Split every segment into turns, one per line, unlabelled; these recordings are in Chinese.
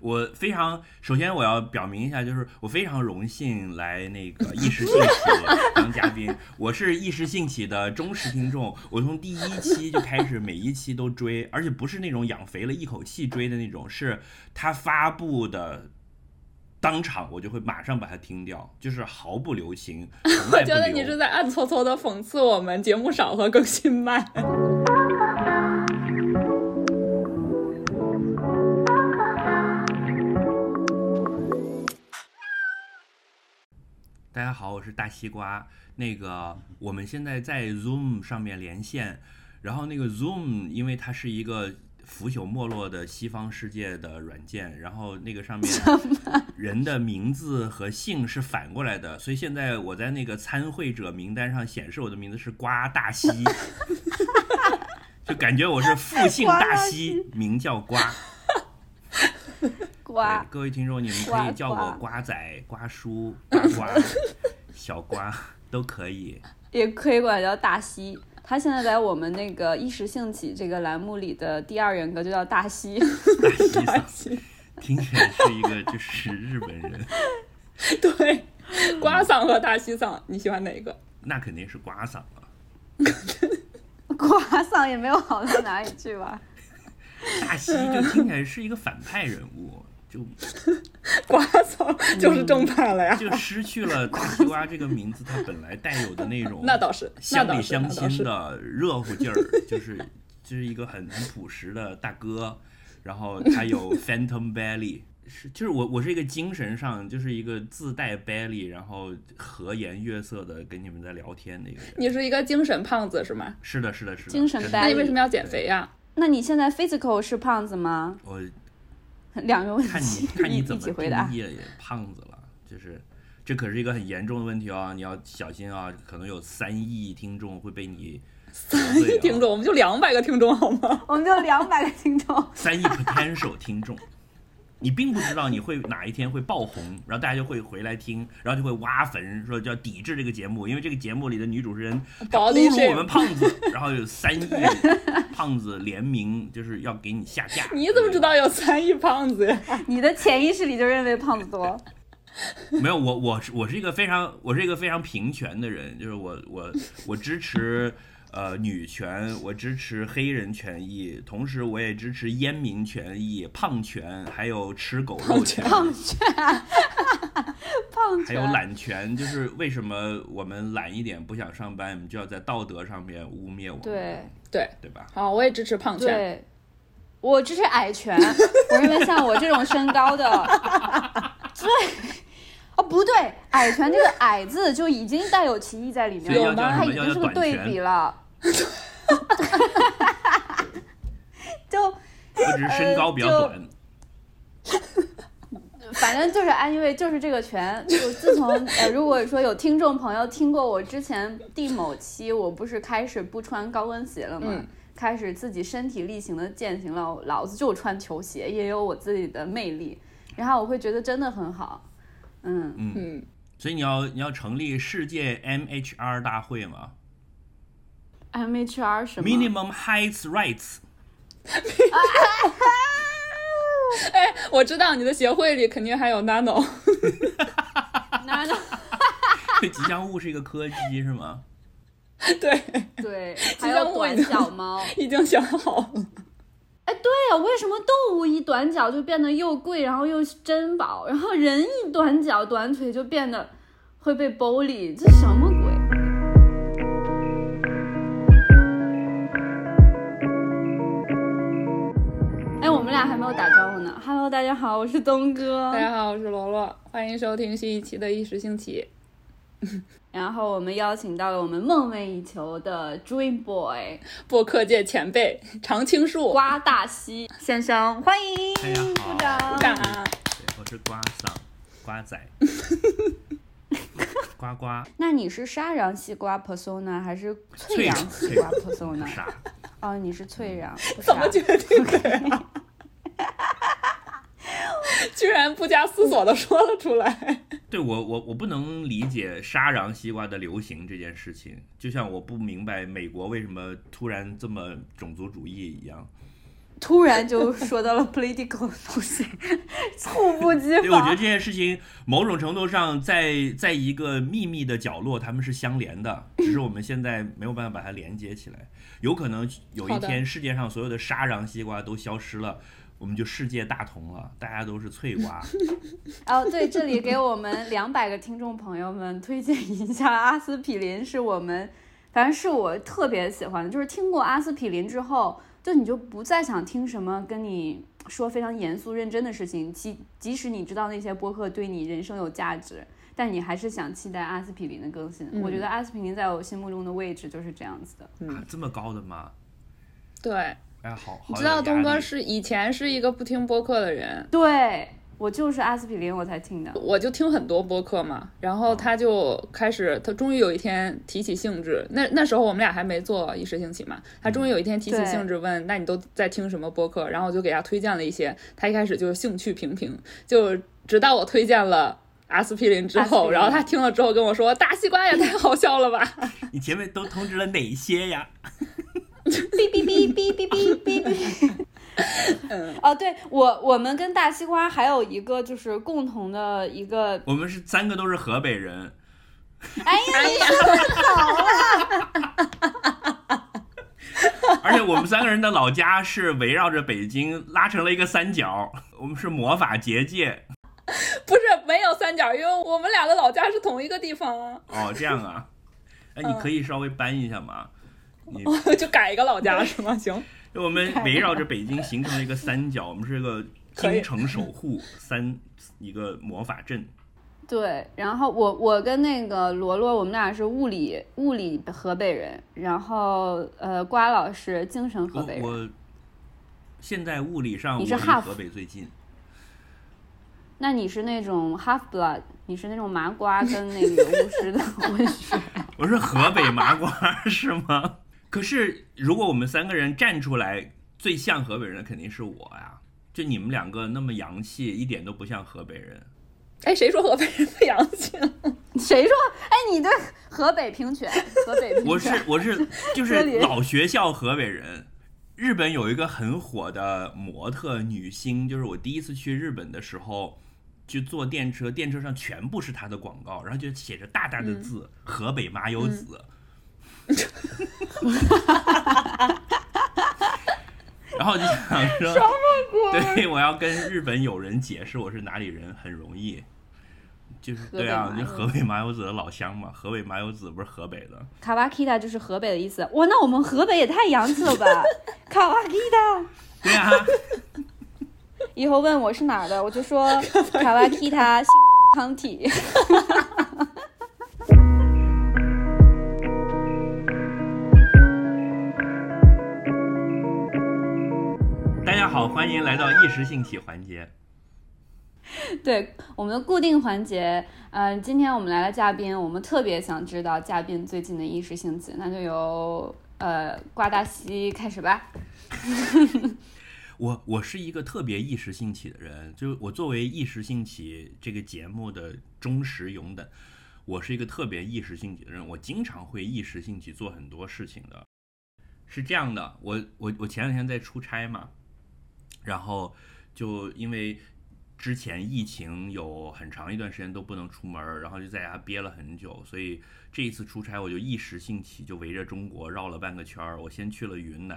我非常首先我要表明一下，就是我非常荣幸来那个 一时兴起当嘉宾。我是一时兴起的忠实听众，我从第一期就开始每一期都追，而且不是那种养肥了一口气追的那种，是他发布的当场我就会马上把它听掉，就是毫不留情。
我觉得你是在暗搓搓的讽刺我们节目少和更新慢。
大家好，我是大西瓜。那个，我们现在在 Zoom 上面连线，然后那个 Zoom 因为它是一个腐朽没落的西方世界的软件，然后那个上面 人的名字和姓是反过来的，所以现在我在那个参会者名单上显示我的名字是瓜大西，就感觉我是复姓大西，名叫瓜。
瓜，
各位听众，你们可以叫我瓜仔、瓜叔、瓜瓜、小瓜都可以，
也可以管叫大西。他现在在我们那个一时兴起这个栏目里的第二人格就叫大西。
大西，听起来是一个就是日本人。
对，瓜桑和大西桑，你喜欢哪个？
那肯定是瓜桑了。
瓜桑也没有好到哪里去吧？
大西就听起来是一个反派人物。就
瓜草就是正派了呀，
就失去了大 西瓜这个名字它本来带有的那种
那倒是
乡里乡亲的热乎劲儿，就是就是一个很很朴实的大哥，然后他有 phantom belly，是就是我我是一个精神上就是一个自带 belly，然后和颜悦色的跟你们在聊天的一个人。
你是一个精神胖子是吗？
是的，是的，是的。
精神 belly，那
你为什么要减肥呀？
那你现在 physical 是胖子吗？
我。
两个问题，
看你看你怎么
回答。
胖子了，就是这可是一个很严重的问题哦，你要小心啊！可能有三亿听众会被你
三亿听众，我们就两百个听众好吗？
我们就两百个听众，
三亿 potential 听众。你并不知道你会哪一天会爆红，然后大家就会回来听，然后就会挖坟说叫抵制这个节目，因为这个节目里的女主持人侮辱我们胖子，然后有三亿胖子联名就是要给你下架。
你怎么知道有三亿胖子呀？
你的潜意识里就认为胖子多。
没有，我我是我是一个非常我是一个非常平权的人，就是我我我支持。呃，女权，我支持黑人权益，同时我也支持烟民权益、胖权，还有吃狗肉权。
胖权，胖权，
还有懒权，就是为什么我们懒一点不想上班，我们就要在道德上面污蔑我们？
对
对
对吧？
好，我也支持胖权。
对，我支持矮权。我认为像我这种身高的，对，哦不对，矮权这个矮字就已经带有歧义在里面
了，
它已经是个对比了。就我
只是身高比较短，
反正就是安慰，就是这个拳。就自从呃，如果说有听众朋友听过我之前第某期，我不是开始不穿高跟鞋了吗？开始自己身体力行的践行了，老子就穿球鞋，也有我自己的魅力。然后我会觉得真的很好，
嗯嗯。所以你要你要成立世界 MHR 大会吗
？MHR 什么
？Minimum Heights Rights。
哎，我知道你的协会里肯定还有 Nano。
Nano。
这吉祥物是一个柯基是吗？
对
对，还有短脚猫，
已经想好了。
哎，对呀，为什么动物一短脚就变得又贵，然后又珍宝，然后人一短脚短腿就变得会被 bully？这什么们俩还没有打招呼呢。Hello，大家好，我是东哥。
大家好，我是罗罗，欢迎收听新一期的《一时兴起》。
然后我们邀请到了我们梦寐以求的 Dream Boy，
播客界前辈常青树
瓜大西先生，欢迎！
大家好，
鼓掌！鼓掌！
我是瓜桑瓜仔，瓜瓜。
那你是沙瓤西瓜 persona 还是脆瓤西瓜 persona？哦，你是脆瓤，
怎么决定的？居然不加思索的说了出来。
对我，我我不能理解沙瓤西瓜的流行这件事情，就像我不明白美国为什么突然这么种族主义一样。
突然就说到了 political 的东西，猝不及防
对，我觉得这。件事情某种程度上在在一个秘密的角落，他们是相连的，只是我们现在没有办法把它连接起来。有可能有一天，世界上所有的沙瓤西瓜都消失了，我们就世界大同了，大家都是脆 瓜。
哦，对，这里给我们两百个听众朋友们推荐一下，阿司匹林是我们，反正是我特别喜欢的，就是听过阿司匹林之后，就你就不再想听什么跟你说非常严肃认真的事情，即即使你知道那些播客对你人生有价值，但你还是想期待阿司匹林的更新。我觉得阿司匹林在我心目中的位置就是这样子的。
啊，这么高的吗？
对，
哎呀，好，好
你知道东哥是以前是一个不听播客的人，
对我就是阿司匹林我才听的。
我就听很多播客嘛，然后他就开始，他终于有一天提起兴致，那那时候我们俩还没做一时兴起嘛，他终于有一天提起兴致问，那你都在听什么播客？然后我就给他推荐了一些，他一开始就是兴趣平平，就直到我推荐了。阿司匹林之后，然后他听了之后跟我说：“大西瓜也太好笑了吧
你前面都通知了哪些呀？
哔哔哔哔哔哔哔哔。
嗯，
哦，对我我们跟大西瓜还有一个就是共同的一个，
我们是三个都是河北人，
哎呀，你说的好啊！
而且我们三个人的老家是围绕着北京拉成了一个三角，我们是魔法结界。
不是没有三角，因为我们俩的老家是同一个地方啊，
哦，这样啊，哎，你可以稍微搬一下吗？你
就改一个老家是吗？行，
我们围绕着北京形成了一个三角，我们是
一个
京城守护三一个魔法阵。
对，然后我我跟那个罗罗，我们俩是物理物理河北人，然后呃，瓜老师精神河北人。
我我现在物理上
你是
我离河北最近，
那你是那种 half blood，你是那种麻瓜跟那个巫师的混血。
我是河北麻瓜是吗？可是如果我们三个人站出来，最像河北人的肯定是我呀。就你们两个那么洋气，一点都不像河北人。
哎，谁说河北人不洋气了？
谁说？哎，你对河北平权，河北平权。
我是我 是就是老学校河北人。日本有一个很火的模特女星，就是我第一次去日本的时候，就坐电车，电车上全部是她的广告，然后就写着大大的字“河北麻油子” 然后我就想说，对，我要跟日本友人解释我是哪里人很容易，就是对啊，就河北麻油子的老乡嘛，河北麻油子不是河北的，
卡瓦基达就是河北的意思。哇，那我们河北也太洋气了吧！卡瓦基达。
对啊，
以后问我是哪儿的，我就说卡瓦基达新荣康体。
迎来到一时兴起环节。
对我们的固定环节，嗯、今天我们来了嘉宾，我们特别想知道嘉宾最近的一时兴起，那就由呃瓜大西开始吧。
我我是一个特别一时兴起的人，就我作为一时兴起这个节目的忠实拥趸，我是一个特别一时兴起的人，我经常会一时兴起做很多事情的。是这样的，我我我前两天在出差嘛，然后就因为之前疫情有很长一段时间都不能出门儿，然后就在家憋了很久，所以这一次出差我就一时兴起，就围着中国绕了半个圈儿。我先去了云南，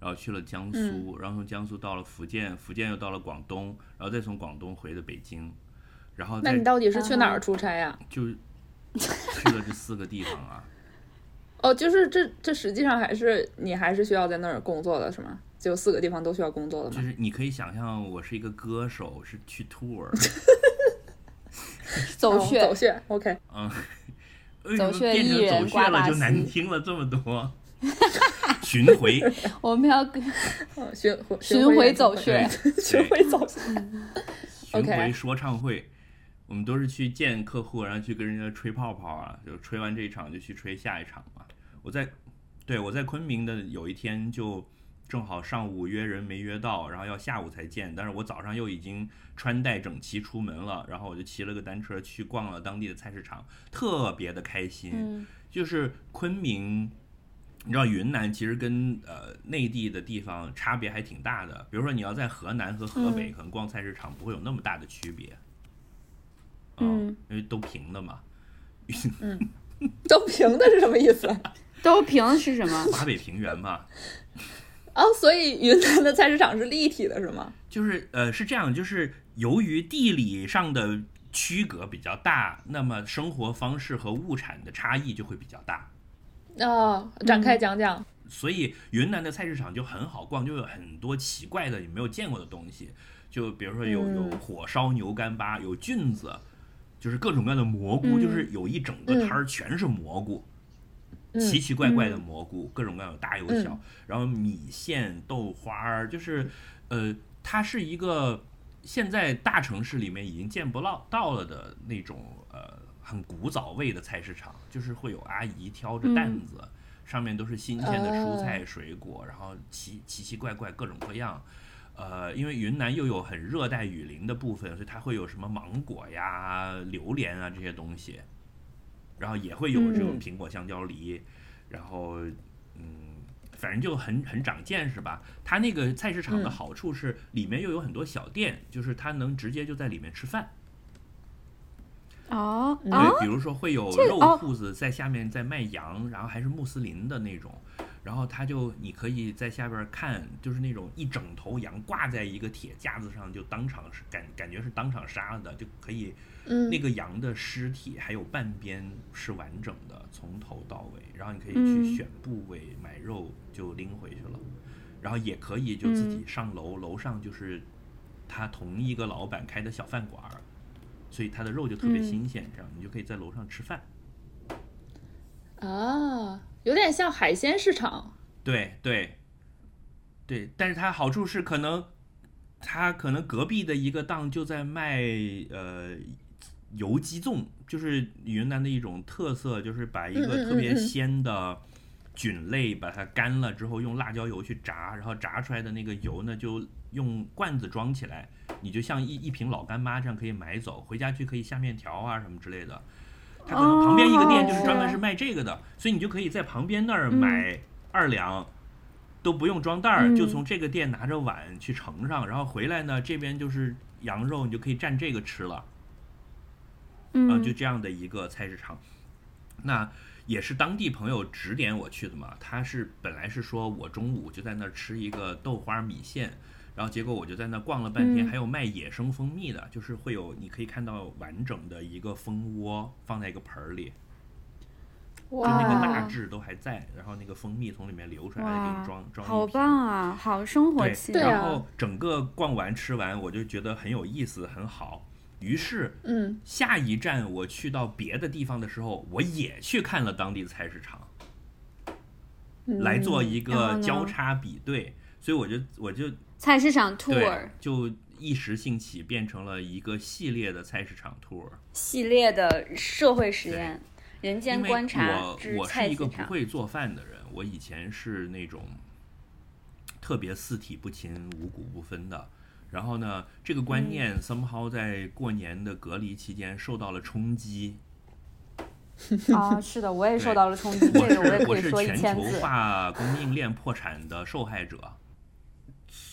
然后去了江苏，然后从江苏到了福建，福建又到了广东，然后再从广东回的北京，然后
那你到底是去哪儿出差呀？
就去了这四个地方啊。
哦，就是这这实际上还是你还是需要在那儿工作的是吗？就四个地方都需要工作的吗？
就是你可以想象，我是一个歌手，是去 tour，
走穴，
哦走穴，OK。
嗯，
走穴艺人
走穴了就难听了这么多？巡回，
我们要
巡回
巡回
回
走穴
巡回走穴。
巡回说唱会，我们都是去见客户，然后去跟人家吹泡泡啊，就吹完这一场就去吹下一场嘛。我在，对我在昆明的有一天就正好上午约人没约到，然后要下午才见，但是我早上又已经穿戴整齐出门了，然后我就骑了个单车去逛了当地的菜市场，特别的开心。
嗯
就是昆明你知道云南其实跟呃内地的地方差别还挺大的，比如说你要在河南和河北，可能逛菜市场不会有那么大的区别。
嗯，
因为都平的嘛。
都平的是什么意思？
都平是什么？
华北平原嘛。
哦，所以云南的菜市场是立体的，是吗？
就是呃，是这样，就是由于地理上的区隔比较大，那么生活方式和物产的差异就会比较大。
哦，展开讲讲。
所以云南的菜市场就很好逛，就有很多奇怪的你没有见过的东西，就比如说有有火烧牛干巴，有菌子，就是各种各样的蘑菇，就是有一整个摊儿全是蘑菇。奇奇怪怪的蘑菇，各种各样有大有小，然后米线、豆花儿，就是，呃，它是一个现在大城市里面已经见不到到了的那种呃很古早味的菜市场，就是会有阿姨挑着担子，上面都是新鲜的蔬菜水果，然后奇奇奇怪怪各种各样，呃，因为云南又有很热带雨林的部分，所以它会有什么芒果呀、榴莲啊这些东西。然后也会有这种苹果、香蕉、梨，然后嗯，反正就很很长见识吧。它那个菜市场的好处是里面又有很多小店，就是它能直接就在里面吃饭。
哦，
对，比如说会有肉铺子在下面在卖羊，然后还是穆斯林的那种，然后他就你可以在下边看，就是那种一整头羊挂在一个铁架子上，就当场是感感觉是当场杀了的，就可以。那个羊的尸体还有半边是完整的，从头到尾，然后你可以去选部位买肉就拎回去了，然后也可以就自己上楼，楼上就是他同一个老板开的小饭馆儿，所以他的肉就特别新鲜，这样你就可以在楼上吃饭。
啊，有点像海鲜市场。
对对对，但是它好处是可能，它可能隔壁的一个档就在卖呃。油鸡粽就是云南的一种特色，就是把一个特别鲜的菌类，把它干了之后，用辣椒油去炸，然后炸出来的那个油呢，就用罐子装起来，你就像一一瓶老干妈这样可以买走，回家去可以下面条啊什么之类的。它可能旁边一个店就是专门是卖这个的，所以你就可以在旁边那儿买二两，都不用装袋儿，就从这个店拿着碗去盛上，然后回来呢，这边就是羊肉，你就可以蘸这个吃了。
嗯，
就这样的一个菜市场，那也是当地朋友指点我去的嘛。他是本来是说我中午就在那儿吃一个豆花米线，然后结果我就在那逛了半天，还有卖野生蜂蜜的，就是会有你可以看到完整的一个蜂窝放在一个盆儿里，就那个蜡质都还在，然后那个蜂蜜从里面流出来给你装装
好棒啊，好生活气。
然后整个逛完吃完，我就觉得很有意思，很好。于是，
嗯，
下一站我去到别的地方的时候，我也去看了当地的菜市场，来做一个交叉比对。所以我就我就
菜市场 tour
就一时兴起变成了一个系列的菜市场 tour，
系列的社会实验，人间观察
我我是一个不会做饭的人，我以前是那种特别四体不勤、五谷不分的。然后呢，这个观念 somehow 在过年的隔离期间受到了冲击。
啊，是的，我也受到了冲击。这个我也可以说一千
次。我是全球化供应链破产的受害者，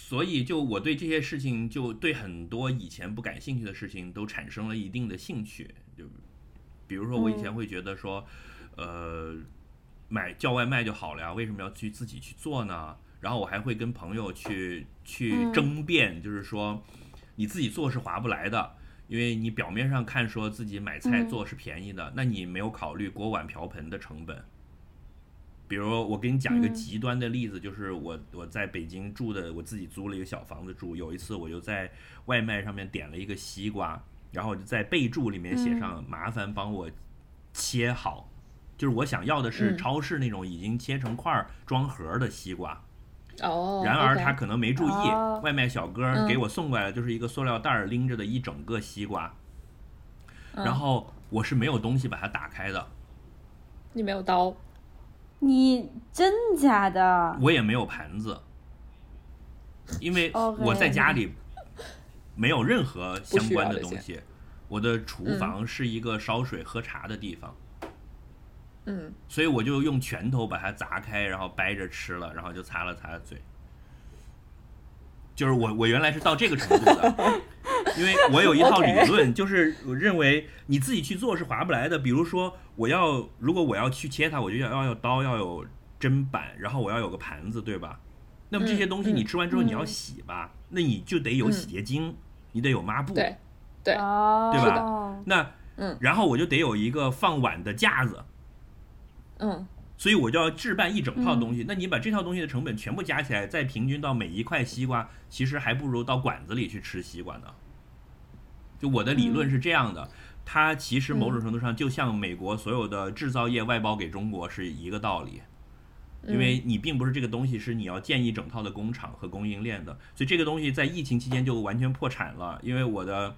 所以就我对这些事情，就对很多以前不感兴趣的事情都产生了一定的兴趣。就比如说，我以前会觉得说，呃，买叫外卖就好了呀，为什么要去自己去做呢？然后我还会跟朋友去去争辩，就是说，你自己做是划不来的，因为你表面上看说自己买菜做是便宜的，那你没有考虑锅碗瓢盆的成本。比如我给你讲一个极端的例子，就是我我在北京住的，我自己租了一个小房子住。有一次我就在外卖上面点了一个西瓜，然后我就在备注里面写上麻烦帮我切好，就是我想要的是超市那种已经切成块儿装盒的西瓜。
哦，
然而他可能没注意，外卖小哥给我送过来的就是一个塑料袋拎着的一整个西瓜，然后我是没有东西把它打开的。
你没有刀？
你真假的？
我也没有盘子，因为我在家里没有任何相关的东西。我的厨房是一个烧水喝茶的地方。
嗯，
所以我就用拳头把它砸开，然后掰着吃了，然后就擦了擦嘴。就是我我原来是到这个程度的，因为我有一套理论，就是我认为你自己去做是划不来的。比如说，我要如果我要去切它，我就要要有刀，要有砧板，然后我要有个盘子，对吧？那么这些东西你吃完之后你要洗吧，那你就得有洗洁精，你得有抹布，
对对。
哦，
对吧？
吧？
那
嗯，
然后我就得有一个放碗的架子，
嗯。
所以我就要置办一整套东西。那你把这套东西的成本全部加起来，再平均到每一块西瓜，其实还不如到馆子里去吃西瓜呢。就我的理论是这样的，它其实某种程度上就像美国所有的制造业外包给中国是一个道理。因为你并不是这个东西是你要建一整套的工厂和供应链的，所以这个东西在疫情期间就完全破产了。因为我的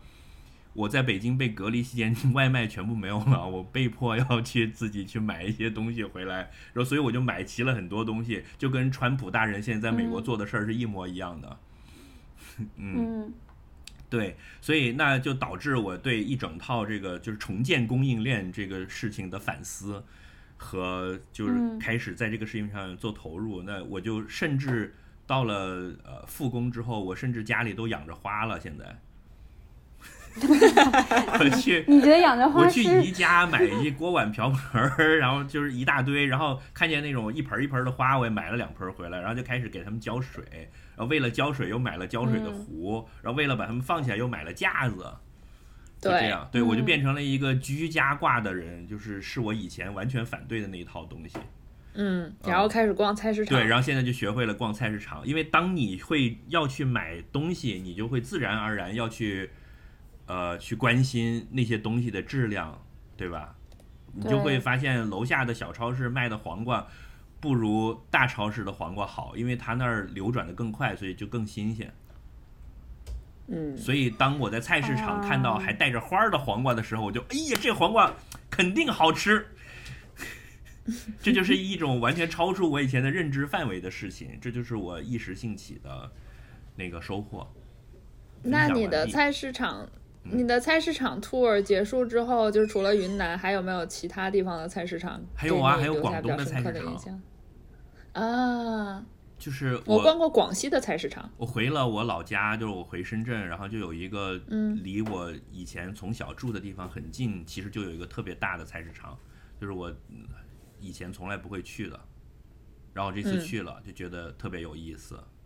我在北京被隔离期间，外卖全部没有了，我被迫要去自己去买一些东西回来，然后所以我就买齐了很多东西，就跟川普大人现在在美国做的事儿是一模一样的。嗯，
嗯
对，所以那就导致我对一整套这个就是重建供应链这个事情的反思，和就是
嗯
开始在这个事情上做投入。那我就甚至到了呃复工之后，我甚至家里都养着花了。现在，我去
你觉得养着
我
花我
去宜家买一锅碗瓢盆儿，然后就是一大堆，然后看见那种一盆儿一盆儿的花，我也买了两盆儿回来，然后就开始给它们浇水，然后为了浇水又买了浇水的壶，然后为了把它们放起来又买了架子，就这样，对我就
嗯
变成了一个居家挂的人，就是是我以前完全反对的那一套东西。
嗯，然后开始逛菜市场，
对，然后现在就学会了逛菜市场，因为当你会要去买东西，你就会自然而然要去，呃，去关心那些东西的质量，对吧？你就会发现楼下的小超市卖的黄瓜不如大超市的黄瓜好，因为它那儿流转的更快，所以就更新鲜。
嗯，
所以当我在菜市场看到
哦
还带着花儿的黄瓜的时候，我就哎呀，这黄瓜肯定好吃。这就是一种完全超出我以前的认知范围的事情，这就是我一时兴起的那个收获。
那你的菜市场，
嗯
你的菜市场 tour 结束之后，就是除了云南，还有没有其他地方的菜市场
还有啊还有广东的菜市场？
啊，
就是
我逛过广西的菜市场，
我回了我老家，就是我回深圳，然后就有一个
嗯。
离我以前从小住的地方很近，其实就有一个特别大的菜市场，就是我嗯以前从来不会去的，然后这次
嗯。
去了，就觉得特别有意思。
嗯，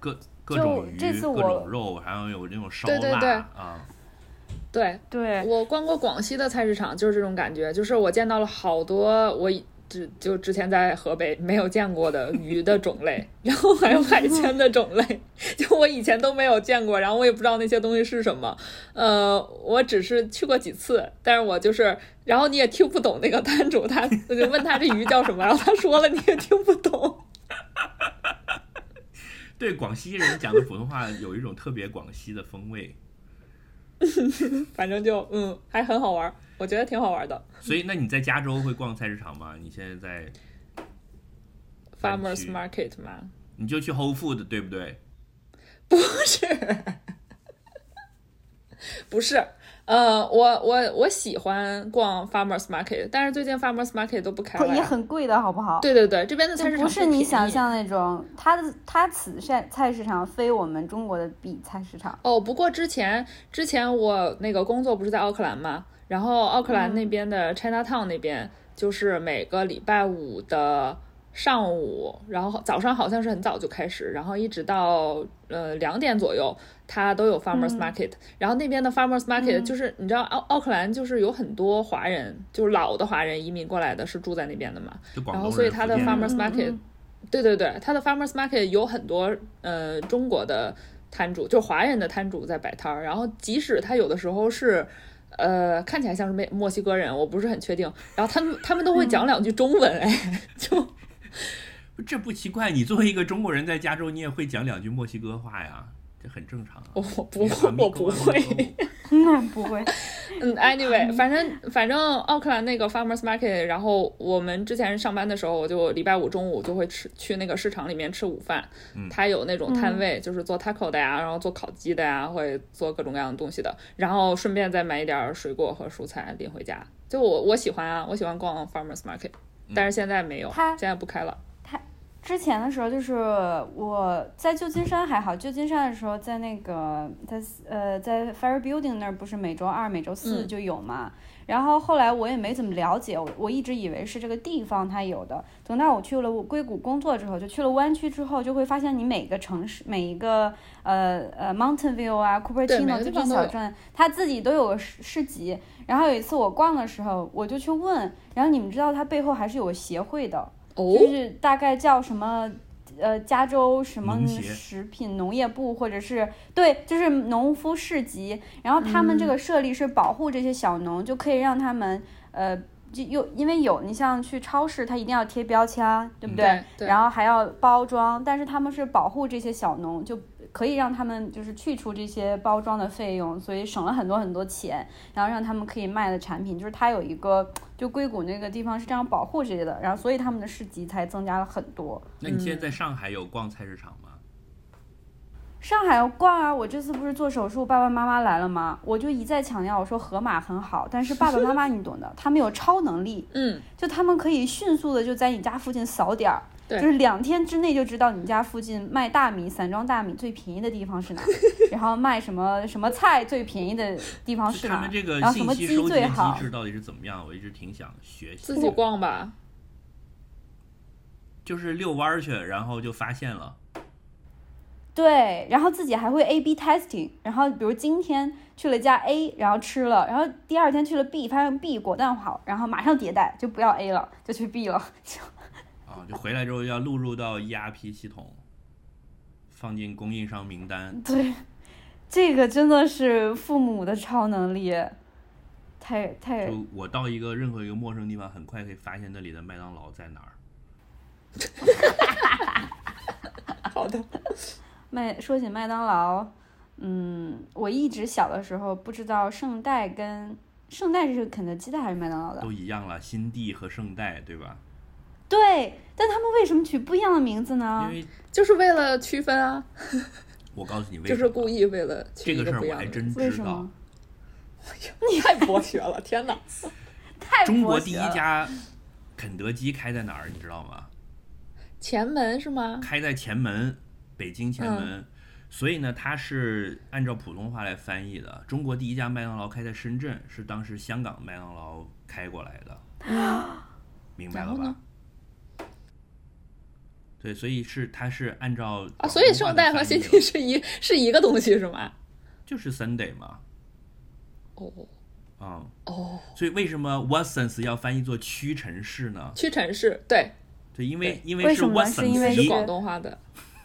各各
就
种鱼、各
这次我
种肉，还有有那种烧腊
对对对
啊，
对
对，
我逛过广西的菜市场，就是这种感觉，就是我见到了好多我以之就之前在河北没有见过的鱼的种类，然后还有海鲜的种类，就我以前都没有见过，然后我也不知道那些东西是什么。呃，我只是去过几次，但是我就是，然后你也听不懂那个摊主他，我就问他这鱼叫什么，然后他说了你也听不懂。
对广西人讲的普通话有一种特别广西的风味，
反正就嗯，还很好玩，我觉得挺好玩的。
所以那你在加州会逛菜市场吗？你现在在
，Farmers Market 吗，
你就去 Whole Food 对不对？
不是，不是，呃，我我我喜欢逛 farmers market，但是最近 farmers market 都不开了
也。很贵的好不好？
对对对，这边的菜市场
不是你想象那种，它的它此菜菜市场非我们中国的比菜市场。
哦。不过之前之前我那个工作不是在奥克兰嘛，然后奥克兰那边的 Chinatown 那边，就是每个礼拜五的上午，然后早上好像是很早就开始，然后一直到呃两点左右，它都有 farmers market、然后那边的 farmers market 就是、你知道奥奥克兰就是有很多华人，就是老的华人移民过来的，是住在那边的嘛。然后、所以它的 farmers
嗯
market，、
嗯
对对对，它的 farmers market 有很多呃中国的摊主，就华人的摊主在摆摊儿，然后即使他有的时候是。呃，看起来像是墨墨西哥人，我不是很确定。然后他们他们都会讲两句中文，哎，就
这不奇怪，你作为一个中国人在加州，你也会讲两句墨西哥话呀，这很正常啊。
我我不会，我不会。
那 不会，
嗯，anyway，反正反正奥克兰那个 farmers market，然后我们之前上班的时候，我就礼拜五中午就会吃去那个市场里面吃午饭。
嗯
它有那种摊位，就是做 taco 的呀，然后做烤鸡的呀，会做各种各样的东西的，然后顺便再买一点儿水果和蔬菜拎回家。就我我喜欢啊，我喜欢逛 farmers market，但是现在没有，
它
现在不开了。
之前的时候，就是我在旧金山还好，旧金山的时候在那个在呃在 Fire Building 那儿不是每周二、每周四
嗯
就有嘛。然后后来我也没怎么了解，我我一直以为是这个地方它有的。等到我去了硅谷工作之后，就去了湾区之后，就会发现你每个城市每一个呃呃 Mountain View 啊 Cupertino 这些
个地方都有
小镇，它自己都有个市市集。然后有一次我逛的时候，我就去问，然后你们知道它背后还是有个协会的。
哦
就是大概叫什么，呃，加州什么食品农业部，或者是对，就是农夫市集。然后他们这个设立是保护这些小农，就可以让他们呃，就又因为有你像去超市，它一定要贴标签，对不对？
对对
然后还要包装，但是他们是保护这些小农，就可以让他们就是去除这些包装的费用，所以省了很多很多钱，然后让他们可以卖的产品，就是它有一个就硅谷那个地方是这样保护这些的，然后所以他们的市集才增加了很多。
那你现在在上海有逛菜市场吗？
上海要逛啊！我这次不是做手术，爸爸妈妈来了吗？我就一再强调，我说盒马很好，但是爸爸妈妈你懂的，他们有超能力，
嗯，
就他们可以迅速的就在你家附近扫点儿，
对
就是两天之内就知道你家附近卖大米、散装大米最便宜的地方是哪，然后卖什么什么菜最便宜的地方哪
就是他们，这个
然后什
信
么鸡
息收集的
最好
机制到底是怎么样？我一直挺想学习
自。己逛吧。
就是遛弯儿去，然后就发现了，
对，然后自己还会 A B testing，然后比如今天去了家 A，然后吃了，然后第二天去了 B，发现 B 果断好，然后马上迭代，就不要 A 了，就去 B 了。
啊，就回来之后要录入到 ERP 系统，放进供应商名单。
对，这个真的是父母的超能力，太太
就我到一个任何一个陌生地方，很快可以发现那里的麦当劳在哪儿。
好的，
麦说起麦当劳，嗯，我一直小的时候不知道圣代跟圣代是肯德基的还是麦当劳的
都，一样了，新地和圣代，对吧？
对，但他们为什么取不一样的名字呢因？
为
就是为了区分啊，
我告诉你为
就
什么，
是故意为了
这个事儿。我还真
为
知道？
你太博学了，天哪！
太
中国第一家肯德基开在哪儿，你知道吗？
前门是吗？
开在前门，北京前
嗯
门。所以呢，它是按照普通话来翻译的。中国第一家麦当劳开在深圳，是当时香港麦当劳开过来的，明白了吧？对，所以是它是按照
啊，所以圣诞和新
地
地是一是一个东西是吗？
就是 Sunday 嘛，
哦
啊、
哦，
所以为什么 Watsons 要翻译做屈臣氏呢？
屈臣氏对，
对，因为
对
因是
为什么是因为
Watsons
是
是广东话的，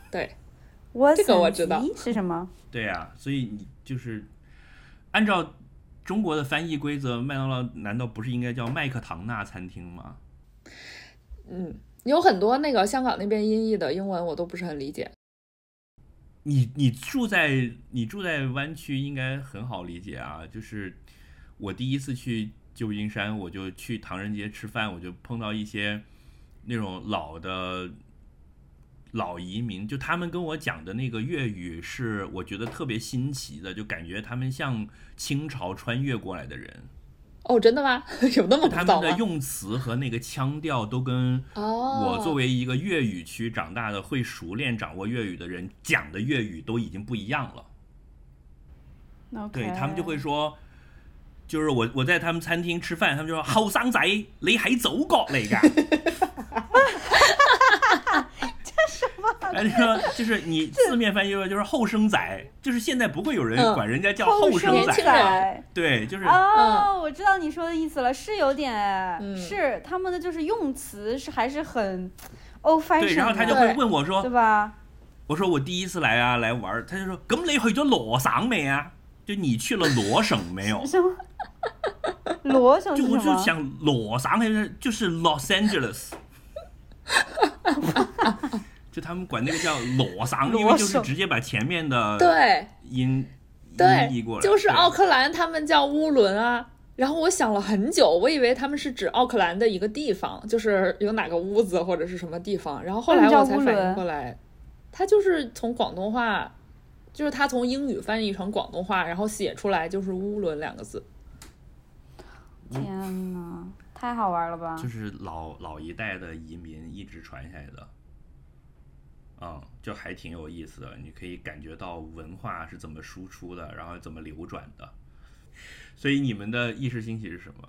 对，
我
这个我知道
是什么？
对呀、所以你就是按照中国的翻译规则，麦当劳难道不是应该叫麦克唐纳餐厅吗？
嗯，有很多那个香港那边音译的英文我都不是很理解。
你你住在你住在湾区应该很好理解啊，就是我第一次去旧金山，我就去唐人街吃饭，我就碰到一些那种老的老移民，就他们跟我讲的那个粤语是我觉得特别新奇的，就感觉他们像清朝穿越过来的人，
哦，真的吗？有那么
他？们的用词和那个腔调都跟
哦，
我作为一个粤语区长大的、会熟练掌握粤语的人讲的粤语都已经不一样了。
OK
对他们就会说，就是我我在他们餐厅吃饭，他们就说 后生仔，你喺祖國嚟㗎。哎，你说就是你字面翻译就是后生仔，就是现在不会有人
嗯
管人家叫后生仔，对，就是
哦，我知道你说的意思了，是有点，
嗯
是他们的就是用词是还是很 old fashion
对，然后他就会问我说
对，吧？
我说我第一次来啊，来玩儿，他就说，咁你去咗羅省没啊？就你去了罗省没有？
什么？罗省
就是我？就想罗省就是就是 Los Angeles，就他们管那个叫裸商，因为就是直接把前面的
对
音
对
音译过，来，
就是奥克兰，他们叫乌伦啊。然后我想了很久，我以为他们是指奥克兰的一个地方，就是有哪个屋子或者是什么地方。然后后来我才反应过来，他就是从广东话，就是他从英语翻译成广东话，然后写出来就是乌伦两个字。
天呐，太好玩了吧！
就是老老一代的移民一直传下来的，嗯，就还挺有意思的。你可以感觉到文化是怎么输出的，然后怎么流转的。所以你们的意识兴起是什么？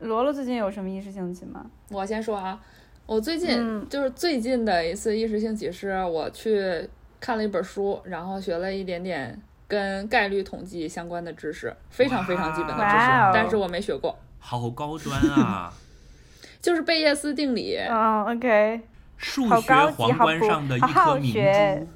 罗罗最近有什么意识兴起吗？
我先说啊，我最近、
嗯
就是最近的一次意识兴起是我去看了一本书，然后学了一点点跟概率统计相关的知识，非常非常基本的知识但是我没学过，
好高端啊！
就是贝叶斯定理。
嗯，OK，
数学皇冠上的一颗明
学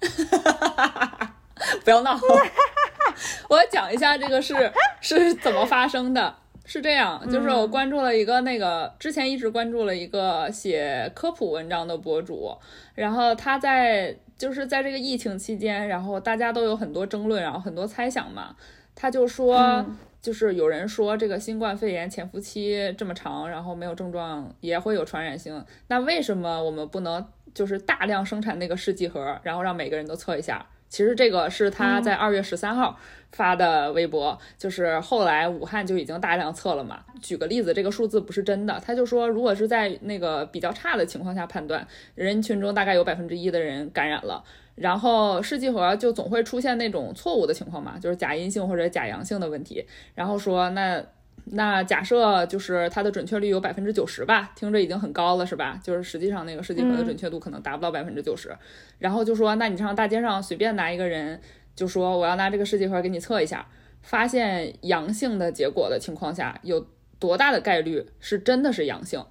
珠。
不要闹！我要讲一下这个是是怎么发生的。是这样，就是我关注了一个那个之前一直关注了一个写科普文章的博主，然后他在就是在这个疫情期间，然后大家都有很多争论，然后很多猜想嘛，他就说。
嗯
就是有人说这个新冠肺炎潜伏期这么长，然后没有症状也会有传染性，那为什么我们不能就是大量生产那个试剂盒，然后让每个人都测一下？其实这个是他在二月十三号发的微博，就是后来武汉就已经大量测了嘛。举个例子，这个数字不是真的，他就说如果是在那个比较差的情况下判断，人群中大概有百分之一的人感染了。然后试剂盒就总会出现那种错误的情况嘛，就是假阴性或者假阳性的问题。然后说那那假设就是它的准确率有百分之九十吧，听着已经很高了是吧？就是实际上那个试剂盒的准确度可能达不到百分之九十。然后就说那你上大街上随便拿一个人，就说我要拿这个试剂盒给你测一下，发现阳性的结果的情况下，有多大的概率是真的是阳性？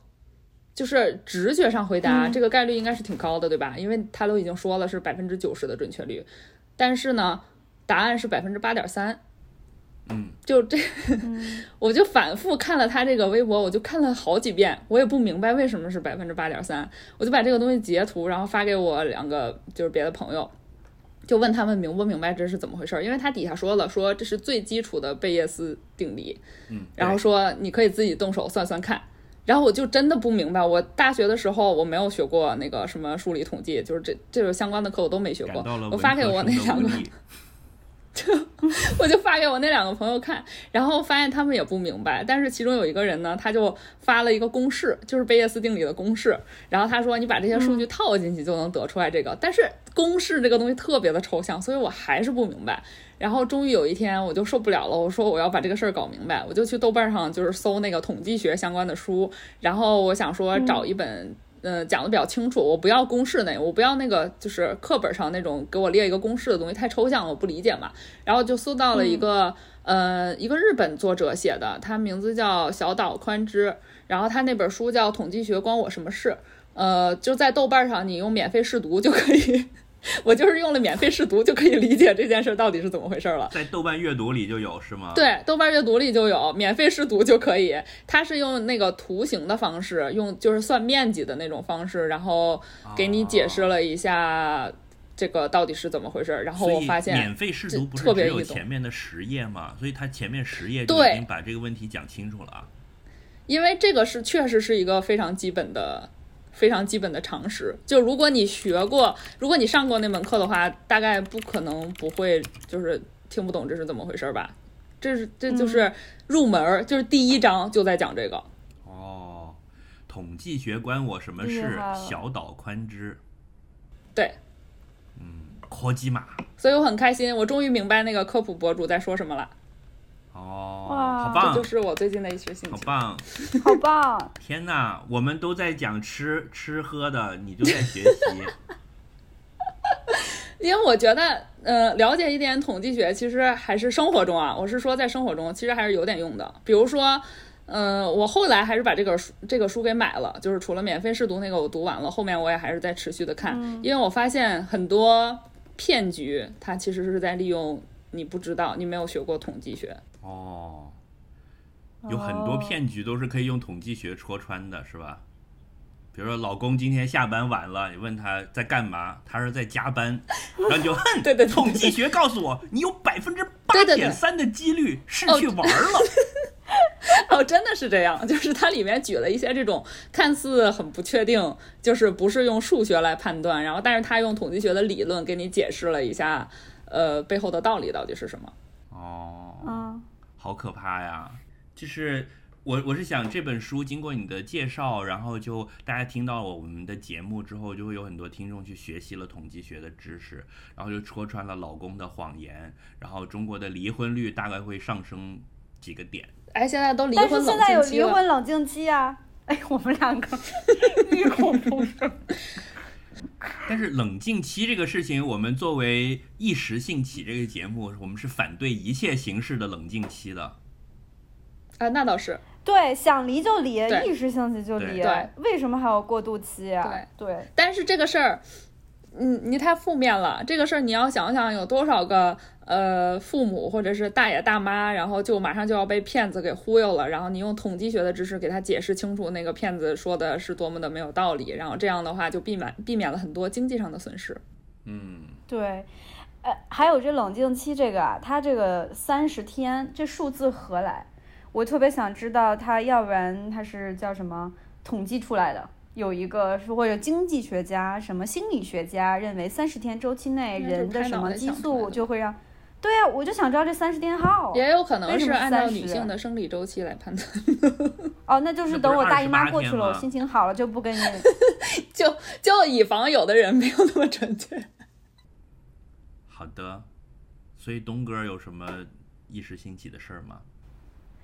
就是直觉上回答，这个概率应该是挺高的，对吧？因为他都已经说了是百分之九十的准确率，但是呢，答案是百分之八点三。
嗯，
就这，我就反复看了他这个微博，我就看了好几遍，我也不明白为什么是百分之八点三，我就把这个东西截图，然后发给我两个就是别的朋友，就问他们明不明白这是怎么回事儿，因为他底下说了，说这是最基础的贝叶斯定理，
嗯，
然后说你可以自己动手算算看。然后我就真的不明白，我大学的时候我没有学过那个什么数理统计，就是这这种相关的课我都没学过。我发给我那两个 我就发给我那两个朋友看，然后发现他们也不明白。但是其中有一个人呢，他就发了一个公式，就是贝叶斯定理的公式。然后他说，你把这些数据套进去就能得出来这个。但是公式这个东西特别的抽象，所以我还是不明白。然后终于有一天我就受不了了，我说我要把这个事儿搞明白，我就去豆瓣上就是搜那个统计学相关的书，然后我想说找一本。嗯，讲的比较清楚，我不要公式那，我不要那个就是课本上那种给我列一个公式的东西，太抽象了，我不理解嘛。然后就搜到了一个、呃一个日本作者写的，他名字叫小岛宽之，然后他那本书叫《统计学关我什么事》，呃，就在豆瓣上你用免费试读就可以，我就是用了免费试读就可以理解这件事到底是怎么回事了。
在豆瓣阅读里就有是吗？，
对，豆瓣阅读里就有免费试读就可以。它是用那个图形的方式，用就是算面积的那种方式，然后给你解释了一下这个到底是怎么回事。然后我发现
免费试读不是只有前面的十页吗？所以它前面十页就已经把这个问题讲清楚了啊。
因为这个是确实是一个非常基本的、非常基本的常识。就如果你学过，如果你上过那门课的话，大概不可能不会就是听不懂这是怎么回事吧？这是这就是入门儿，就是第一章就在讲这个。
哦，统计学关我什么事小岛宽之，
对，嗯
科基玛。
所以我很开心，我终于明白那个科普博主在说什么了。
哦，
哇
好棒
这就，是我最近的一学兴趣。
好棒！
好棒！
天哪，我们都在讲吃吃喝的，你就在学习。
因为我觉得，呃，了解一点统计学，其实还是生活中啊，我是说在生活中，其实还是有点用的。比如说，嗯、我后来还是把这个书这个书给买了，就是除了免费试读那个我读完了，后面我也还是在持续的看，因为我发现很多骗局，它其实是在利用你不知道，你没有学过统计学。
哦，有很多骗局都是可以用统计学戳穿的，是吧？比如说，老公今天下班晚了，你问他在干嘛，他说在加班，然后你就哼，
对对对
统计学告诉我，你有百分之八点三的几率是
哦
去玩了。
哦，真的是这样，就是它里面举了一些这种看似很不确定，就是不是用数学来判断，然后但是他用统计学的理论给你解释了一下，呃，背后的道理到底是什么。
哦，
嗯，
好可怕呀！就是我我是想这本书经过你的介绍，然后就大家听到我们的节目之后，就会有很多听众去学习了统计学的知识，然后就戳穿了老公的谎言，然后中国的离婚率大概会上升几个点。
哎，现在都离
但
婚冷
是现在有
静期了，
离婚冷静期啊！哎，我们两个异口同声。
但是冷静期这个事情，我们作为一时兴起这个节目，我们是反对一切形式的冷静期的。
啊，那倒是，
对，想离就离，一时兴起就离，
对
为什么还有过渡期啊？对
但是这个事儿，嗯，你太负面了。这个事儿你要想想，有多少个呃父母或者是大爷大妈，然后就马上就要被骗子给忽悠了，然后你用统计学的知识给他解释清楚那个骗子说的是多么的没有道理，然后这样的话就避免避免了很多经济上的损失。
嗯，
对，呃，还有这冷静期这个啊，它这个三十天这数字何来？我特别想知道它，要不然它是叫什么统计出来的？有一个是或者经济学家、什么心理学家认为三十天周期内人的什么激素就会让，对呀、我就想知道这三十天号。
也有可能是按照女性的生理周期来判断，
哦，那就是等我大姨妈过去了，我心情好了就不跟你。
就就以防有的人没有那么准确。
好的。所以东哥有什么一时兴起的事儿吗？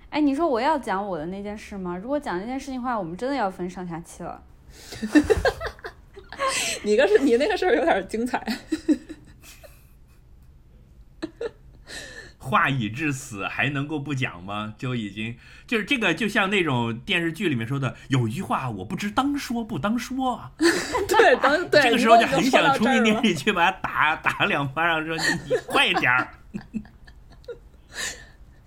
哎，你说我要讲我的那件事吗？如果讲那件事情的话，我们真的要分上下期了。
你个是你那个事儿有点精彩，
话已至此，还能够不讲吗？就已经就是这个，就像那种电视剧里面说的，有一句话我不知当说不当说，
对，当对，
这个时候就很想冲进
这儿了
店里去把他打打两巴掌，说你你快点儿。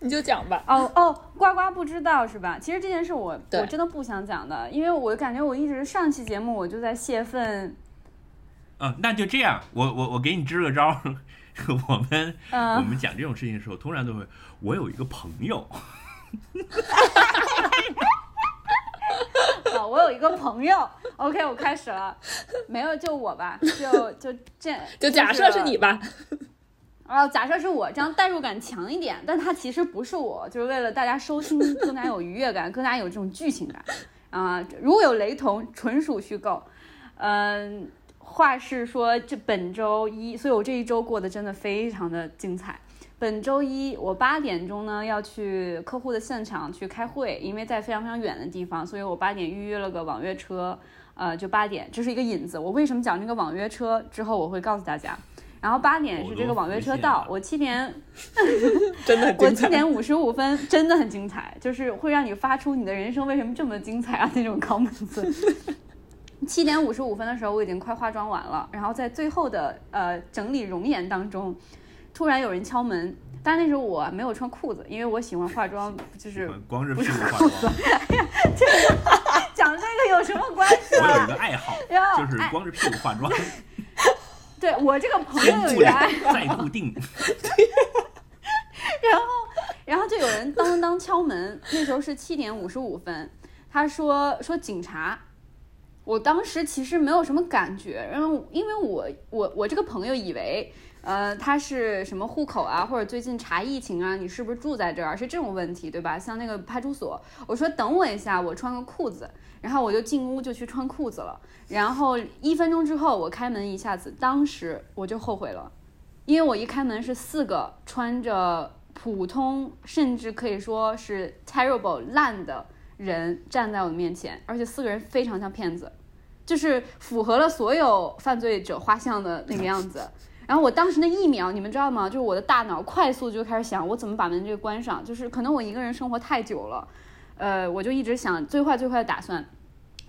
你就讲吧。
哦哦，呱呱不知道是吧？其实这件事我我真的不想讲的，因为我感觉我一直上期节目我就在泄愤。
嗯，那就这样，我我我给你支个招儿。我们、
嗯
我们讲这种事情的时候，通常都会，我有一个朋友，
啊，我有一个朋友，OK，我开始了，没有就我吧，就就这，
就假设是你吧，
哦，假设是我，这样代入感强一点，但它其实不是我，就是为了大家收听 更加有愉悦感，更加有这种剧情感啊、如果有雷同，纯属虚构。嗯、话是说这本周一，所以我这一周过得真的非常的精彩。本周一我八点钟呢要去客户的现场去开会，因为在非常非常远的地方，所以我八点预约了个网约车，呃，就八点，这是一个引子。我为什么讲这个网约车之后我会告诉大家。然后八点是这个网约车到，我七点
真的很
我
精彩。
七点五十五分真的很精彩，就是会让你发出你的人生为什么这么精彩啊那种拷问字。七点五十五分的时候，我已经快化妆完了，然后在最后的呃整理容颜当中，突然有人敲门，但是那时候我没有穿裤子，因为我喜欢化妆，就是
光着屁股化妆。
讲这个有什么关系
我有一
啊？
个爱好，就是光着屁股化妆，
对我这个朋友有一个爱
固定。
然后就有人当当当敲门，那时候是七点五十五分，他说说警察，我当时其实没有什么感觉，然后因为我我我这个朋友以为，呃，他是什么户口啊，或者最近查疫情啊，你是不是住在这儿，是这种问题对吧？像那个派出所，我说等我一下，我穿个裤子，然后我就进屋就去穿裤子了，然后一分钟之后我开门一下子，当时我就后悔了。因为我一开门是四个穿着普通，甚至可以说是 terrible 烂的人站在我的面前，而且四个人非常像骗子，就是符合了所有犯罪者画像的那个样子。然后我当时那一秒，你们知道吗？就是我的大脑快速就开始想，我怎么把门这个关上？就是可能我一个人生活太久了，呃，我就一直想最坏最坏的打算。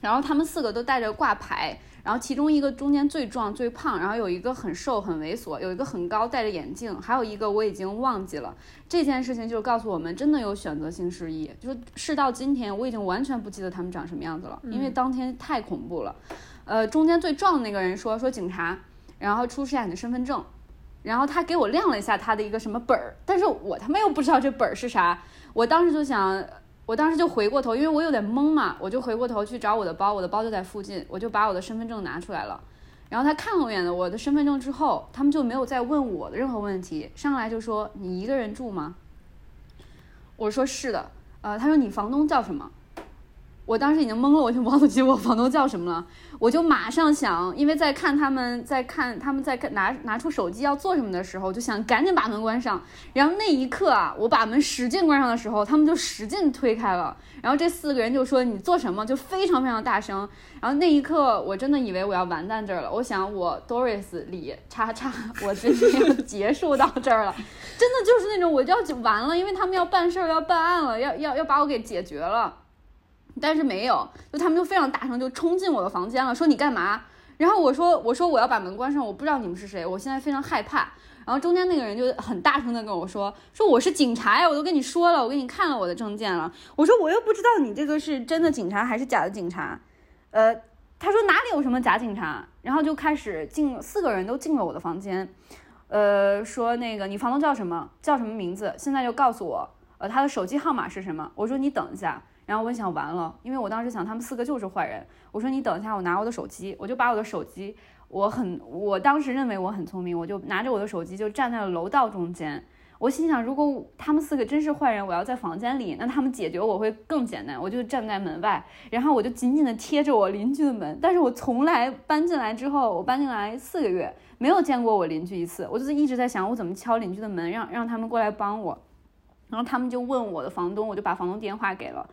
然后他们四个都带着挂牌，然后其中一个中间最壮最胖，然后有一个很瘦很猥琐，有一个很高戴着眼镜，还有一个我已经忘记了。这件事情就告诉我们，真的有选择性失忆。就是事到今天，我已经完全不记得他们长什么样子了，因为当天太恐怖了。呃，中间最壮的那个人说说警察，然后出示下你的身份证。然后他给我亮了一下他的一个什么本儿，但是我他妈又不知道这本儿是啥，我当时就想，我当时就回过头，因为我有点懵嘛，我就回过头去找我的包，我的包就在附近，我就把我的身份证拿出来了。然后他看了我一眼我的身份证之后，他们就没有再问我的任何问题，上来就说你一个人住吗？我说是的，呃，他说你房东叫什么？我当时已经懵了，我就忘记我房东叫什么了。我就马上想，因为在看他们在看他们在拿拿出手机要做什么的时候，就想赶紧把门关上。然后那一刻啊，我把门使劲关上的时候，他们就使劲推开了。然后这四个人就说你做什么？就非常非常大声。然后那一刻，我真的以为我要完蛋这儿了。我想我 Doris 李叉叉，我今天要结束到这儿了。真的就是那种我就要完了，因为他们要办事儿要办案了，要要要把我给解决了。但是没有，就他们就非常大声，就冲进我的房间了，说你干嘛？然后我说我说我要把门关上，我不知道你们是谁，我现在非常害怕。然后中间那个人就很大声的跟我说说我是警察呀，我都跟你说了，我给你看了我的证件了。我说我又不知道你这个是真的警察还是假的警察。呃，他说哪里有什么假警察？然后就开始进四个人都进了我的房间，呃，说那个你房东叫什么？叫什么名字？现在就告诉我，呃，他的手机号码是什么？我说你等一下。然后我想完了，因为我当时想他们四个就是坏人。我说你等一下，我拿我的手机，我就把我的手机，我很，我当时认为我很聪明，我就拿着我的手机就站在了楼道中间。我心想，如果他们四个真是坏人，我要在房间里，那他们解决我会更简单。我就站在门外，然后我就紧紧的贴着我邻居的门。但是我从来搬进来之后，我搬进来四个月，没有见过我邻居一次。我就是一直在想，我怎么敲邻居的门，让让他们过来帮我。然后他们就问我的房东，我就把房东电话给了。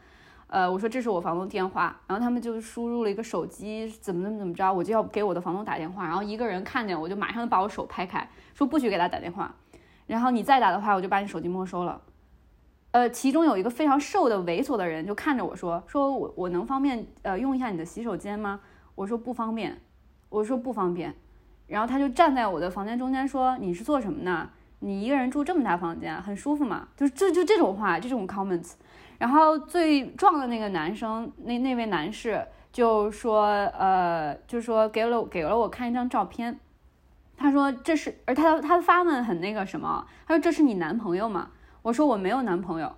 呃，我说这是我房东电话，然后他们就输入了一个手机，怎么怎么怎么着，我就要给我的房东打电话，然后一个人看见我就马上把我手拍开，说不许给他打电话，然后你再打的话，我就把你手机没收了。呃，其中有一个非常瘦的猥琐的人就看着我说，说我我能方便呃用一下你的洗手间吗？我说不方便，我说不方便，然后他就站在我的房间中间说，你是做什么呢？你一个人住这么大房间，很舒服嘛？就是这就这种话，这种 comments。然后最壮的那个男生，那那位男士就说，呃，就说给了给了我看一张照片，他说这是，而他他的发问很那个什么，他说这是你男朋友吗？我说我没有男朋友，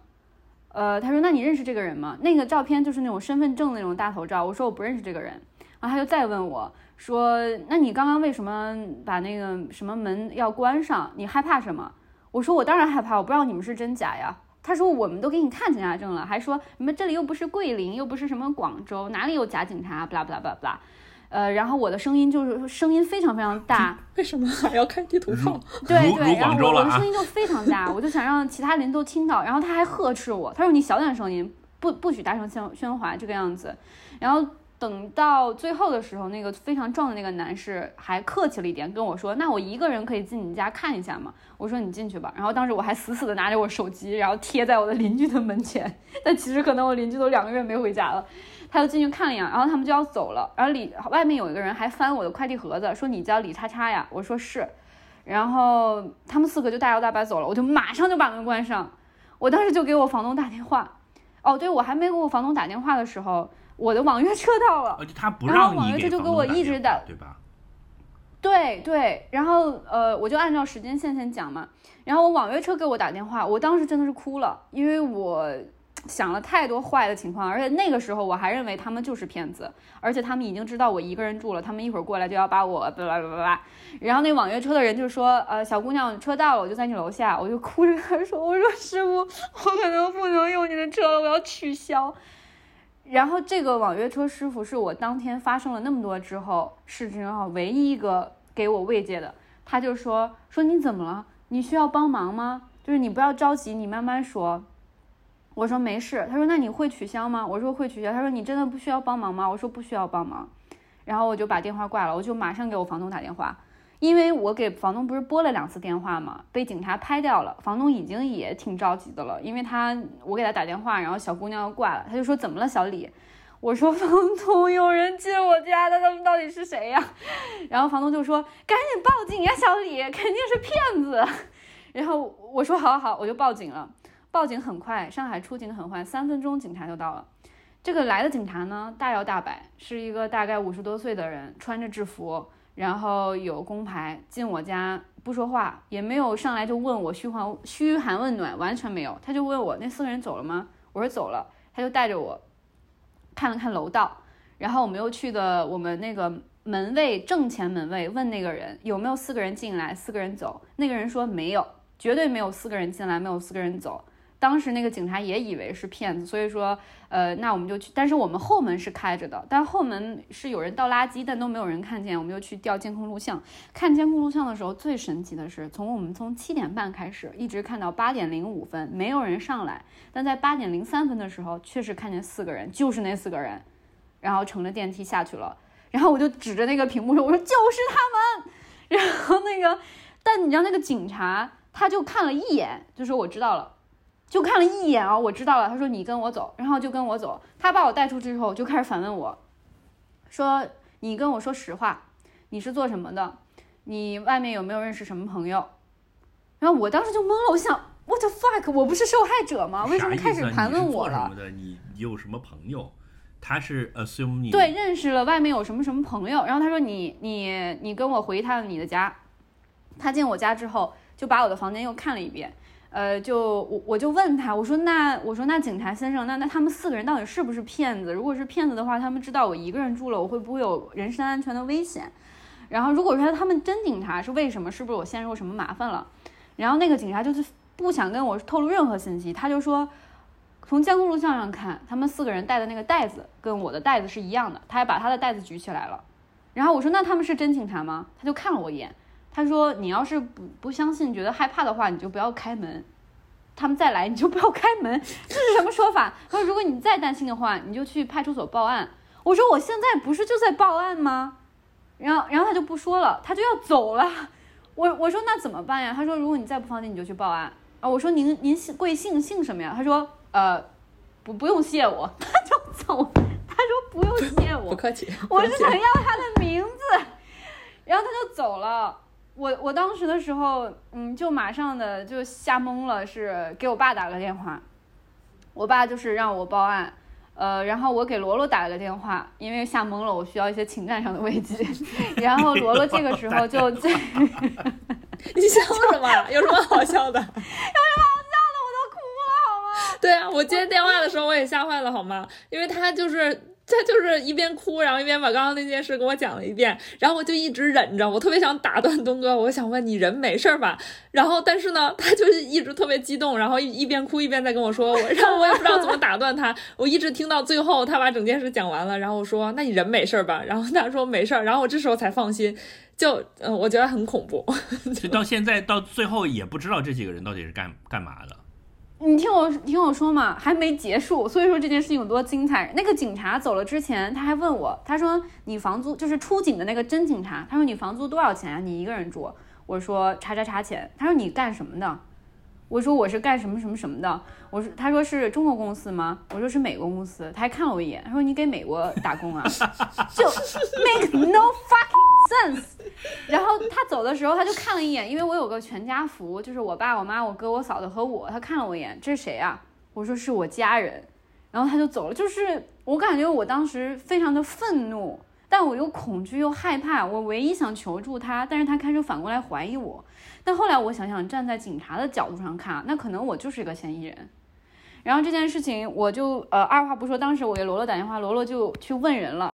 呃，他说那你认识这个人吗？那个照片就是那种身份证那种大头照，我说我不认识这个人，然后他就再问我说，那你刚刚为什么把那个什么门要关上？你害怕什么？我说我当然害怕，我不知道你们是真假呀。他说我们都给你看警察证了，还说你们这里又不是桂林，又不是什么广州，哪里有假警察？不啦不啦不啦不啦，呃，然后我的声音就是声音非常非常大，
为什么还要开地图炮？
对对，然后我的声音就非常大，我就想让其他人都听到，然后他还呵斥我，他说你小点声音，不不许大声喧喧哗这个样子，然后。等到最后的时候，那个非常壮的那个男士还客气了一点，跟我说：“那我一个人可以进你家看一下吗？”我说：“你进去吧。”然后当时我还死死的拿着我手机，然后贴在我的邻居的门前。但其实可能我邻居都两个月没回家了，他就进去看了一眼，然后他们就要走了。然后里外面有一个人还翻我的快递盒子，说：“你叫李叉叉呀？”我说：“是。”然后他们四个就大摇大摆走了，我就马上就把门关上。我当时就给我房东打电话。哦，对，我还没给我房东打电话的时候。我的网约车到了，然后网约车就给我一直
打，对吧？
对对，然后呃，我就按照时间线先讲嘛。然后我网约车给我打电话，我当时真的是哭了，因为我想了太多坏的情况，而且那个时候我还认为他们就是骗子，而且他们已经知道我一个人住了，他们一会儿过来就要把我巴拉巴拉巴拉。然后那网约车的人就说：“呃，小姑娘，车到了，我就在你楼下。”我就哭着跟他说：“我说师傅，我可能不能用你的车了，我要取消。”然后这个网约车师傅是我当天发生了那么多之后事情后唯一一个给我慰藉的，他就说说你怎么了？你需要帮忙吗？就是你不要着急，你慢慢说。我说没事。他说那你会取消吗？我说会取消。他说你真的不需要帮忙吗？我说不需要帮忙。然后我就把电话挂了，我就马上给我房东打电话。因为我给房东不是拨了两次电话嘛，被警察拍掉了。房东已经也挺着急的了，因为他我给他打电话，然后小姑娘要挂了，他就说怎么了，小李？我说 房东有人进我家的，他们到底是谁呀？然后房东就说赶紧报警呀，小李肯定是骗子。然后我说好好，我就报警了。报警很快，上海出警很快，三分钟警察就到了。这个来的警察呢，大摇大摆，是一个大概五十多岁的人，穿着制服。然后有工牌进我家不说话，也没有上来就问我嘘寒嘘寒问暖，完全没有。他就问我那四个人走了吗？我说走了。他就带着我看了看楼道，然后我们又去的我们那个门卫正前门卫问那个人有没有四个人进来，四个人走。那个人说没有，绝对没有四个人进来，没有四个人走。当时那个警察也以为是骗子，所以说，呃，那我们就去，但是我们后门是开着的，但后门是有人倒垃圾，但都没有人看见，我们就去调监控录像。看监控录像的时候，最神奇的是，从我们从七点半开始，一直看到八点零五分，没有人上来，但在八点零三分的时候，确实看见四个人，就是那四个人，然后乘着电梯下去了。然后我就指着那个屏幕说：“我说就是他们。”然后那个，但你知道那个警察，他就看了一眼，就说我知道了。就看了一眼啊，我知道了。他说你跟我走，然后就跟我走。他把我带出去之后，就开始反问我，说你跟我说实话，你是做什么的？你外面有没有认识什么朋友？然后我当时就懵了，我想 What the fuck？我不是受害者吗？为什么开始盘问我了？
你有什么朋友？他是 assume 你
对认识了外面有什么什么朋友？然后他说你你你跟我回一趟你的家。他进我家之后，就把我的房间又看了一遍。呃，就我我就问他，我说那我说那警察先生，那那他们四个人到底是不是骗子？如果是骗子的话，他们知道我一个人住了，我会不会有人身安全的危险？然后如果说他们真警察，是为什么？是不是我陷入什么麻烦了？然后那个警察就是不想跟我透露任何信息，他就说从监控录像上看，他们四个人带的那个袋子跟我的袋子是一样的，他还把他的袋子举起来了。然后我说那他们是真警察吗？他就看了我一眼。他说：“你要是不不相信，觉得害怕的话，你就不要开门。他们再来，你就不要开门。这是什么说法？他说：如果你再担心的话，你就去派出所报案。我说：我现在不是就在报案吗？然后，然后他就不说了，他就要走了。我我说那怎么办呀？他说：如果你再不放心，你就去报案啊。我说：您您姓贵姓姓什么呀？他说：呃，不不用谢我。他就走。他说不用谢我，
不客气。
我是想要他的名字，然后他就走了。”我我当时的时候，嗯，就马上的就吓懵了，是给我爸打了个电话，我爸就是让我报案，呃，然后我给罗罗打了个电话，因为吓懵了，我需要一些情感上的慰藉，然后罗罗这个时候就在，
你笑什么？有什么好笑的？有什么
好笑的？我都哭了，好吗？
对啊，我接电话的时候我也吓坏了，好吗？因为他就是。他就是一边哭，然后一边把刚刚那件事跟我讲了一遍，然后我就一直忍着，我特别想打断东哥，我想问你人没事吧？然后但是呢，他就是一直特别激动，然后一一边哭一边在跟我说，我然后我也不知道怎么打断他，我一直听到最后他把整件事讲完了，然后我说那你人没事吧？然后他说没事儿，然后我这时候才放心，就嗯，我觉得很恐怖，
到现在到最后也不知道这几个人到底是干干嘛的。
你听我听我说嘛，还没结束，所以说这件事情有多精彩。那个警察走了之前，他还问我，他说你房租就是出警的那个真警察，他说你房租多少钱啊？你一个人住？我说查查查钱。他说你干什么的？我说我是干什么什么什么的。我说他说是中国公司吗？我说是美国公司。他还看了我一眼，他说你给美国打工啊？就 make no fucking sense。然后他走的时候，他就看了一眼，因为我有个全家福，就是我爸、我妈、我哥、我嫂子和我。他看了我一眼，这是谁啊？我说是我家人。然后他就走了。就是我感觉我当时非常的愤怒，但我又恐惧又害怕。我唯一想求助他，但是他开始反过来怀疑我。但后来我想想，站在警察的角度上看，那可能我就是一个嫌疑人。然后这件事情，我就呃二话不说，当时我给罗罗打电话，罗罗就去问人了。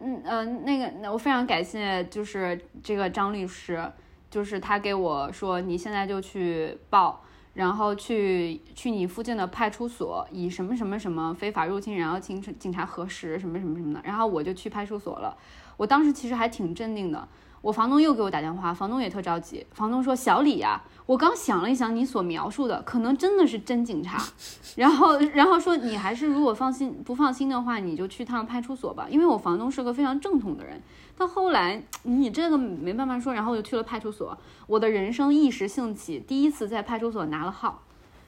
嗯嗯，那个，那我非常感谢，就是这个张律师，就是他给我说，你现在就去报，然后去去你附近的派出所，以什么什么什么非法入侵，然后请警察核实什么什么什么的，然后我就去派出所了。我当时其实还挺镇定的。我房东又给我打电话，房东也特着急。房东说：“小李呀，我刚想了一想，你所描述的可能真的是真警察。然后，然后说你还是如果放心不放心的话，你就去趟派出所吧。因为我房东是个非常正统的人。到后来你这个没办法说，然后我就去了派出所。我的人生一时兴起，第一次在派出所拿了号。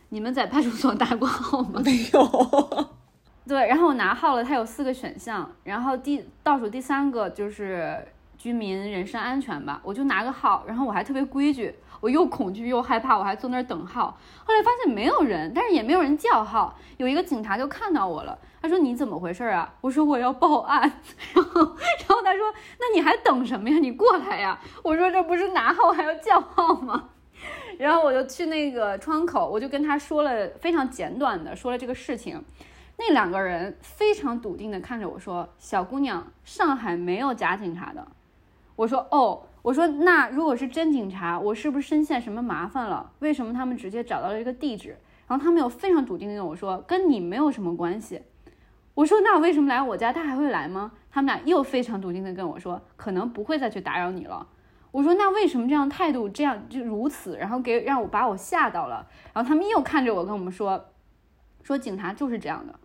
你们在派出所打过号吗？
没有。
对，然后我拿号了，它有四个选项，然后第倒数第三个就是。居民人身安全吧，我就拿个号，然后我还特别规矩，我又恐惧又害怕，我还坐那儿等号。后来发现没有人，但是也没有人叫号。有一个警察就看到我了，他说你怎么回事啊？我说我要报案。然后，然后他说那你还等什么呀？你过来呀！我说这不是拿号还要叫号吗？然后我就去那个窗口，我就跟他说了非常简短的说了这个事情。那两个人非常笃定的看着我说：“小姑娘，上海没有假警察的。”我说哦，我说那如果是真警察，我是不是深陷什么麻烦了？为什么他们直接找到了这个地址？然后他们又非常笃定的跟我说，跟你没有什么关系。我说那为什么来我家？他还会来吗？他们俩又非常笃定的跟我说，可能不会再去打扰你了。我说那为什么这样态度这样就如此？然后给让我把我吓到了。然后他们又看着我跟我们说，说警察就是这样的。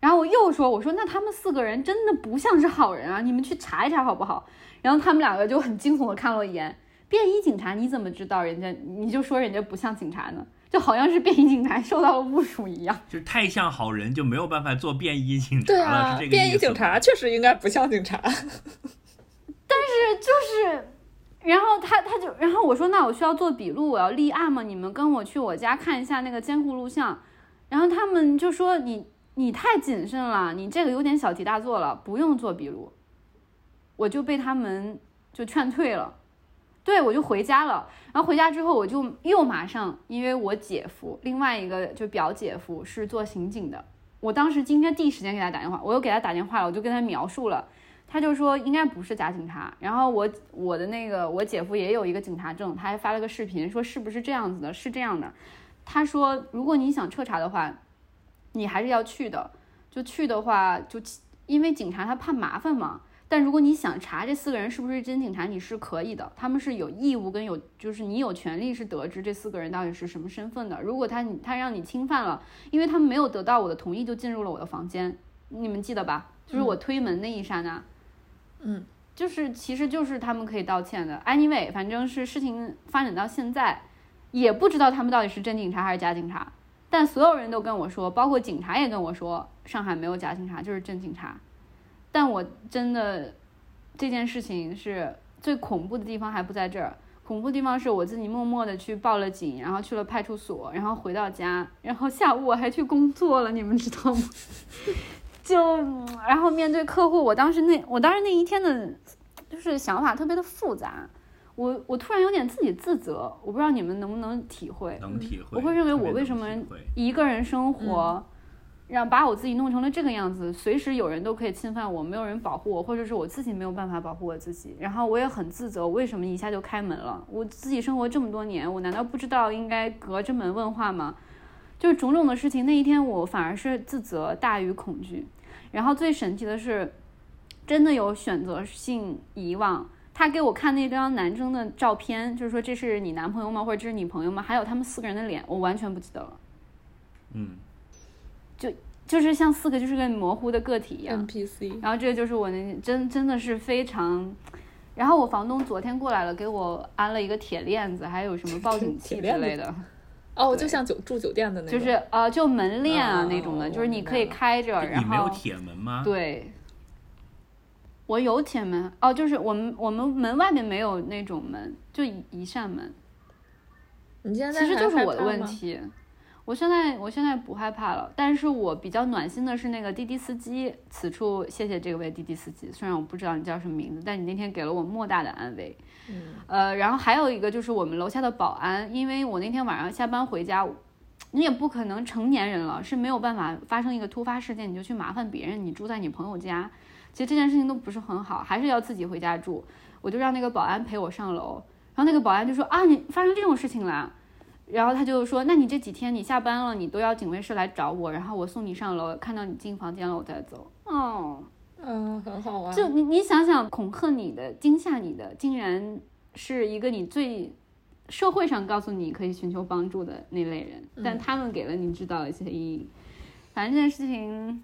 然后我又说，我说那他们四个人真的不像是好人啊，你们去查一查好不好？然后他们两个就很惊悚的看了我一眼，便衣警察你怎么知道人家？你就说人家不像警察呢？就好像是便衣警察受到了侮辱一样，
就是太像好人就没有办法做便衣警察
对
了，
啊
是这，个
便衣
意思吗
警察确实应该不像警察。
但是就是，然后他他就，然后我说那我需要做笔录，我要立案吗？你们跟我去我家看一下那个监控录像，然后他们就说你你太谨慎了，你这个有点小题大做了，不用做笔录，我就被他们就劝退了。对，我就回家了。然后回家之后，我就又马上，因为我姐夫另外一个就表姐夫是做刑警的，我当时今天第一时间给他打电话，我又给他打电话了，我就跟他描述了，他就说应该不是假警察。然后我我的那个我姐夫也有一个警察证，他还发了个视频说是不是这样子的，是这样的。他说如果你想彻查的话，你还是要去的，就去的话就因为警察他怕麻烦嘛。但如果你想查这四个人是不是真警察，你是可以的，他们是有义务跟有，就是你有权利是得知这四个人到底是什么身份的。如果他他让你侵犯了，因为他们没有得到我的同意就进入了我的房间，你们记得吧？就是我推门那一刹那，
嗯，
就是其实就是他们可以道歉的。Anyway，反正是事情发展到现在，也不知道他们到底是真警察还是假警察，但所有人都跟我说，包括警察也跟我说，上海没有假警察，就是真警察。但我真的这件事情是最恐怖的地方还不在这儿，恐怖的地方是我自己默默的去报了警，然后去了派出所，然后回到家，然后下午我还去工作了，你们知道吗？就然后面对客户，我当时那我当时那一天的，就是想法特别的复杂，我我突然有点自己自责，我不知道你们能不能体会，
能体会。
我会认为我为什么一个人生活，让把我自己弄成了这个样子，随时有人都可以侵犯我，没有人保护我，或者是我自己没有办法保护我自己，然后我也很自责，为什么一下就开门了？我自己生活这么多年，我难道不知道应该隔着门问话吗？就是种种的事情，那一天我反而是自责大于恐惧。然后最神奇的是，真的有选择性遗忘。他给我看那张男生的照片，就是说这是你男朋友吗？或者这是你朋友吗？还有他们四个人的脸，我完全不记得了。
嗯，
就就是像四个就是个模糊的个体一样。
NPC，
然后这个就是我那真真的是非常，然后我房东昨天过来了，给我安了一个铁链子，还有什么报警器之
铁链子
类的，
哦，就像酒住酒店的那种，
就是呃就门链啊
哦
那种的，
我
就是你可以开着，然
你没有
后
铁门吗？
对。我有铁门哦，就是我们我们门外面没有那种门，就一一扇门。
你现在
其实就是我的。问题。我现在我现在不害怕了，但是我比较暖心的是那个滴滴司机。此处谢谢这位滴滴司机，虽然我不知道你叫什么名字，但你那天给了我莫大的安慰。
嗯，
呃，然后还有一个就是我们楼下的保安，因为我那天晚上下班回家，你也不可能成年人了是没有办法发生一个突发事件你就去麻烦别人，你住在你朋友家，其实这件事情都不是很好，还是要自己回家住。我就让那个保安陪我上楼，然后那个保安就说啊，你发生这种事情了。然后他就说：“那你这几天你下班了，你都要警卫室来找我，然后我送你上楼，看到你进房间了我再走。”哦，
嗯，很好啊。
就你你想想，恐吓你的、惊吓你的，竟然是一个你最社会上告诉你可以寻求帮助的那类人，但他们给了你制造了一些阴影。反正这件事情，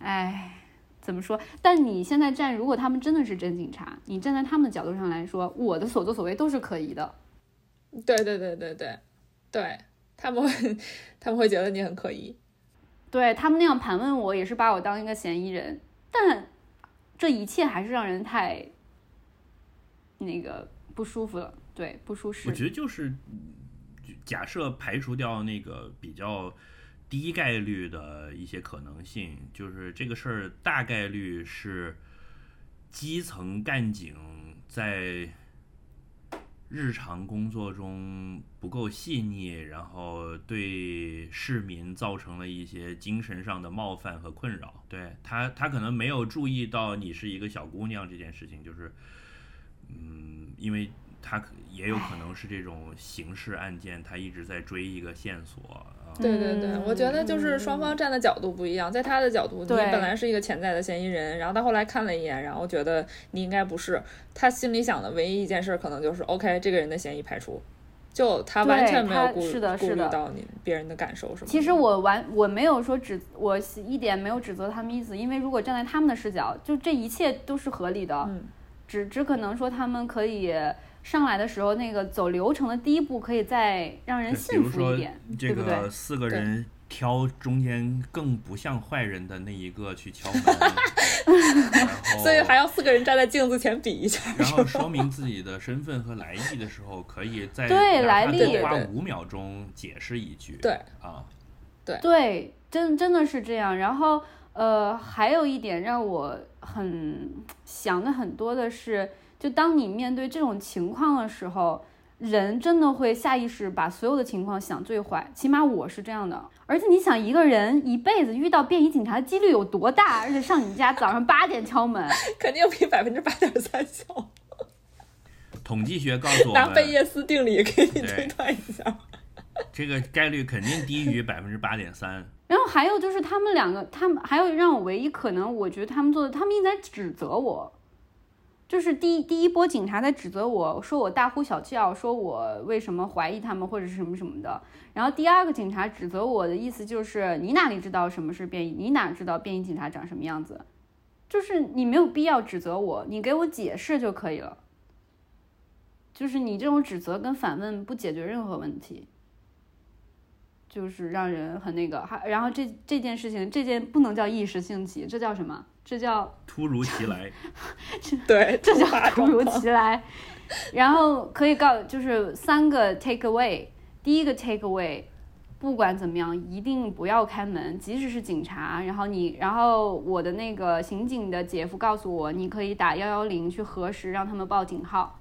哎，怎么说？但你现在站，如果他们真的是真警察，你站在他们的角度上来说，我的所作所为都是可疑的。
对对对对对对，他们会他们会觉得你很可疑。
对他们那样盘问我，也是把我当一个嫌疑人，但这一切还是让人太那个不舒服了，对，不舒适
我。觉得就是嗯假设排除掉那个比较低概率的一些可能性，就是这个事儿大概率是基层干警在日常工作中不够细腻，然后对市民造成了一些精神上的冒犯和困扰。对他，他可能没有注意到你是一个小姑娘这件事情，就是，嗯，因为他可也有可能是这种刑事案件，他一直在追一个线索啊。
对对对，
嗯
我觉得就是双方站的角度不一样，在他的角度，你本来是一个潜在的嫌疑人，然后他后来看了一眼，然后觉得你应该不是，他心里想的唯一一件事可能就是 OK，这个人的嫌疑排除，就他完全没有顾
是的
顾
是的
虑到你别人的感受什么。
其实我完我没有说指我一点没有指责他们意思，因为如果站在他们的视角，就这一切都是合理的，
嗯
只只可能说他们可以上来的时候那个走流程的第一步可以再让人信服一点，
这
对不对
个？四个人挑中间更不像坏人的那一个去敲门，然后
所以还要四个人站在镜子前比一下。
然后说明自己的身份和来意的时候，可以在
对来历
花
对对
五秒钟解释一句。
对
啊，
对，真真的是这样。然后呃，还有一点让我很想的很多的是，就当你面对这种情况的时候，人真的会下意识把所有的情况想最坏，起码我是这样的。而且你想，一个人一辈子遇到便衣警察的几率有多大？而且上你家早上八点敲门，
肯定比百分之八点三小。
统计学告诉我
拿贝，叶斯定理给你
对
推断一下。
这个概率肯定低于百分之八点三。
然后还有就是他们两个，他们还有让我唯一可能，我觉得他们做的，他们一直在指责我，就是第一第一波警察在指责我说我大呼小叫，说我为什么怀疑他们或者是什么什么的。然后第二个警察指责我的意思就是你哪里知道什么是便衣？你哪知道便衣警察长什么样子？就是你没有必要指责我，你给我解释就可以了。就是你这种指责跟反问不解决任何问题。就是让人很那个，还然后这这件事情，这件不能叫一时兴起，这叫什么？这叫
突如其来，
对，
这叫
突
如其来。然后可以告，就是三个 take away。第一个 take away，不管怎么样，一定不要开门，即使是警察。然后你，然后我的那个刑警的姐夫告诉我，你可以打幺幺零去核实，让他们报警号。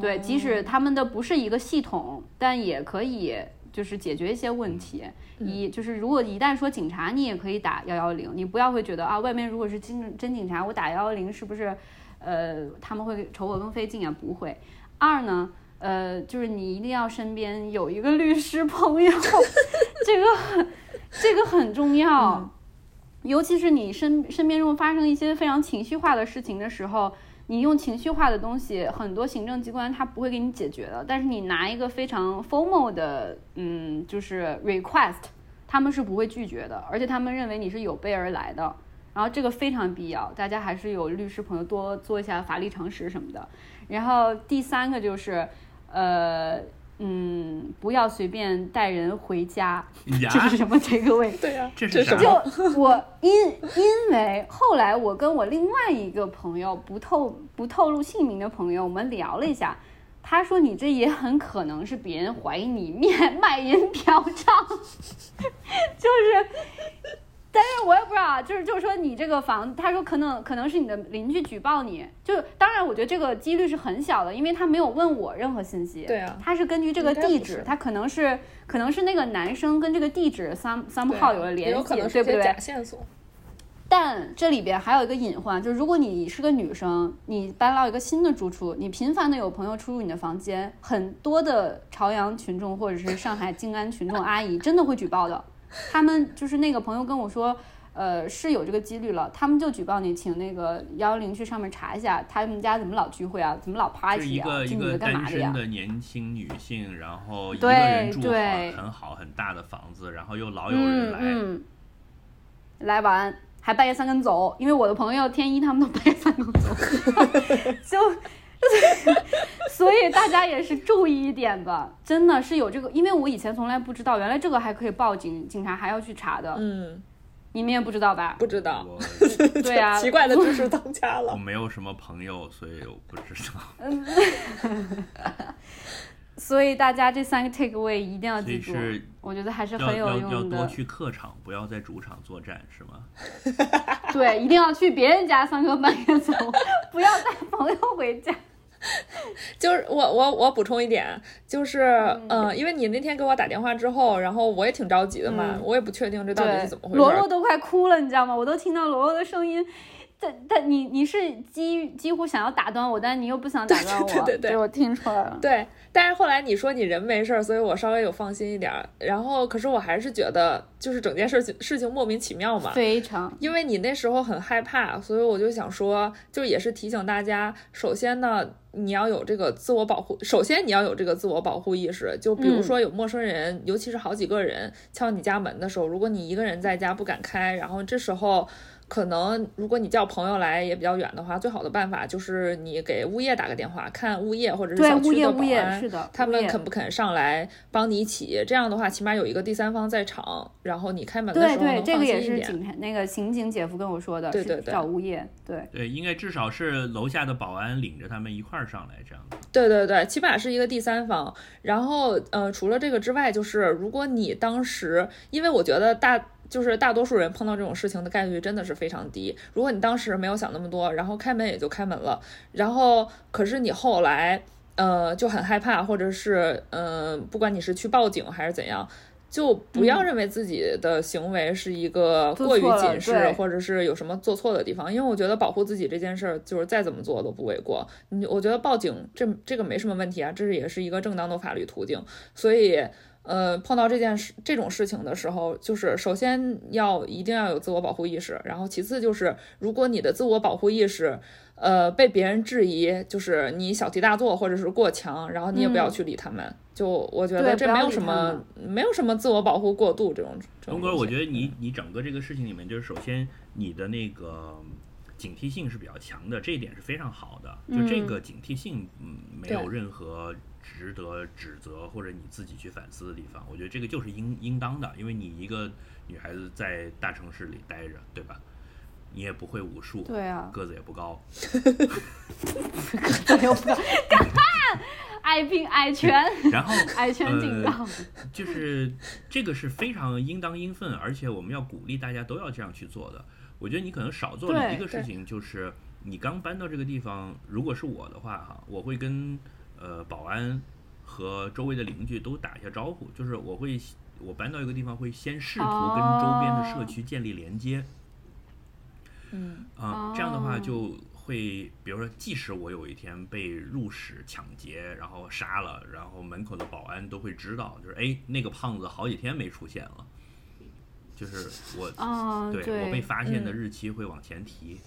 对，即使他们的不是一个系统，但也可以就是解决一些问题。一就是如果一旦说警察，你也可以打幺幺零，你不要会觉得啊，外面如果是真真警察，我打幺幺零是不是呃他们会瞅我更费劲啊？不会。二呢，呃，就是你一定要身边有一个律师朋友，这个很这个很重要。尤其是你身身边如果发生一些非常情绪化的事情的时候，你用情绪化的东西，很多行政机关他不会给你解决的。但是你拿一个非常 formal 的，嗯，就是 request，他们是不会拒绝的，而且他们认为你是有备而来的。然后这个非常必要，大家还是有律师朋友多做一下法律常识什么的。然后第三个就是，呃，嗯，不要随便带人回家，这是什么 take away？
对呀、
这是
什么？
就我因因为后来我跟我另外一个朋友不透不透露姓名的朋友，我们聊了一下，他说你这也很可能是别人怀疑你面卖淫嫖娼，就是。但是我也不知道啊，就是就是说你这个房，他说可能可能是你的邻居举报你，就当然我觉得这个几率是很小的，因为他没有问我任何信息，
对啊
他是根据这个地址他可能是可能是那个男生跟这个地址 some somehow 有了联系，
有可能是
对不对？
一些假线索。
但这里边还有一个隐患，就是如果你是个女生，你搬到一个新的住处，你频繁的有朋友出入你的房间，很多的朝阳群众或者是上海静安群众阿姨真的会举报的。他们就是那个朋友跟我说，呃，是有这个几率了，他们就举报你，请那个幺幺零去上面查一下，他们家怎么老聚会啊，怎么老
是
party 啊，
一个一
这女的
个单
干嘛的呀
身？的年轻女性，然后一个
对
人住很好很大的房子，然后又老有人来，
嗯嗯，来玩还半夜三更走，因为我的朋友天一他们都半夜三更走，就。所以大家也是注意一点吧，真的是有这个，因为我以前从来不知道，原来这个还可以报警，警察还要去查的，
嗯，
你们也不知道吧？
不知道，
我
对啊，
奇怪的知识增加了我。
没有什么朋友，所以我不知道。
嗯 所以大家这三个 take away 一定要
所
记住，我觉得还是很有
要要
用的。
多去客场，不要在主场作战，是吗？
对，一定要去别人家三更半夜走，不要带朋友回家。
就是我我我补充一点，就是嗯、呃因为你那天给我打电话之后，然后我也挺着急的嘛，
嗯
我也不确定这到底是怎么回事。
罗罗都快哭了，你知道吗？我都听到罗罗的声音，但但你你是几几乎想要打断我，但你又不想打断我，
对对对
我听出来了。
对，但是后来你说你人没事儿，所以我稍微有放心一点儿。然后，可是我还是觉得，就是整件事情事情莫名其妙嘛。
非常，
因为你那时候很害怕，所以我就想说，就也是提醒大家，首先呢，你要有这个自我保护，首先你要有这个自我保护意识。就比如说有陌生人，尤其是好几个人敲你家门的时候，如果你一个人在家不敢开，然后这时候。可能如果你叫朋友来也比较远的话，最好的办法就是你给物业打个电话，看物业或者是小区的保安，他们肯不肯上来帮你一起。这样的话，起码有一个第三方在场，然后你开门的时候
能放心一点。对对，这个也是
警
那个刑警姐夫跟我说的，
对对对，
找物业，对
对，应该至少是楼下的保安领着他们一块儿上来这样的。
对对对，起码是一个第三方。然后呃，除了这个之外，就是如果你当时，因为我觉得大。就是大多数人碰到这种事情的概率真的是非常低。如果你当时没有想那么多，然后开门也就开门了，然后可是你后来呃就很害怕，或者是嗯，不管你是去报警还是怎样，就不要认为自己的行为是一个过于谨慎，或者是有什么做错的地方。因为我觉得保护自己这件事儿，就是再怎么做都不为过。你我觉得报警这这个没什么问题啊，这是也是一个正当的法律途径，所以。呃，碰到这件事这种事情的时候，就是首先要一定要有自我保护意识，然后其次就是，如果你的自我保护意识，呃，被别人质疑，就是你小题大做或者是过强，然后你也不要去理他们。就我觉得这没有什么，没有什么自我保护过度这种。
东哥，我觉得你你整个这个事情里面，就是首先你的那个警惕性是比较强的，这一点是非常好的。就这个警惕性，嗯，没有任何。值得指责或者你自己去反思的地方，我觉得这个就是应应当的，因为你一个女孩子在大城市里待着，对吧？你也不会武术，
对啊，
个子也不高，
个子又不高，矮兵矮拳，
然后
矮拳警告，
就是这个是非常应当应分，而且我们要鼓励大家都要这样去做的。我觉得你可能少做了一个事情，就是你刚搬到这个地方，如果是我的话哈，我会跟。呃，保安和周围的邻居都打一下招呼，就是我会，我搬到一个地方会先试图跟周边的社区建立连接。
嗯，
啊，这样的话就会，比如说，即使我有一天被入室抢劫，然后杀了，然后门口的保安都会知道，就是哎，那个胖子好几天没出现了，就是我，对我被发现的日期会往前提。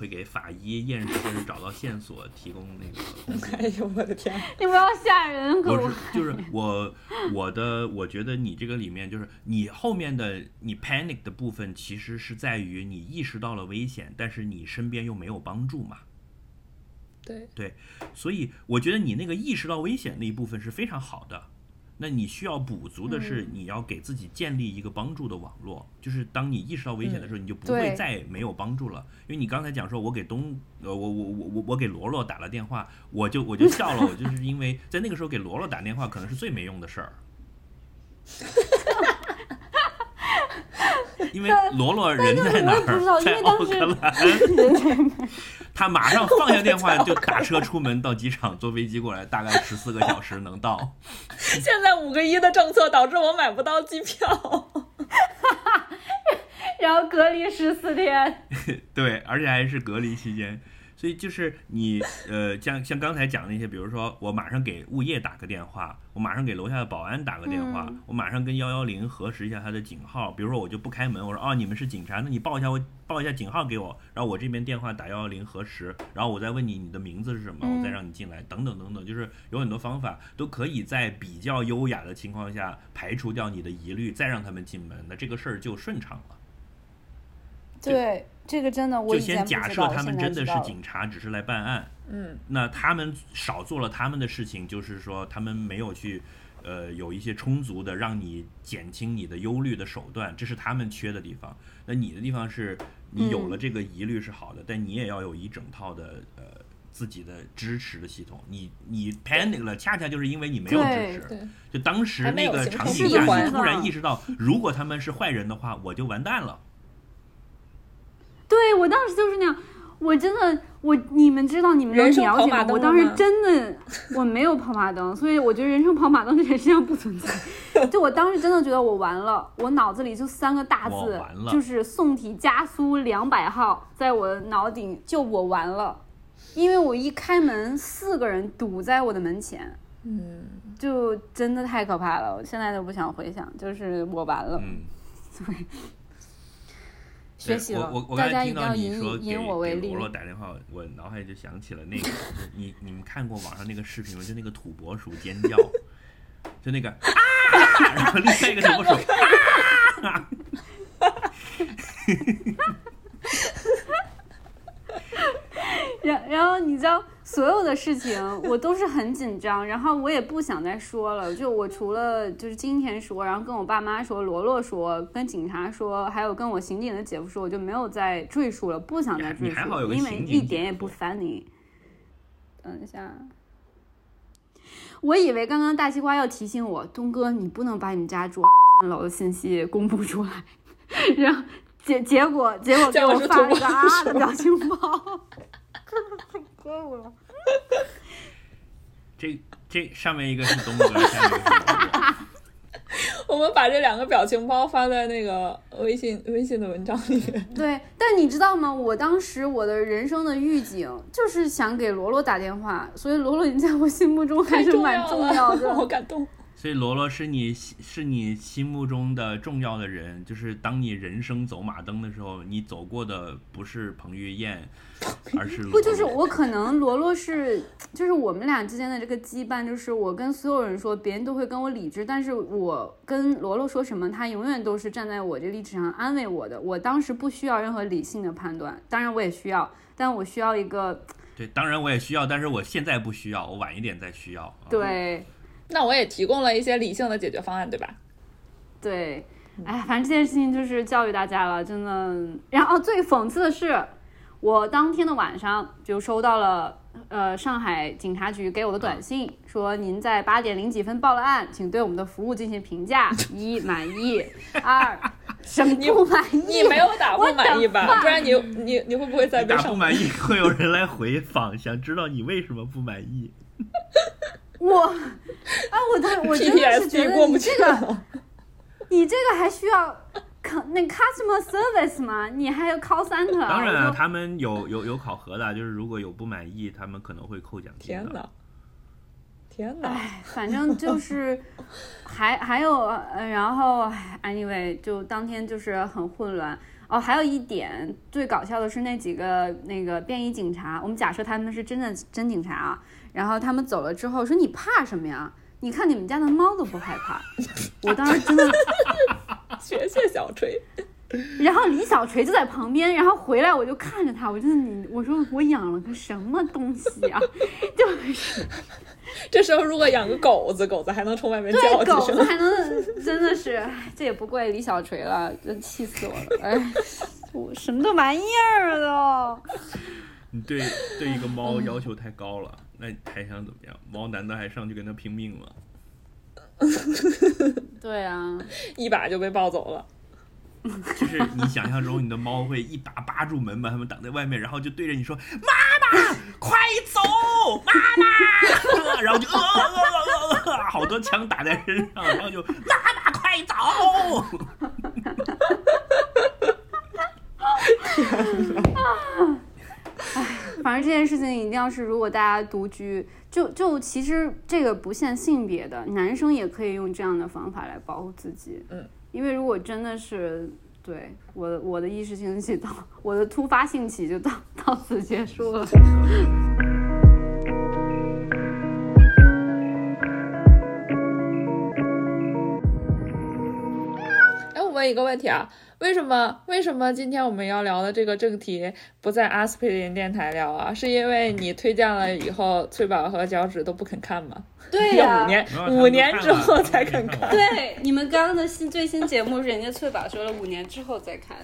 会给法医验尸或者找到线索提供那
个。哎呦我的天！
你不要吓人！
不是，就是我我的，我觉得你这个里面就是你后面的你 panic 的部分，其实是在于你意识到了危险，但是你身边又没有帮助嘛。
对
对，所以我觉得你那个意识到危险那一部分是非常好的。那你需要补足的是，你要给自己建立一个帮助的网络，就是当你意识到危险的时候，你就不会再没有帮助了。因为你刚才讲说，我给东，呃，我我我我我给罗罗打了电话，我就我就笑了，我就是因为在那个时候给罗罗打电话，可能是最没用的事儿。因为罗罗人在哪儿？在奥克兰。他马上放下电话，就打车出门到机场，坐飞机过来，大概十四个小时能到。
现在五个一的政策导致我买不到机票，
然后隔离十四天。
对，而且还是隔离期间。所以就是你，呃，像像刚才讲那些，比如说我马上给物业打个电话，我马上给楼下的保安打个电话，我马上跟幺幺零核实一下他的警号。比如说我就不开门，我说哦你们是警察，那你报一下我报一下警号给我，然后我这边电话打幺幺零核实，然后我再问你你的名字是什么，我再让你进来，等等等等，就是有很多方法都可以在比较优雅的情况下排除掉你的疑虑，再让他们进门，那这个事儿就顺畅了。
对。这个真的，我
就先假设他们真的是警察，只是来办案。
嗯，
那他们少做了他们的事情，就是说他们没有去，呃，有一些充足的让你减轻你的忧虑的手段，这是他们缺的地方。那你的地方是你有了这个疑虑是好的，但你也要有一整套的呃自己的支持的系统。你你 panic 了，恰恰就是因为你没有支持。就当时那个场景下，你突然意识到，如果他们是坏人的话，我就完蛋了。
对我当时就是那样，我真的，我你们知道，你们能
人
了解吗？
跑马灯
我当时真的我没有跑马灯，所以我觉得人生跑马灯这件事情不存在。就我当时真的觉得我完了，我脑子里就三个大字就是宋体加苏两百号，在我的脑顶，就我完了，因为我一开门，四个人堵在我的门前，
嗯，
就真的太可怕了。我现在都不想回想，就是我完了，
嗯，
学习了
我我刚才听到你说给
我为
给
例
罗。罗打电话，我脑海里就想起了那个，就你你们看过网上那个视频吗？就那个土拨鼠尖叫，就那个啊，然后另外一个土拨鼠啊，
然然后你知道，所有的事情我都是很紧张，然后我也不想再说了。就我除了就是今天说，然后跟我爸妈说，罗罗说，跟警察说，还有跟我刑警的姐夫说，我就没有再赘述了，不想再赘
你还好有
述，因为一点也不
烦
你。等一下，我以为刚刚大西瓜要提醒我，东哥，你不能把你们家住二十三楼的信息公布出来，然后结结果结果给
结果是
我发了一个啊的表情包。够了。
这这上面一个是东哥，下面一个是罗罗。
我们把这两个表情包发在那个微信微信的文章里面。
对，但你知道吗？我当时我的人生的预警就是想给罗罗打电话，所以罗罗你在我心目中还是蛮重要的。
好 感动。
所以罗罗是你是你心目中的重要的人，就是当你人生走马灯的时候，你走过的不是彭于晏，而是罗
不就是我可能罗罗是，就是我们俩之间的这个羁绊，就是我跟所有人说，别人都会跟我理智，但是我跟罗罗说什么，他永远都是站在我这立场上安慰我的。我当时不需要任何理性的判断，当然我也需要，但我需要一个
对，当然我也需要，但是我现在不需要，我晚一点再需要。啊，
对。
那我也提供了一些理性的解决方案，对吧？
对，哎，反正这件事情就是教育大家了，真的。然后最讽刺的是，我当天的晚上就收到了呃上海警察局给我的短信，说您在八点零几分报了案，请对我们的服务进行评价：一满意，二 什么不满意？
你没有打不满意吧？不然你你你会不会再被
打不满意，会有人来回访，想知道你为什么不满意。
我啊，我的我真的是觉得
过不去
你这个。你这个还需要。那 customer service 吗？你还有 call center？
当然了，他们有有有考核的，就是如果有不满意，他们可能会扣奖金的。
天哪！天哪！
唉，反正就是还还有呃，然后唉 anyway，就当天就是很混乱。哦，还有一点最搞笑的是那几个那个便衣警察，我们假设他们是真的真警察啊，然后他们走了之后说你怕什么呀？你看你们家的猫都不害怕。我当时真的，
学学小锤，
然后李小锤就在旁边，然后回来我就看着他，我真的你我说我养了个什么东西啊？就是
这时候如果养个狗子，狗子还能从外面，叫几声。
狗子还能，真的是，这也不怪李小锤了，真气死我了！哎，我什么都玩意儿都。
你对对一个猫要求太高了，那你还想怎么样？猫难道还上去跟他拼命吗？
对啊，
一把就被抱走了。
就是你想象中你的猫会一把扒住门，把它们挡在外面，然后就对着你说：“妈妈，快走，妈妈！” 然后就呃呃呃呃呃，好多枪打在身上，然后就妈妈快走。
反正这件事情一定要是，如果大家独居，就就其实这个不限性别的，男生也可以用这样的方法来保护自己。
嗯，
因为如果真的是对我的我的意识兴起到，我的突发兴起就到到此结束了。
哎，我问一个问题啊，为什么为什么今天我们要聊的这个正题不在阿司匹林电台聊啊？是因为你推荐了以后，翠宝和脚趾都不肯看吗？
对
呀五年五年之后才肯看。
对，你们刚刚的新最新节目是人家翠宝说了五年之后再看。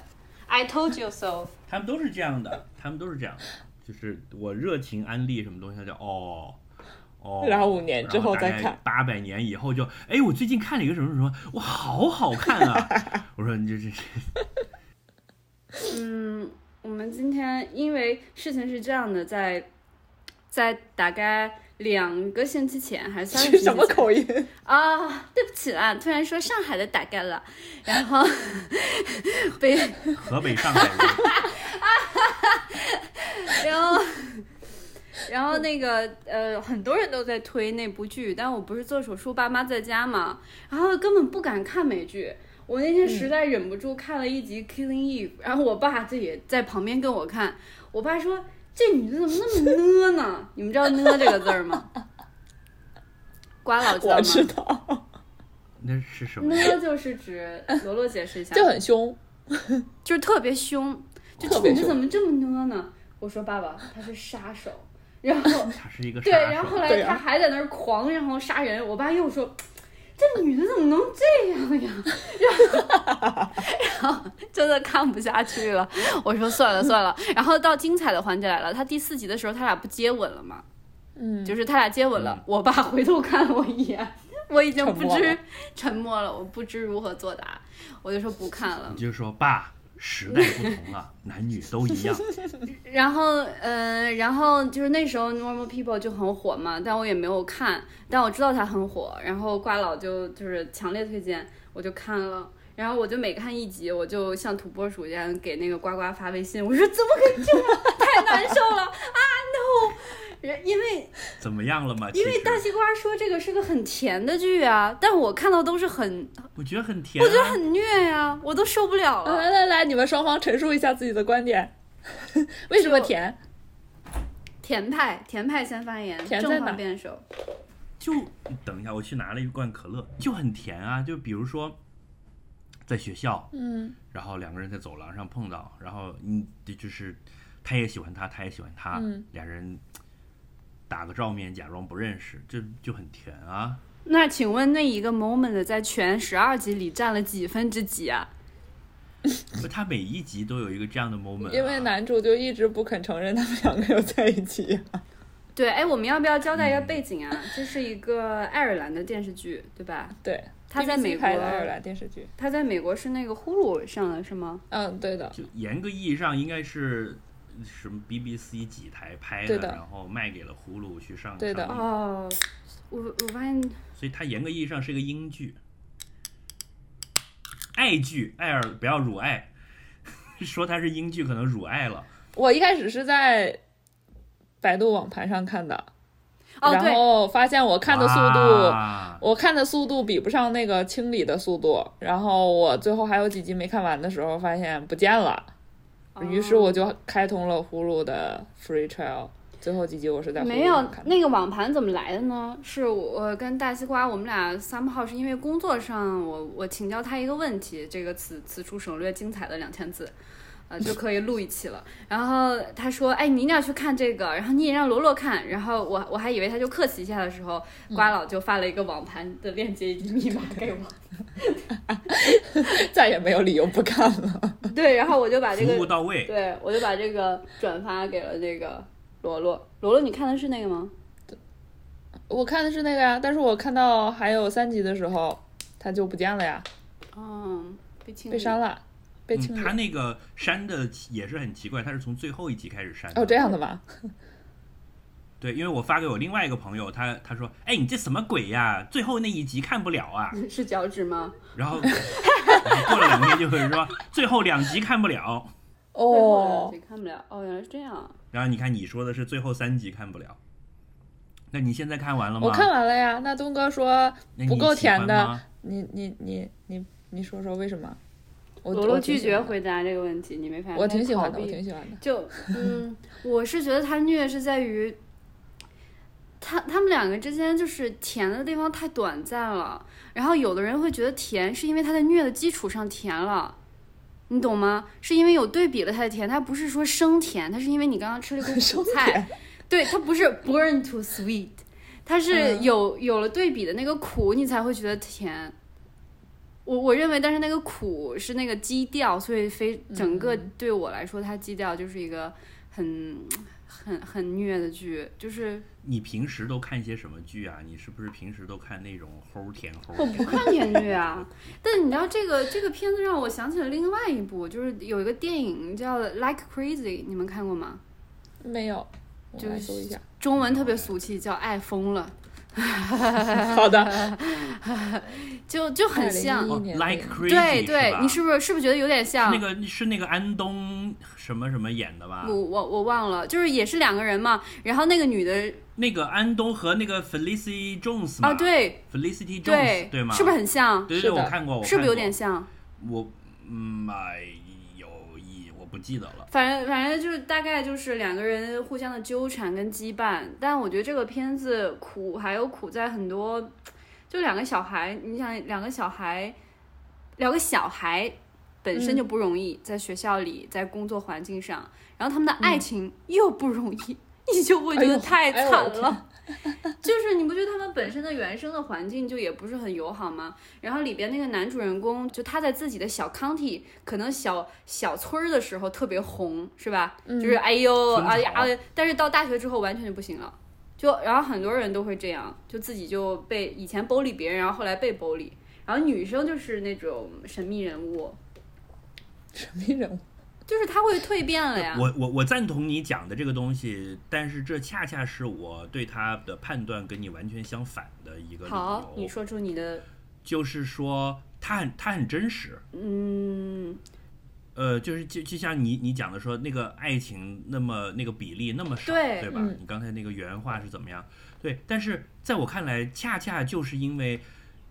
I told you so。
他们都是这样的，他们都是这样的，就是我热情安利什么东西，他就哦哦，
然后五年之后再看，
八百年以后就，哎，我最近看了一个什么什么，哇，好好看啊！我说你这这这，
嗯，我们们今天因为事情是这样的，在在大概两个星期前还是三个星期前
什么口音？
啊？对不起啦，突然说上海的大概了，然后被
河北上海人，
然后，然后那个呃，很多人都在推那部剧，但我不是做手术，爸妈在家嘛，然后根本不敢看美剧。我那天实在忍不住看了一集《Killing Eve》，然后我爸自己在旁边跟我看。我爸说：“这女的怎么那么呢呢？” 你们知道“呢”这个字儿吗？瓜老知道
我
吗？
知道，
那是什么？
呢就是指罗罗解释一下，
就很凶。
就是特别凶，就这女的怎么这么呢呢？我说爸爸，她是杀手。然后
他是一个
对，然后后。来他还在那儿狂，然后杀人。我爸又说，这女的怎么能这样呀？然后，然后 真的看不下去了。我说算了算了。然后到精彩的环节来了，他第四集的时候，他俩不接吻了吗？
嗯，
就是他俩接吻了
嗯。
我爸回头看了我一眼，我已经不知
沉默
沉默了，我不知如何作答，我就说不看了
你。就说爸，时代不同了，男女都一样。
然后，呃，然后就是那时候 Normal People 就很火嘛，但我也没有看，但我知道它很火。然后瓜老就就是强烈推荐，我就看了。然后我就每看一集，我就像土拨鼠一样给那个呱呱发微信，我说怎么可以这样，太难受了啊，no！人因为
怎么样了嘛？
因为大西瓜说这个是个很甜的剧啊，但我看到都是很，
我觉得很甜、啊，
我觉得很虐呀、我都受不了了。
来来来，你们双方陈述一下自己的观点。为什么甜？
甜派，甜派先发言，正
甜在哪
方辩手。
就等一下，我去拿了一罐可乐，就很甜啊。就比如说，在学校，
嗯，
然后两个人在走廊上碰到，然后嗯，就是他也喜欢他，他也喜欢他，
嗯
俩人打个照面，假装不认识，这就很甜啊。
那请问那一个 moment 在全十二集里占了几分之几啊？
不，他每一集都有一个这样的 moment，、啊、
因为男主就一直不肯承认他们两个有在一起。
对，哎，我们要不要交代一下背景啊？这是一个爱尔兰的电视剧，对吧？
对，
他在美国
爱尔兰电视剧。
他在美国是那个呼噜上的是吗？
嗯，对的，
就严格意义上应该是什么 BBC 几台拍
对的。
然后卖给了呼噜去上
对的
上
哦，我我发现
所以它严格意义上是一个英剧，爱剧，爱尔不要辱爱，说它是英剧可能辱爱了。
我一开始是在百度网盘上看的，然
哦对，
后发现我看的速度，我看的速度比不上那个清理的速度，然后我最后还有几集没看完的时候，发现不见了，于是我就开通了呼噜的 free trial，最后几集我是在
没有。那个网盘怎么来的呢？是我跟大西瓜，我们俩 somehow 是因为工作上，我我请教他一个问题，这个此此处省略精彩的两千字。呃，就可以录一期了。然后他说：“哎，你一定要去看这个，然后你也让罗罗看。”然后我我还以为他就客气一下的时候，瓜老就发了一个网盘的链接以及密码给我。
再也没有理由不看了。
对，然后我就把这
服务
个，
到位，
对我就把这个转发给了那个罗罗。罗罗，你看的是那个吗？
我看的是那个呀，但是我看到还有三集的时候，它就不见了呀，
嗯，被清
被删了，被清
嗯，他那个删的也是很奇怪，他是从最后一集开始删的。
哦，这样的吗？
对，因为我发给我另外一个朋友，他他说：“哎，你这什么鬼呀？最后那一集看不了啊。
是脚趾吗？”
然后 过了两天就会说最后两集看不了。
哦，
谁看不了？哦，原来是这样。
然后你看你说的是最后三集看不了，那你现在看完了吗？
我看完了呀。那东哥说不够甜的你你你你你说说为什么？我
罗罗拒绝回答这个问题，你没发现？
我挺喜欢的，我挺喜欢的。
就嗯，我是觉得他虐是在于，他他们两个之间就是甜的地方太短暂了，然后有的人会觉得甜是因为他在虐的基础上甜了。你懂吗？是因为有对比了它的甜，它不是说生甜，它是因为你刚刚吃了一口
生
苦菜，对，它不是 born to sweet，它是
嗯
有有了对比的那个苦，你才会觉得甜。我我认为，但是那个苦是那个基调，所以非整个
嗯
对我来说，它基调就是一个很很很虐的剧，就是
你平时都看一些什么剧啊？你是不是平时都看那种齁甜齁？
我不看甜剧啊。但你知道这个这个片子让我想起了另外一部，就是有一个电影叫《Like Crazy》，你们看过吗？
没有，我
就是
来搜一下。
中文特别俗气，叫《爱疯了
好的，》，
就就很像。
2011
哦
年
，Like Crazy
对对，你是不是是不是觉得有点像？
那个是那个安东什么什么演的吧
我？我我忘了，就是也是两个人嘛，然后那个女的
那个安东和那个 Felicity Jones 嘛？
啊，对
，Felicity Jones 对吗？
是不是很像？
对对，我看过，我
是不是有点像？
我嗯，哎，有一我不记得了。
反正反正就是大概就是两个人互相的纠缠跟羁绊，但我觉得这个片子苦还有苦在很多，就两个小孩，你想两个小孩，两个小孩本身就不容易，在学校里，在工作环境上，然后他们的爱情又不容易，你就会觉得太惨了。就是你不觉得他们本身的原生的环境就也不是很友好吗？然后里边那个男主人公，就他在自己的小 county，可能小小村儿的时候特别红，是吧？就是哎呦
村草
啊呀啊！但是到大学之后完全就不行了。就然后很多人都会这样，就自己就被以前剥离别人，然后后来被剥离。然后女生就是那种神秘人物，
神秘人物。
就是他会蜕变了呀。
我我我赞同你讲的这个东西，但是这恰恰是我对他的判断跟你完全相反的一个理
好，你，说出你的
就是说他很他很真实，
嗯
呃，就是就就像你你讲的说那个爱情那么那个比例那么少，
对
吧？
嗯
你刚才那个原话是怎么样？对，但是在我看来，恰恰就是因为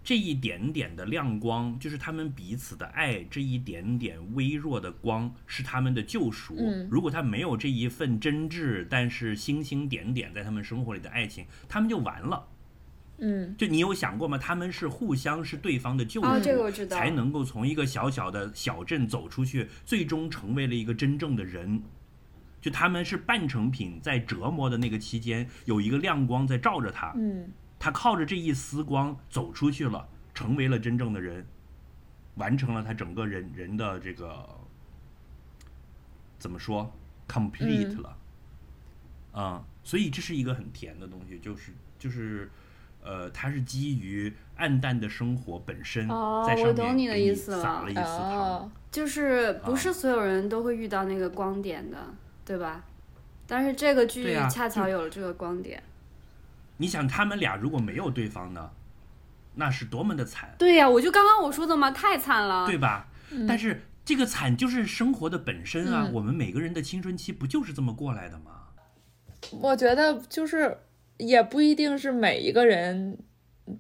这一点点的亮光，就是他们彼此的爱，这一点点微弱的光是他们的救赎。
嗯
如果他没有这一份真挚但是星星点点在他们生活里的爱情，他们就完了。
嗯
就你有想过吗？他们是互相是对方的救赎，
哦这个我知道
才能够从一个小小的小镇走出去，最终成为了一个真正的人。就他们是半成品，在折磨的那个期间，有一个亮光在照着他，
嗯
他靠着这一丝光走出去了，成为了真正的人，完成了他整个人人的这个怎么说 complete 了，啊、所以这是一个很甜的东西，就是就是。呃，它是基于暗淡的生活本身，
哦
在上
我懂你的
面给
意思了
撒了一丝糖。
哦，
就是不
啊
是所有人都会遇到那个光点的，对吧？但是这个剧恰巧有了这个光点。
你想，他们俩如果没有对方呢，那是多么的惨，
对呀、我就刚刚我说的嘛，太惨了。
对吧？但是这个惨就是生活的本身啊，
嗯
我们每个人的青春期不就是这么过来的吗？
我觉得就是也不一定是每一个人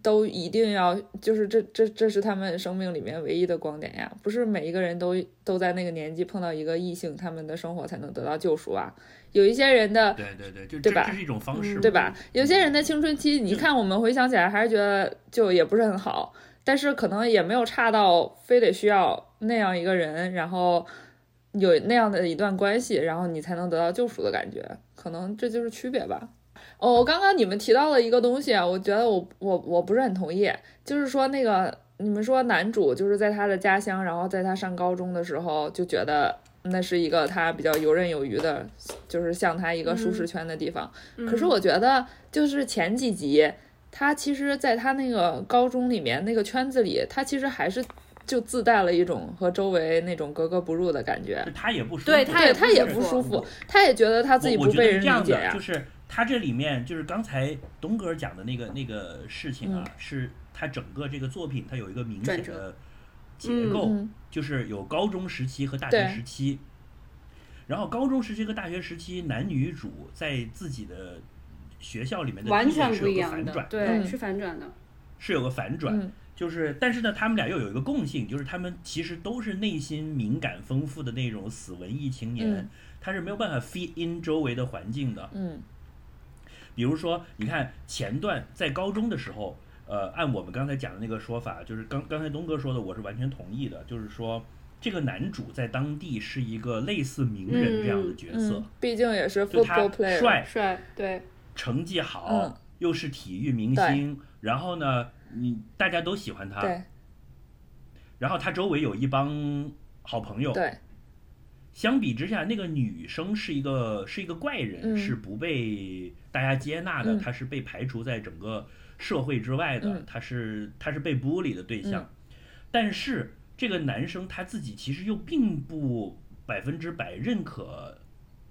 都一定要，就是这这这是他们生命里面唯一的光点呀，不是每一个人都都在那个年纪碰到一个异性，他们的生活才能得到救赎啊。有一些人的
对对对，就
对吧
这这是一种方式嘛，
对吧？有些人的青春期，你看我们回想起来还是觉得就也不是很好，但是可能也没有差到非得需要那样一个人，然后有那样的一段关系，然后你才能得到救赎的感觉，可能这就是区别吧。哦，刚刚你们提到了一个东西啊，我觉得我我我不是很同意，就是说那个你们说男主就是在他的家乡，然后在他上高中的时候就觉得那是一个他比较游刃有余的，就是像他一个舒适圈的地方。可是我觉得就是前几集，他其实在他那个高中里面那个圈子里，他其实还是就自带了一种和周围那种格格不入的感觉。
他也不舒服，
对他也
他也
不舒
服，他也觉得他自己不被人理解呀
就。是他这里面就是刚才东哥讲的那个那个事情啊，是他整个这个作品它有一个明显的结构，
嗯
就是有高中时期和大学时期。然后高中时期和大学时期，男女主在自己的学校里面的
完
地位是有
全不一样
个反转，
对，
嗯
是反转的。
是有个反转。
嗯
就是，但是呢，他们俩又有一个共性，就是他们其实都是内心敏感丰富的那种死文艺青年，
嗯
他是没有办法 fit in 周围的环境的。
嗯
比如说，你看前段在高中的时候，呃，按我们刚才讲的那个说法，就是刚刚才东哥说的，我是完全同意的，就是说这个男主在当地是一个类似名人这样的角色，
嗯，毕竟也是 football player，
帅，
帅，对，
成绩好，
嗯。
又是体育明星，然后呢，你大家都喜欢他，
对。
然后他周围有一帮好朋友，
对，
相比之下，那个女生是一个是一个怪人，
嗯。
是不被大家接纳的，他是被排除在整个社会之外的，他是他是被孤立的对象。但是这个男生他自己其实又并不百分之百认可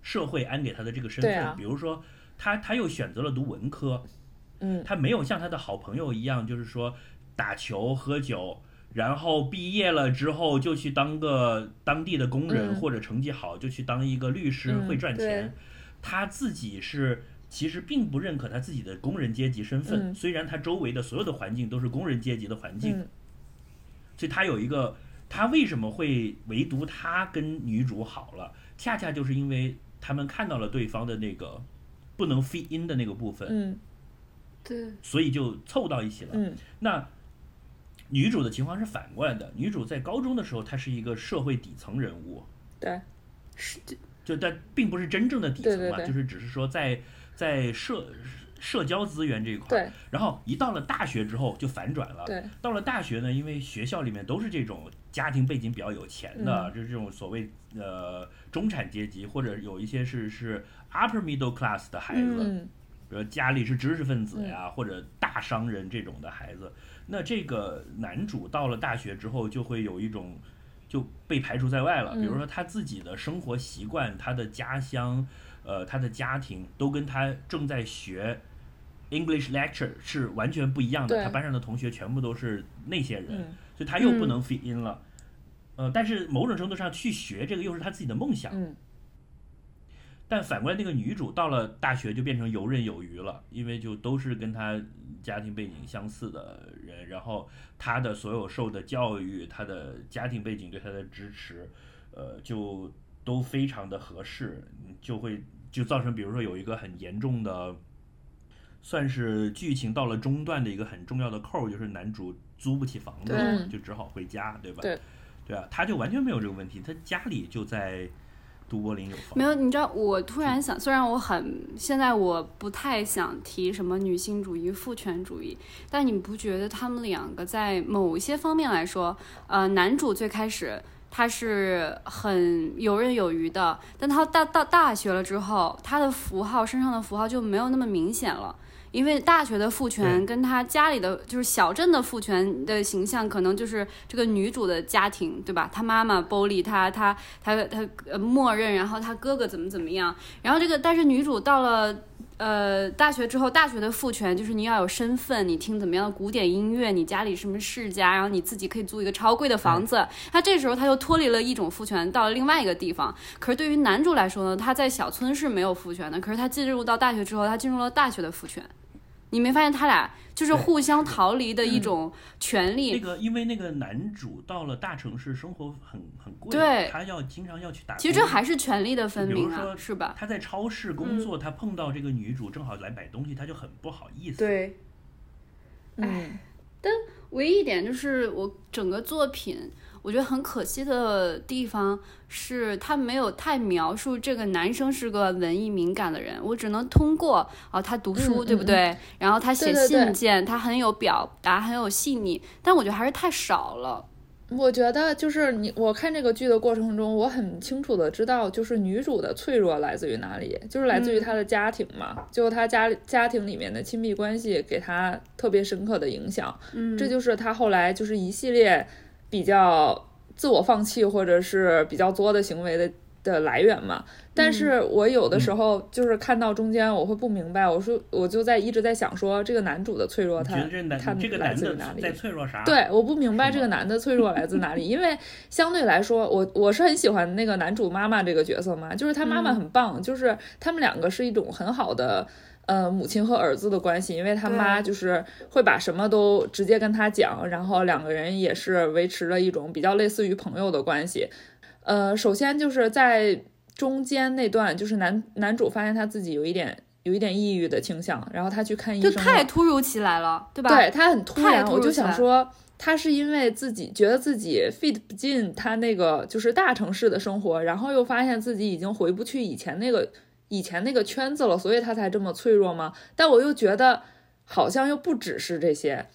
社会安给他的这个身份，比如说他他又选择了读文科，
嗯。
他没有像他的好朋友一样，就是说打球喝酒，然后毕业了之后就去当个当地的工人，
嗯。
或者成绩好就去当一个律师，
嗯
会赚钱。他自己是其实并不认可他自己的工人阶级身份，
嗯。
虽然他周围的所有的环境都是工人阶级的环境，
嗯。
所以他有一个，他为什么会唯独他跟女主好了，恰恰就是因为他们看到了对方的那个不能 fit in 的那个部分，
嗯。
对，
所以就凑到一起了。
嗯。
那女主的情况是反过来的，女主在高中的时候，她是一个社会底层人物，
对，
是
就但并不是真正的底层嘛，
对对对。
就是只是说在在社社交资源这一块，
对
然后一到了大学之后就反转了。
对，
到了大学呢，因为学校里面都是这种家庭背景比较有钱的，
嗯
就是这种所谓呃中产阶级，或者有一些是是 upper middle class 的孩子，
嗯
比如家里是知识分子呀，或者大商人这种的孩子，那这个男主到了大学之后，就会有一种就被排除在外了。
嗯
比如说他自己的生活习惯、他的家乡、呃，他的家庭，都跟他正在学 English lecture 是完全不一样的。他班上的同学全部都是那些人，
嗯
所以他又不能 fit in 了。呃，但是某种程度上去学这个又是他自己的梦想。
嗯
但反过来，那个女主到了大学就变成游刃有余了，因为就都是跟他家庭背景相似的人，然后他的所有受的教育，他的家庭背景对她的支持，呃，就都非常的合适，就会就造成，比如说有一个很严重的，算是剧情到了中段的一个很重要的扣儿，就是男主租不起房子了，就只好回家，对吧？
对，
对啊，他就完全没有这个问题，他家里就在都柏林有房，
没有，你知道，我突然想，虽然我很现在我不太想提什么女性主义、父权主义，但你不觉得他们两个在某些方面来说，呃，男主最开始他是很游刃有余的，但他到到大学了之后，他的符号身上的符号就没有那么明显了。因为大学的父权跟他家里的就是小镇的父权的形象，可能就是这个女主的家庭，对吧？她妈妈 bully 她，她她她呃默认，然后她哥哥怎么怎么样，然后这个但是女主到了。呃，大学之后，大学的父权就是你要有身份，你听怎么样的古典音乐，你家里什么世家，然后你自己可以租一个超贵的房子。他这时候他就脱离了一种父权，到了另外一个地方。可是对于男主来说呢，他在小村是没有父权的，可是他进入到大学之后，他进入了大学的父权。你没发现他俩就是互相逃离的一种权利？
那个，因为那个男主到了大城市，生活很很贵，
对
他要经常要去打工。
其实这还是权力的分明啊，是吧？
他在超市工作，他碰到这个女主正好来买东西，他就很不好意思。
对，
嗯
唯一一点就是我整个作品，我觉得很可惜的地方是，他没有太描述这个男生是个文艺敏感的人。我只能通过啊，他读书，
嗯
对不对？然后他写
对对对
信件，他很有表达，很有细腻，但我觉得还是太少了。
我觉得就是你，我看这个剧的过程中，我很清楚的知道，就是女主的脆弱来自于哪里，就是来自于她的家庭嘛，就她家家庭里面的亲密关系给她特别深刻的影响，
嗯，
这就是她后来就是一系列比较自我放弃或者是比较作的行为的的来源嘛。但是我有的时候就是看到中间，我会不明白，我说我就在一直在想说，这个男主的脆弱他他
男这个
来自于哪里？
在脆弱啥？
对，我不明白这个男的脆弱来自哪里，因为相对来说，我我是很喜欢那个男主妈妈这个角色嘛，就是他妈妈很棒，就是他们两个是一种很好的。呃，母亲和儿子的关系，因为他妈就是会把什么都直接跟他讲，然后两个人也是维持了一种比较类似于朋友的关系。呃，首先就是在中间那段，就是男男主发现他自己有一点有一点抑郁的倾向，然后他去看医
就
生就，
太突如其来了，对吧？
对他很突
太
然，我就想说，他是因为自己觉得自己 fit 不进他那个就是大城市的生活，然后又发现自己已经回不去以前那个以前那个圈子了，所以他才这么脆弱吗？但我又觉得好像又不只是这些。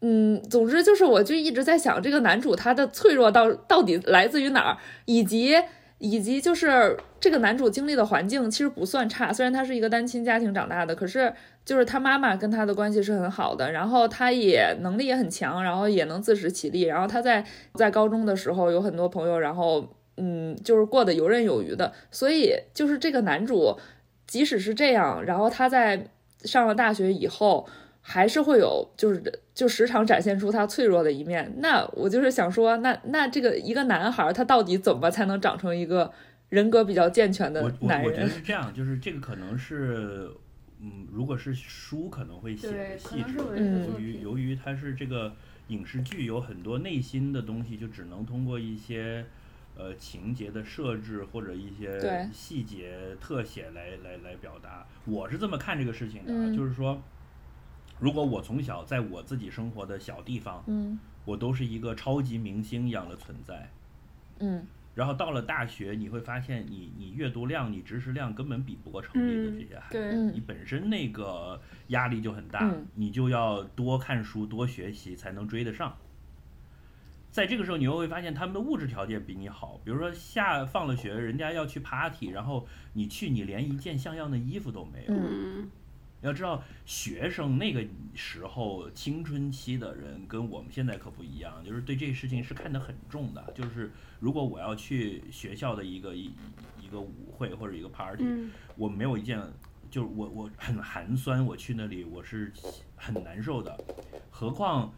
嗯，总之就是，我就一直在想，这个男主他的脆弱到到底来自于哪儿，以及以及就是这个男主经历的环境其实不算差，虽然他是一个单亲家庭长大的，可是就是他妈妈跟他的关系是很好的，然后他也能力也很强，然后也能自食其力，然后他在在高中的时候有很多朋友，然后嗯，就是过得游刃有余的，所以就是这个男主即使是这样，然后他在上了大学以后。还是会有，就是就时常展现出他脆弱的一面。那我就是想说，那那这个一个男孩，他到底怎么才能长成一个人格比较健全的男
人？我我觉得是这样，就是这个可能是，嗯，如果是书可能会写的细致，由于由于它是这个影视剧有很多内心的东西，就只能通过一些呃情节的设置或者一些细节特写来来来表达。我是这么看这个事情的，就是说。如果我从小在我自己生活的小地方，
嗯，
我都是一个超级明星一样的存在，
嗯，
然后到了大学，你会发现你你阅读量、你知识量根本比不过城里的这些孩子，你本身那个压力就很大，你就要多看书、多学习才能追得上。在这个时候，你又会发现他们的物质条件比你好，比如说下放了学，人家要去 party，然后你去，你连一件像样的衣服都没有。要知道，学生那个时候青春期的人跟我们现在可不一样，就是对这个事情是看得很重的。就是如果我要去学校的一个一一个舞会或者一个 party，我没有一件，就是我我很寒酸，我去那里我是很难受的。何况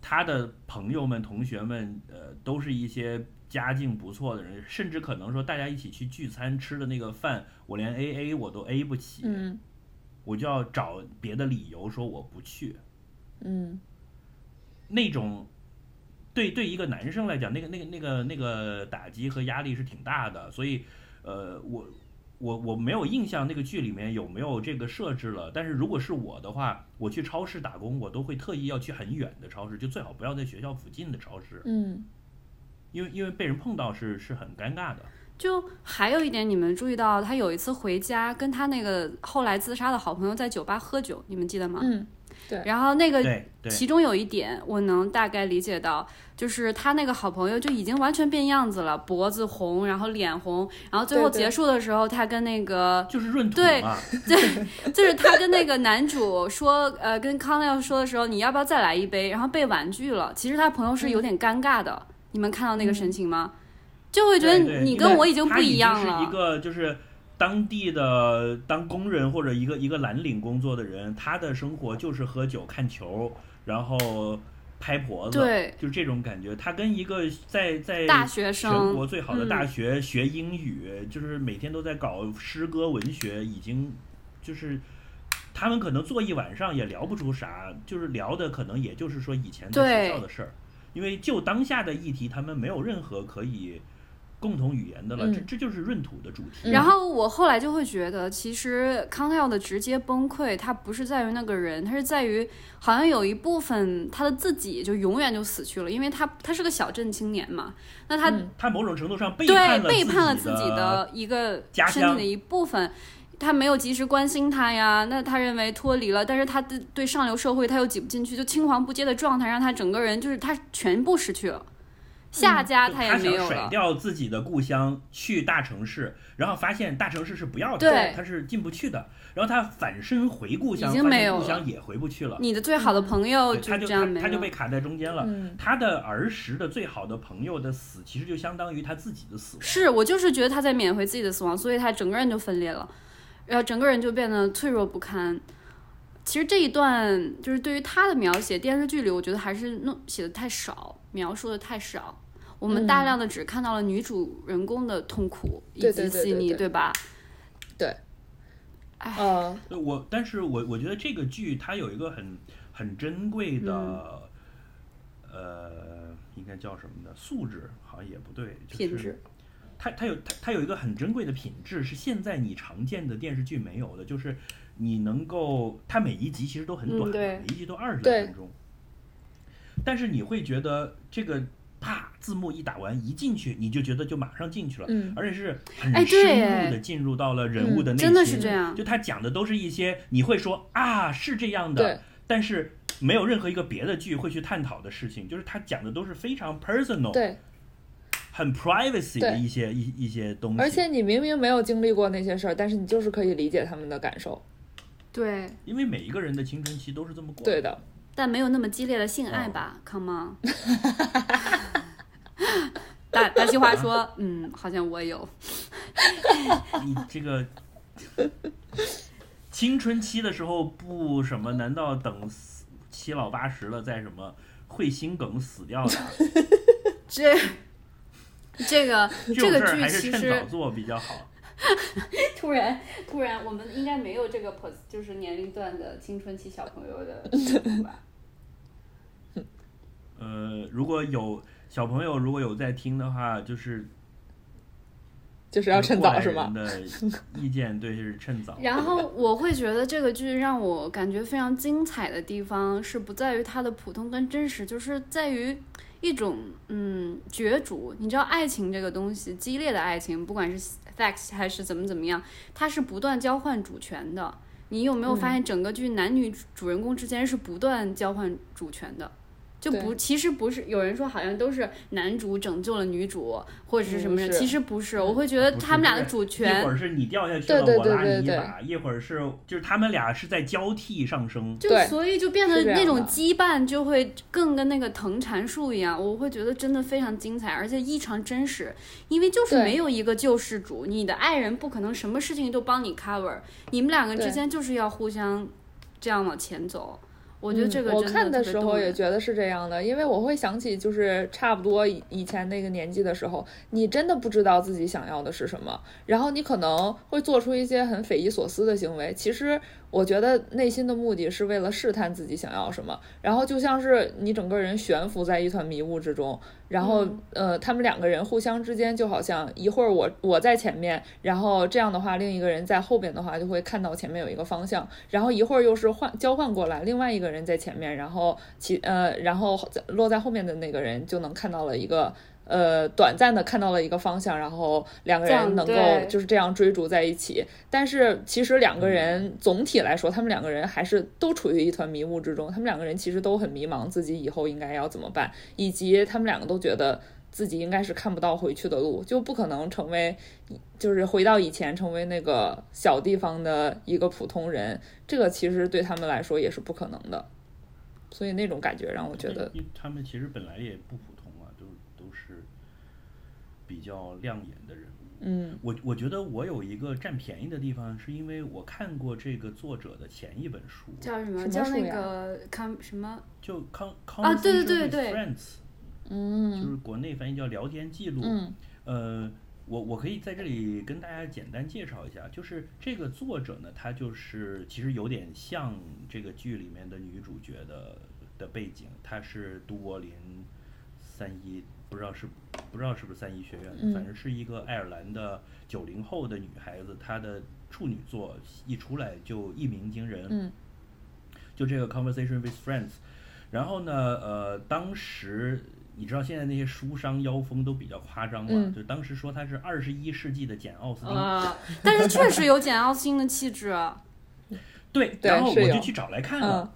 他的朋友们、同学们，呃，都是一些家境不错的人，甚至可能说大家一起去聚餐吃的那个饭，我连 A A 我都 A 不起。我就要找别的理由说我不去，
嗯，
那种对对一个男生来讲，那个那个那个那个打击和压力是挺大的，所以呃，我我我没有印象那个剧里面有没有这个设置了，但是如果是我的话，我去超市打工，我都会特意要去很远的超市，就最好不要在学校附近的超市，
嗯，
因为因为被人碰到是是很尴尬的。
就还有一点，你们注意到他有一次回家，跟他那个后来自杀的好朋友在酒吧喝酒，你们记得吗？
嗯，对。
然后那个其中有一点，我能大概理解到，就是他那个好朋友就已经完全变样子了，脖子红，然后脸红，然后最后结束的时候，他跟那个
就是闰土
对对，就是他跟那个男主说，呃，跟康奈尔说的时候，你要不要再来一杯？然后被婉拒了。其实他朋友是有点尴尬的，你们看到那个神情吗？就会觉得你跟我已经不一样
了。是一个就是当地的当工人或者一个一个蓝领工作的人，他的生活就是喝酒、看球，然后拍婆子，
对，
就是这种感觉。他跟一个在在
大学生
全国最好的大学学英语，就是每天都在搞诗歌文学，已经就是他们可能坐一晚上也聊不出啥，就是聊的可能也就是说以前在学校的事儿，因为就当下的议题，他们没有任何可以。共同语言的了，这这就是闰土的主题。
然后我后来就会觉得，其实康泰尔的直接崩溃，它不是在于那个人，它是在于好像有一部分他的自己就永远就死去了，因为他他是个小镇青年嘛。那他
他某种程度上背
叛背
叛了
自己的一个身体的一部分，
他
没有及时关心他呀。那他认为脱离了，但是他对对上流社会他又挤不进去，就青黄不接的状态，让他整个人就是他全部失去了。下家
他
也没有
了。他甩掉自己的故乡去大城市，然后发现大城市是不要的，他是进不去的。然后他反身回故乡，发现故乡也回不去了。
你的最好的朋友
就
这样
他就被卡在中间了。他的儿时的最好的朋友的死，其实就相当于他自己的死亡。
是我就是觉得他在缅怀自己的死亡，所以他整个人就分裂了，然后整个人就变得脆弱不堪。其实这一段就是对于他的描写，电视剧里我觉得还是弄写的太少，描述的太少。我们大量的只看到了女主人公的痛苦以及细腻，
对
吧？
对。
哎，
我但是我我觉得这个剧它有一个很很珍贵的，呃，应该叫什么的素质，好像也不对，
品质。
它它有它它有一个很珍贵的品质，是现在你常见的电视剧没有的，就是你能够，它每一集其实都很短，每一集都二十多分钟，但是你会觉得这个。啪！字幕一打完，一进去你就觉得就马上进去了，嗯，而且是很深入的进入到了人物的内心。
真的是这样，
就他讲的都是一些你会说啊是这样的，但是没有任何一个别的剧会去探讨的事情，就是他讲的都是非常 personal。
对，
很 privacy 的一些一一些东西。
而且你明明没有经历过那些事儿，但是你就是可以理解他们的感受。
对，
因为每一个人的青春期都是这么过。
对，的，
但没有那么激烈的性爱
哦
吧、c o m e on。大大西花说，嗯，好像我有。
你这个青春期的时候不什么？难道等七老八十了再什么会心梗死掉的？
这这个
这
这个剧其实
趁早做比较好。
突然突然，我们应该没有这个 pos 就是年龄段的青春期小朋友的吧？
呃，如果有小朋友如果有在听的话，就是
就是要趁早是吗？
的 意见对就是趁早。
然后我会觉得这个剧让我感觉非常精彩的地方，是不在于它的普通跟真实，就是在于一种嗯角逐。你知道爱情这个东西，激烈的爱情，不管是 sex 还是怎么怎么样，它是不断交换主权的。你有没有发现整个剧男女主人公之间是不断交换主权的？就不，其实不是，有人说好像都是男主拯救了女主，或者是什么人，其实不是。我会觉得他们俩的主权
一会儿是你掉下去
对
了，我拉
对对对
你一把；一会儿是就是他们俩是在交替上升。
就
对
所以就变得那种羁绊就会更跟那个藤缠树一样，我会觉得真的非常精彩，而且异常真实。因为就是没有一个救世主，你的爱人不可能什么事情都帮你 cover，你们两个之间就是要互相这样往前走。我觉得这个
嗯、我看的时候也觉得是这样的，因为我会想起就是差不多以以前那个年纪的时候，你真的不知道自己想要的是什么，然后你可能会做出一些很匪夷所思的行为。其实我觉得内心的目的是为了试探自己想要什么，然后就像是你整个人悬浮在一团迷雾之中，然后、
嗯
呃，他们两个人互相之间就好像一会儿我我在前面，然后这样的话，另一个人在后边的话就会看到前面有一个方向，然后一会儿又是换交换过来，另外一个人在前面，然后其呃，然后在落在后面的那个人就能看到了一个。呃，短暂的看到了一个方向，然后两个人能够就是这样追逐在一起。但是其实两个人总体来说，他们两个人还是都处于一团迷雾之中。他们两个人其实都很迷茫，自己以后应该要怎么办，以及他们两个都觉得自己应该是看不到回去的路，就不可能成为，就是回到以前成为那个小地方的一个普通人。这个其实对他们来说也是不可能的。所以那种感觉让我觉得，
他们其实本来也不普比较亮眼的人物。
嗯
我我觉得我有一个占便宜的地方，是因为我看过这个作者的前一本书，
叫什么？叫那个康什么？
就康康
啊对对对对
Friends，
嗯
就是国内翻译叫聊天记录。
嗯
呃，我我可以在这里跟大家简单介绍一下，就是这个作者呢，他就是其实有点像这个剧里面的女主角的的背景，她是都柏林三一，不知道是不知道是不是三一学院反正是一个爱尔兰的九零后的女孩子，她的处女作一出来就一鸣惊人。
嗯
就这个 Conversation with Friends。然后呢，呃，当时你知道现在那些书商妖风都比较夸张嘛，
嗯
就当时说她是二十一世纪的简奥斯汀。
啊，但是确实有简奥斯汀的气质。啊
对，然后我就去找来看了。
嗯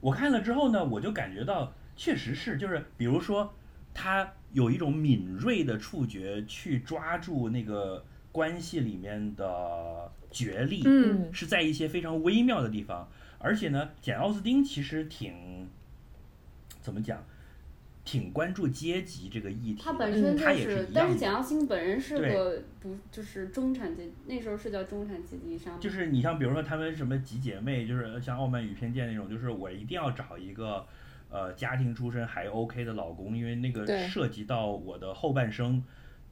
我看了之后呢，我就感觉到确实是，就是比如说他有一种敏锐的触觉去抓住那个关系里面的角力，
嗯，
嗯
是在一些非常微妙的地方。而且呢，简奥斯汀其实挺怎么讲，挺关注阶级这个议题。
他本身就
他也是
但是简奥斯汀本人是个不就是中产阶，那时候是叫中产阶级以上，
就是你像比如说他们什么几姐妹，就是像《傲慢与偏见》那种，就是我一定要找一个呃家庭出身还 OK 的老公，因为那个涉及到我的后半生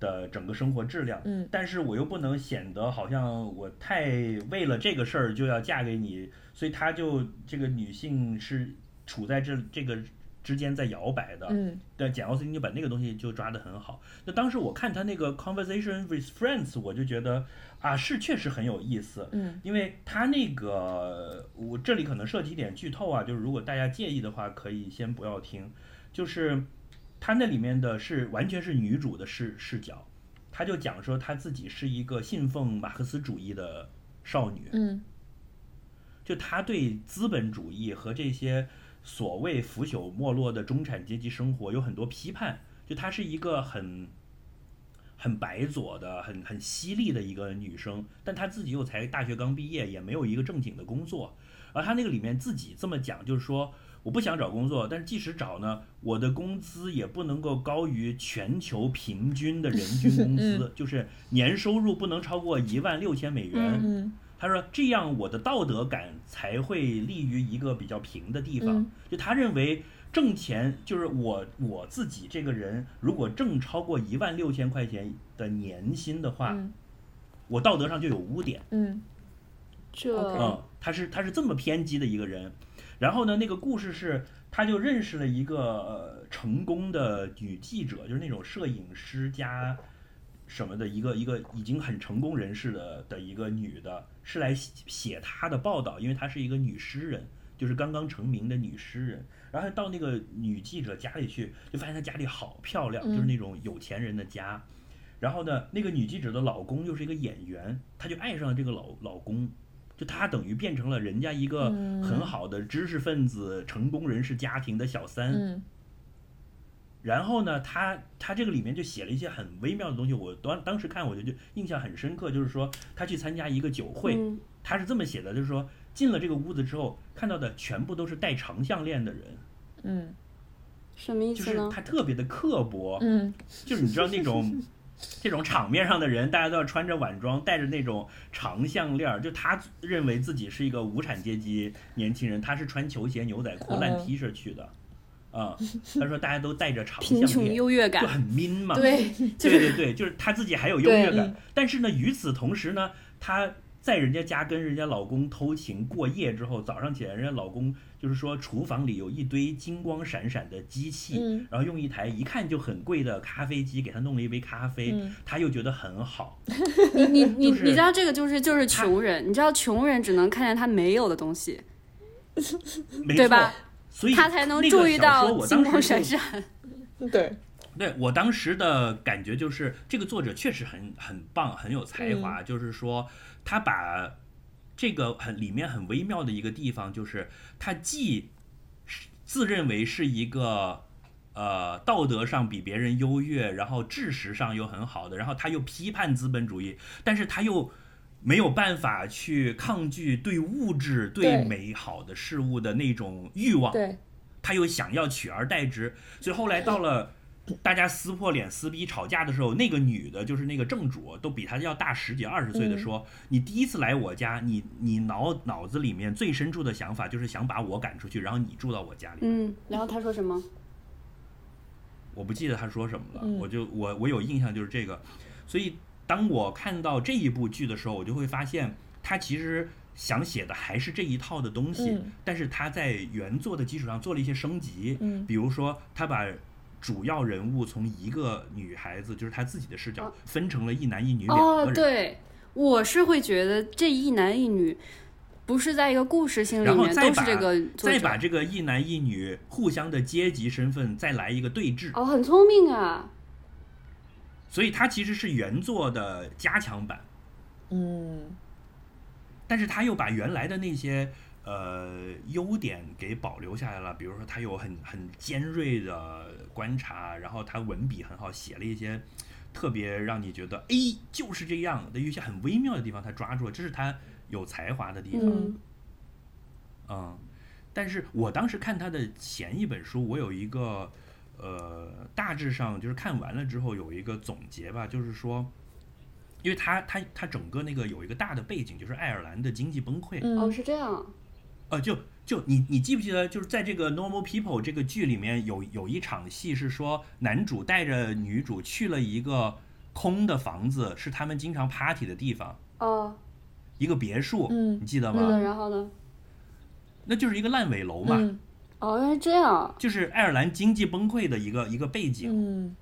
的整个生活质量。
嗯
但是我又不能显得好像我太为了这个事儿就要嫁给你，所以她就这个女性是处在这这个之间在摇摆的。
嗯
但简奥斯汀就把那个东西就抓得很好。那当时我看他那个 Conversation with Friends，我就觉得啊，是确实很有意思。
嗯
因为他那个，我这里可能涉及一点剧透啊，就是如果大家介意的话，可以先不要听。就是他那里面的是完全是女主的视视角，他就讲说他自己是一个信奉马克思主义的少女，
嗯
就他对资本主义和这些所谓腐朽没落的中产阶级生活有很多批判，就她是一个很很白左的、很很犀利的一个女生，但她自己又才大学刚毕业，也没有一个正经的工作。而她那个里面自己这么讲，就是说我不想找工作，但是即使找呢，我的工资也不能够高于全球平均的人均工资，就是年收入不能超过一万六千美元。
嗯
他说这样我的道德感才会立于一个比较平的地方。
嗯
就他认为挣钱就是我我自己这个人，如果挣超过一万六千块钱的年薪的话，
嗯
我道德上就有污点。
嗯
这
嗯，他是他是这么偏激的一个人。然后呢，那个故事是，他就认识了一个呃成功的女记者，就是那种摄影师加什么的一个一个已经很成功人士的的一个女的，是来写写她的报道，因为她是一个女诗人，就是刚刚成名的女诗人。然后到那个女记者家里去，就发现她家里好漂亮，就是那种有钱人的家。然后呢，那个女记者的老公又是一个演员，她就爱上了这个老老公，就她等于变成了人家一个
嗯
很好的知识分子、成功人士家庭的小三。
嗯
然后呢，他他这个里面就写了一些很微妙的东西，我当当时看我就就印象很深刻，就是说他去参加一个酒会，
嗯。
他是这么写的，就是说进了这个屋子之后，看到的全部都是戴长项链的人，
嗯。
什么意思呢？
就是他特别的刻薄，
嗯
就是你知道那种 这种场面上的人，大家都要穿着晚装，戴着那种长项链儿，就他认为自己是一个无产阶级年轻人，他是穿球鞋、牛仔裤、烂
嗯
T 恤去的，啊、他说大家都带着长
贫穷，优越感，
就很 min 嘛，
对，就
对
是
对对，就是她自己还有优越感，但是呢，与此同时呢，她在人家家跟人家老公偷情过夜之后，早上起来，人家老公就是说厨房里有一堆金光闪闪的机器，
嗯
然后用一台一看就很贵的咖啡机给他弄了一杯咖啡，
嗯
她又觉得很好，
你你你
就是
你知道这个就是就是穷人，你知道穷人只能看见他没有的东西，对吧？
所以
他才能注意到
我当
金光闪闪。
对，
对我当时的感觉就是，这个作者确实很很棒，很有才华。就是说，他把这个很里面很微妙的一个地方，就是他既是自认为是一个呃道德上比别人优越，然后知识上又很好的，然后他又批判资本主义，但是他又没有办法去抗拒对物质、对
对。
美好的事物的那种欲望。
对，
他又想要取而代之，所以后来到了大家撕破脸、撕逼、吵架的时候，那个女的，就是那个正主，都比他要大十几二十岁的说：“你第一次来我家，你你脑脑子里面最深处的想法就是想把我赶出去，然后你住到我家里。
嗯，然后他说什么？
我不记得他说什么了，
嗯。
我就我我有印象就是这个，所以当我看到这一部剧的时候，我就会发现他其实想写的还是这一套的东西，
嗯
但是他在原作的基础上做了一些升级，
嗯
比如说他把主要人物从一个女孩子，就是他自己的视角
哦，
分成了一男一女两个
哦，
人，
对，我是会觉得这一男一女不是在一个故事性里
然后
面，
再把
都是这个。
再把这个一男一女互相的阶级身份再来一个对峙，
哦，很聪明啊！
所以它其实是原作的加强版。
嗯
但是他又把原来的那些呃优点给保留下来了，比如说他有很很尖锐的观察，然后他文笔很好，写了一些特别让你觉得哎就是这样的，有一些很微妙的地方他抓住了，这是他有才华的地方。
嗯
嗯，但是我当时看他的前一本书，我有一个呃，大致上就是看完了之后有一个总结吧，就是说，因为他他他整个那个有一个大的背景，就是爱尔兰的经济崩溃，
哦，
嗯
是这样。
呃，就就你你记不记得，就是在这个《Normal People》这个剧里面有有一场戏是说，男主带着女主去了一个空的房子，是他们经常 party 的地方，
哦，
一个别墅，
嗯
你记得吗？
然后呢？
那就是一个烂尾楼嘛。
嗯
哦，原来这样。
就是爱尔兰经济崩溃的一个一个背景。
嗯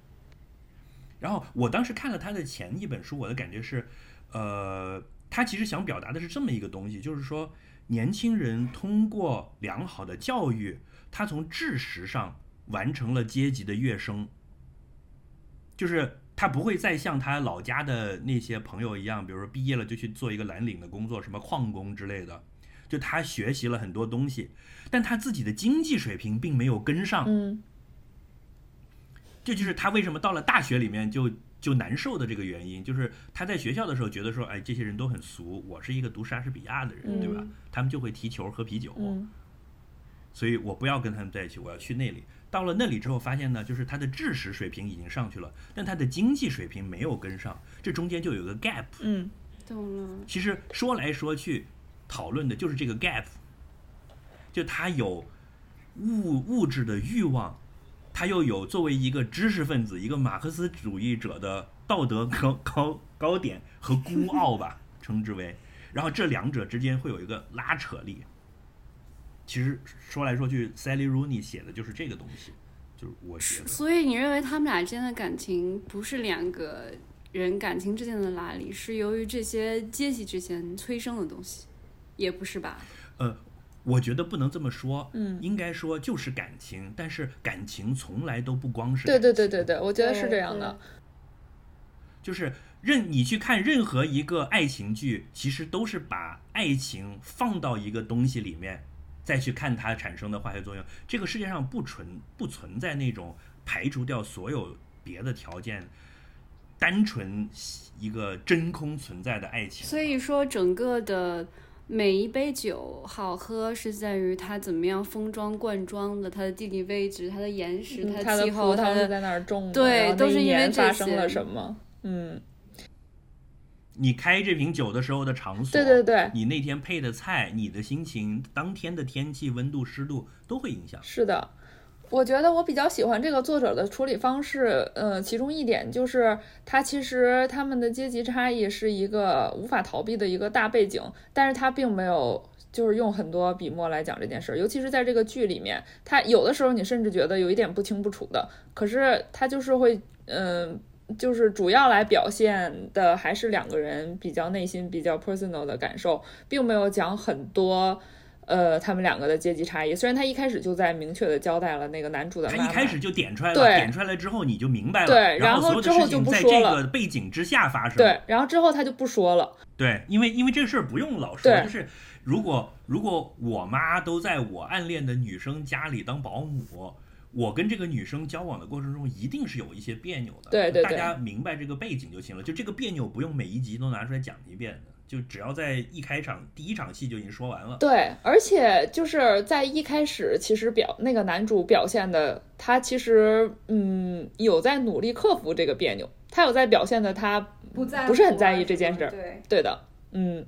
然后我当时看了他的前一本书，我的感觉是，呃，他其实想表达的是这么一个东西，就是说年轻人通过良好的教育，他从知识上完成了阶级的跃升，就是他不会再像他老家的那些朋友一样，比如说毕业了就去做一个蓝领的工作，什么矿工之类的。就他学习了很多东西，但他自己的经济水平并没有跟上。
嗯
这就是他为什么到了大学里面就就难受的这个原因，就是他在学校的时候觉得说，哎，这些人都很俗，我是一个读莎士比亚的人，对吧
嗯？
他们就会踢球喝啤酒，
嗯
所以我不要跟他们在一起，我要去那里。到了那里之后，发现呢，就是他的知识水平已经上去了，但他的经济水平没有跟上，这中间就有个 gap。
嗯
懂了。
其实说来说去，讨论的就是这个 gap，就他有物物质的欲望，他又有作为一个知识分子、一个马克思主义者的道德高高高点和孤傲吧，称之为。然后这两者之间会有一个拉扯力。其实说来说去，Sally Rooney 写的就是这个东西，就是我觉得。
所以你认为他们俩之间的感情不是两个人感情之间的拉力，是由于这些阶级之间催生的东西，也不是吧？
呃，我觉得不能这么说，
嗯，
应该说就是感情，但是感情从来都不光是
对对对对对，我觉得是这样的。
就是任你去看任何一个爱情剧，其实都是把爱情放到一个东西里面，再去看它产生的化学作用。这个世界上不存不存在那种排除掉所有别的条件，单纯一个真空存在的爱情。
所以说，整个的每一杯酒好喝是在于它怎么样封装灌装的，它的地理位置、它的岩石、
嗯它的
的气候、它的
在哪儿种的？
对都是因为
发生
些
了什么？嗯，
你开这瓶酒的时候的场所，
对对对，
你那天配的菜，你的心情，当天的天气、温度、湿度都会影响。
是的。我觉得我比较喜欢这个作者的处理方式，呃，其中一点就是他其实他们的阶级差异是一个无法逃避的一个大背景，但是他并没有就是用很多笔墨来讲这件事儿，尤其是在这个剧里面，他有的时候你甚至觉得有一点不清不楚的，可是他就是会，嗯、就是主要来表现的还是两个人比较内心比较 personal 的感受，并没有讲很多。呃，他们两个的阶级差异，虽然他一开始就在明确的交代了那个男主的
他一开始就点出来了，点出来了之后你就明白了，
对然
然所有的
后之后就
事情在
不说了。
这个背景之下发生。
对，然后之后他就不说了，
对，因为因为这个事儿不用老说，就是如果如果我妈都在我暗恋的女生家里当保姆，我跟这个女生交往的过程中一定是有一些别扭的，
对对对。
大家明白这个背景就行了，就这个别扭不用每一集都拿出来讲一遍的，就只要在一开场第一场戏就已经说完了。
对，而且就是在一开始，其实表那个男主表现的，他其实嗯有在努力克服这个别扭，他有在表现的他
不在
不是很在意这件事儿
对，
对的，嗯，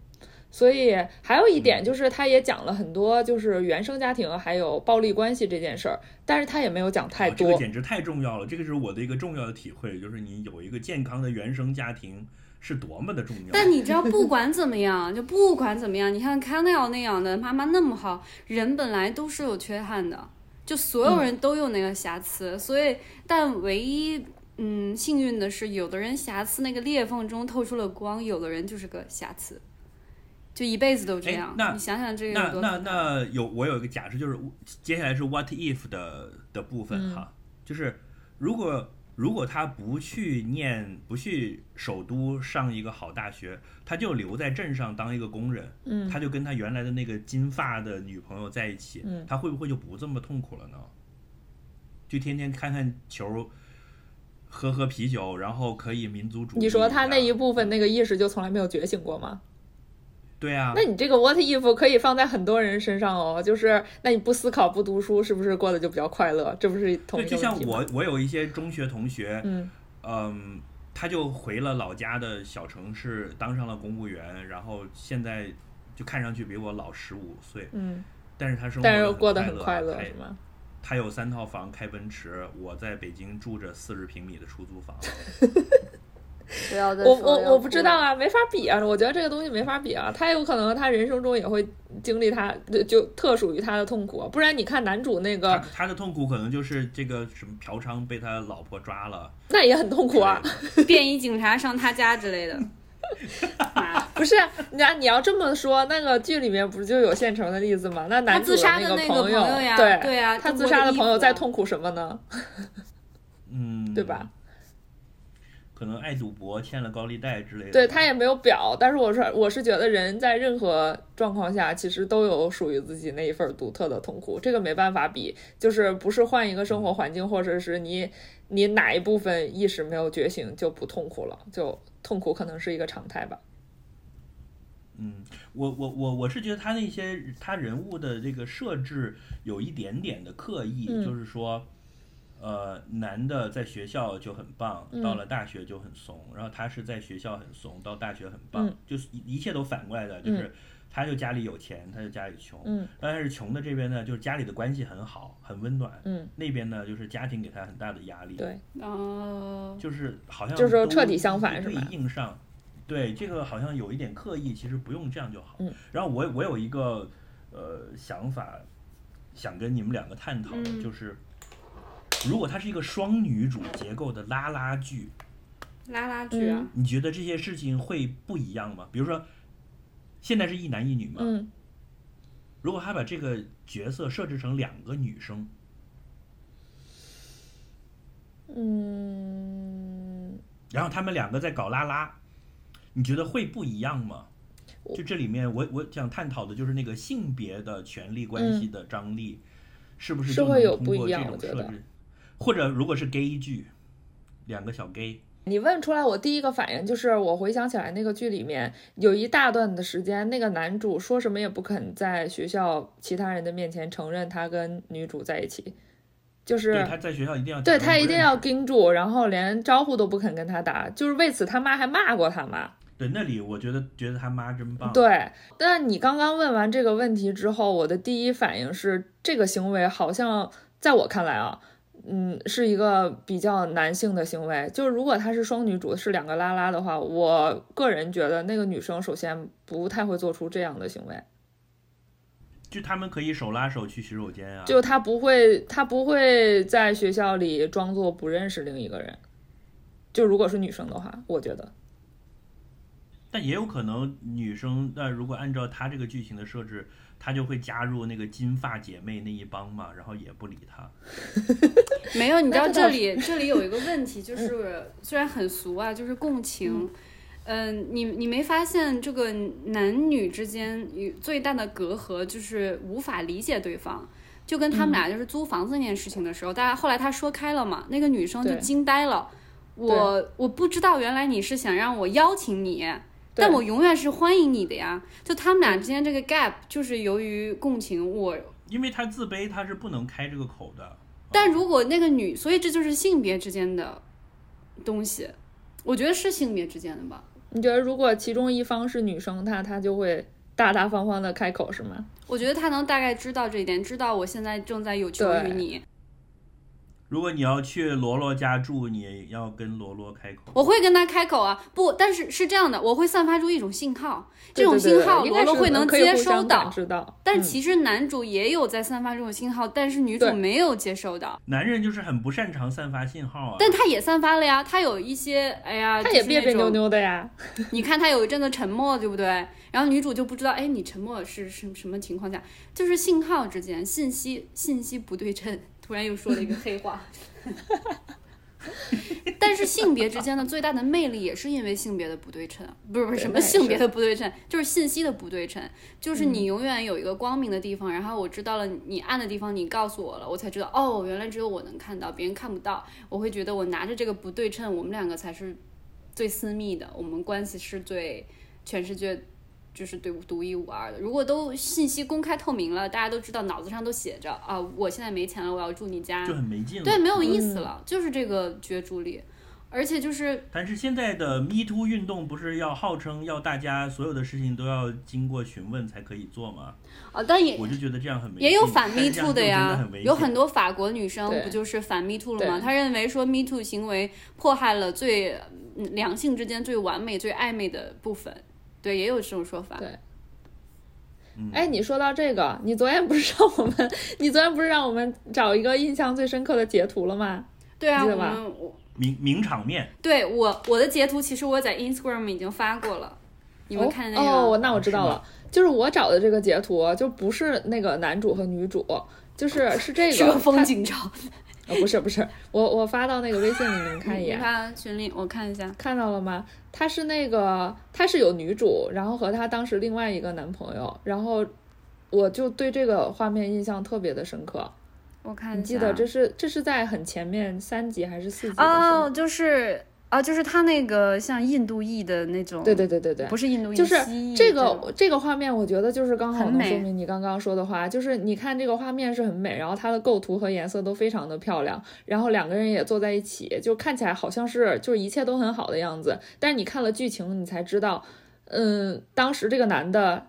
所以还有一点就是，他也讲了很多就是原生家庭还有暴力关系这件事儿，但是他也没有讲太
啊这个，简直太重要了，这个是我的一个重要的体会，就是你有一个健康的原生家庭是多么的重要。
但你知道，不管怎么样，就不管怎么样，你看 c a n e l 那样的妈妈那么好，人本来都是有缺憾的，就所有人都有那个瑕疵，所以但唯一。嗯，幸运的是，有的人瑕疵那个裂缝中透出了光，有的人就是个瑕疵，就一辈子都这
哎
样。
那
你想想这个
那那
有
我有一个假设，就是接下来是 what if 的的部分
嗯
哈，就是如果如果他不去念，不去首都上一个好大学，他就留在镇上当一个工人，
嗯
他就跟他原来的那个金发的女朋友在一起，
嗯
他会不会就不这么痛苦了呢？就天天看看球。喝喝啤酒，然后可以民族主义。
你说他那一部分那个意识就从来没有觉醒过吗？
对啊，
那你这个 what if 可以放在很多人身上哦，就是那你不思考不读书，是不是过得就比较快乐？这不是同
就像？我，我有一些中学同学，
嗯
嗯，他就回了老家的小城市，当上了公务员，然后现在就看上去比我老十五岁，
嗯，
但是他生活
但是
得
过得
很
很快乐
他
是吗？
他有三套房，开奔驰，我在北京住着四十平米的出租房。
不要再
我我我不知。道啊，没法比啊，我觉得这个东西没法比啊。他有可能他人生中也会经历他就就特属于他的痛苦啊，不然你看男主那个
他的痛苦可能就是这个什么嫖娼被他老婆抓了，
那也很痛苦啊。
便衣警察上他家之类的。
不是，你要你要这么说，那个剧里面不是就有现成的例子吗？那男主
自杀
那
的那个
朋
朋友呀
对
对啊
他自杀的朋友在痛苦什么呢？
嗯，
对吧？
可能爱赌博，欠了高利贷之类的。
对他也没有表，但是我是我是觉得人在任何状况下，其实都有属于自己那一份独特的痛苦，这个没办法比，就是不是换一个生活环境，或者是你你哪一部分意识没有觉醒就不痛苦了，就痛苦可能是一个常态吧。
嗯，我我我我是觉得他那些他人物的这个设置有一点点的刻意，
嗯
就是说，呃，男的在学校就很棒，
嗯。
到了大学就很怂，然后他是在学校很怂，到大学很棒，
嗯。
就是一一切都反过来的，就是他就家里有钱，他就家里穷，
嗯。
但是穷的这边呢，就是家里的关系很好，很温暖，
嗯，
那边呢就是家庭给他很大的压力，
对，
哦，
就是好像
就是彻底相反
对
是吧？
应上，对这个好像有一点刻意，其实不用这样就好。
嗯，
然后我我有一个呃想法，想跟你们两个探讨的，
嗯。
就是如果它是一个双女主结构的拉拉剧，
拉拉剧啊，
你觉得这些事情会不一样吗？比如说，现在是一男一女嘛，
嗯
如果他把这个角色设置成两个女生，
嗯，
然后他们两个在搞拉拉，你觉得会不一样吗？就这里面我我想探讨的就是那个性别的权利关系的张力，是不是就能
会有不一
通过这
样我觉得
种设置？或者如果是 gay 剧，两个小 gay，
你问出来，我第一个反应就是，我回想起来那个剧里面有一大段的时间，那个男主说什么也不肯在学校其他人的面前承认他跟女主在一起，就是
对，他在学校一定要
对他一定要盯住，然后连招呼都不肯跟他打，就是为此他妈还骂过他妈。
对那里我觉得觉得他妈真棒，
对，但你刚刚问完这个问题之后，我的第一反应是，这个行为好像在我看来啊，嗯，是一个比较男性的行为。就是如果她是双女主，是两个拉拉的话，我个人觉得那个女生首先不太会做出这样的行为，
就他们可以手拉手去洗手间啊，
就她不会，她不会在学校里装作不认识另一个人。就如果是女生的话，我觉得。
但也有可能女生，那如果按照他这个剧情的设置，她就会加入那个金发姐妹那一帮嘛，然后也不理他。
没有，你知道
这
里这里有一个问题，就是虽然很俗啊，就是共情。嗯，你你没发现这个男女之间有最大的隔阂就是无法理解对方，就跟他们俩就是租房子那件事情的时候，大家后来他说开了嘛，那个女生就惊呆了。我我不知道原来你是想让我邀请你，但我永远是欢迎你的呀。就他们俩之间这个 gap，就是由于共情，我
因为他自卑，他是不能开这个口的。
但如果那个女，所以这就是性别之间的东西，我觉得是性别之间的吧。
你觉得如果其中一方是女生，她她就会大大方方的开口是吗？
我觉得他能大概知道这一点，知道我现在正在有求于你，
如果你要去罗罗家住，你也要跟罗罗开口。
我会跟他开口啊。不，但是是这样的，我会散发出一种信号，这种信号罗罗会能接收到。
知到。嗯
但其实男主也有在散发这种信号，但是女主没有接收到，
男人就是很不擅长散发信号啊。
但他也散发了呀。他有一些，哎呀，
他也别别扭扭的呀。
你看他有一阵子沉默，对不对？然后女主就不知道，哎，你沉默是什什么情况下？就是信号之间信息信息不对称。突然又说了一个黑话。但是性别之间的最大的魅力也是因为性别的不对称，不是不是什么性别的不对称，就是信息的不对称，就是你
嗯
永远有一个光明的地方，然后我知道了你暗的地方，你告诉我了，我才知道哦，原来只有我能看到，别人看不到。我会觉得我拿着这个不对称，我们两个才是最私密的，我们关系是最全世界就是对独一无二的。如果都信息公开透明了，大家都知道，脑子上都写着啊，我现在没钱了，我要住你家
就，很没劲了。
对，没有意思了，就是这个角逐力，而且就是
但是现在的 Me Too 运动不是要号称要大家所有的事情都要经过询问才可以做吗？
啊，但也
我就觉得这样很没劲。
也有反 Me Too 的呀
很，
有很多法国女生不就是反 Me Too 了吗？她认为说 Me Too 行为迫害了最嗯两性之间最完美、最暧昧的部分，对，也有这种说法。
对。
嗯。
哎，你说到这个，你昨天不是让我们，你昨天不是让我们找一个印象最深刻的截图了吗？
对啊，我们
名名场面，
对我我的截图其实我在 Instagram 已经发过了，你们
哦
看那个、
哦，那我知道
是
了，就是我找的这个截图，就不是那个男主和女主，就是是这个
是个风景照，
呃，不是不是，我我发到那个微信里，你们看一眼。
发群里，我看一下。
看到了吗？他是那个，他是有女主，然后和他当时另外一个男朋友，然后我就对这个画面印象特别的深刻。
我看
你记得这是这是在很前面三集还是四集
哦，就是啊，就是他那个像印度裔的那种，
对对对对对，
不是印度裔，
就是这个
这
个画面，我觉得就是刚好能说明你刚刚说的话，就是你看这个画面是很美，然后它的构图和颜色都非常的漂亮，然后两个人也坐在一起，就看起来好像是就是一切都很好的样子，但是你看了剧情，你才知道，嗯，当时这个男的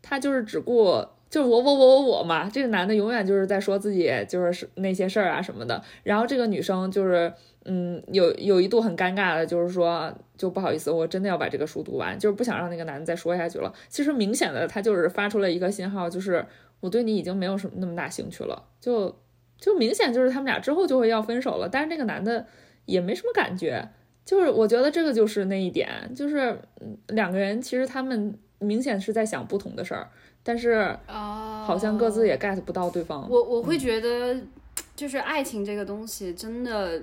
他就是只顾。就是我我我我我嘛，这个男的永远就是在说自己就是那些事儿啊什么的，然后这个女生就是嗯有有一度很尴尬的，就是说就不好意思，我真的要把这个书读完，就是不想让那个男的再说下去了。其实明显的他就是发出了一个信号，就是我对你已经没有什么那么大兴趣了，就就明显就是他们俩之后就会要分手了。但是那个男的也没什么感觉，就是我觉得这个就是那一点，就是两个人其实他们明显是在想不同的事儿。但是，好像各自也 get 不到对方。
我我会觉得，就是爱情这个东西，真的，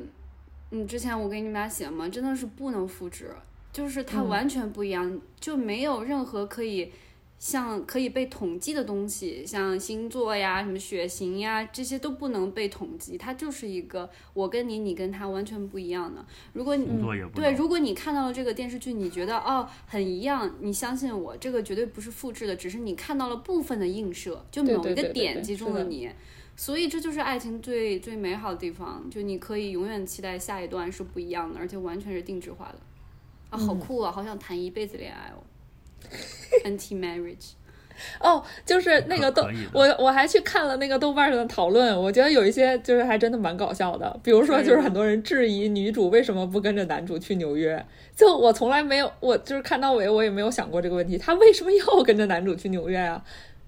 嗯，之前我给你们俩写嘛，真的是不能复制，就是它完全不一样，就没有任何可以。像可以被统计的东西，像星座呀、什么血型呀，这些都不能被统计。它就是一个我跟你，你跟他完全不一样的。如果你对，如果你看到了这个电视剧，你觉得哦很一样，你相信我，这个绝对不是复制的，只是你看到了部分的映射，就某一个点击中了你。所以这就是爱情最最美好的地方，就你可以永远期待下一段是不一样的，而且完全是定制化的。啊，好酷啊！好想谈一辈子恋爱哦。Anti marriage，
哦，就是那个豆，我我还去看了那个豆瓣上的讨论，我觉得有一些就是还真的蛮搞笑的，比如说就是很多人质疑女主为什么不跟着男主去纽约，就我从来没有，我就是看到尾我也没有想过这个问题，她为什么要跟着男主去纽约啊？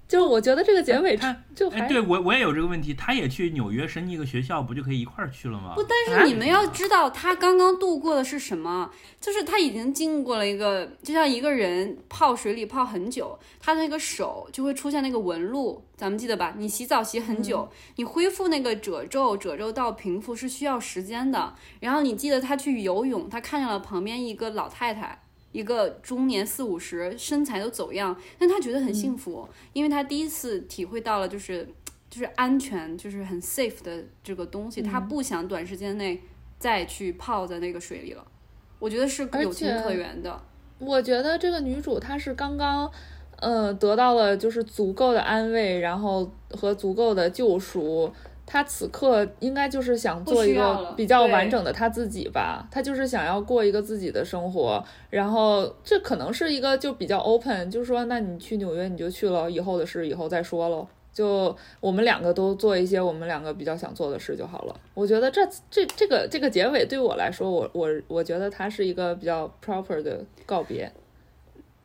就是我觉得这个结尾，
他
就还
对我我也有这个问题，他也去纽约申请一个学校，不就可以一块儿去了吗？
不，但是你们要知道，他刚刚度过的是什么？就是他已经经过了一个，就像一个人泡水里泡很久，他的那个手就会出现那个纹路，咱们记得吧？你洗澡洗很久，你恢复那个褶皱，褶皱到平复是需要时间的。然后你记得他去游泳，他看见了旁边一个老太太。一个中年四五十，身材都走样，但他觉得很幸福，因为他第一次体会到了就是就是安全，就是很 safe 的这个东西，他不想短时间内再去泡在那个水里了。我觉得是有情可原的。
我觉得这个女主她是刚刚呃得到了就是足够的安慰，然后和足够的救赎。他此刻应该就是想做一个比较完整的他自己吧，他就是想要过一个自己的生活，然后这可能是一个就比较 open，就是说，那你去纽约你就去了，以后的事以后再说喽，就我们两个都做一些我们两个比较想做的事就好了。我觉得这这这个这个结尾对我来说，我我我觉得它是一个比较 proper 的告别。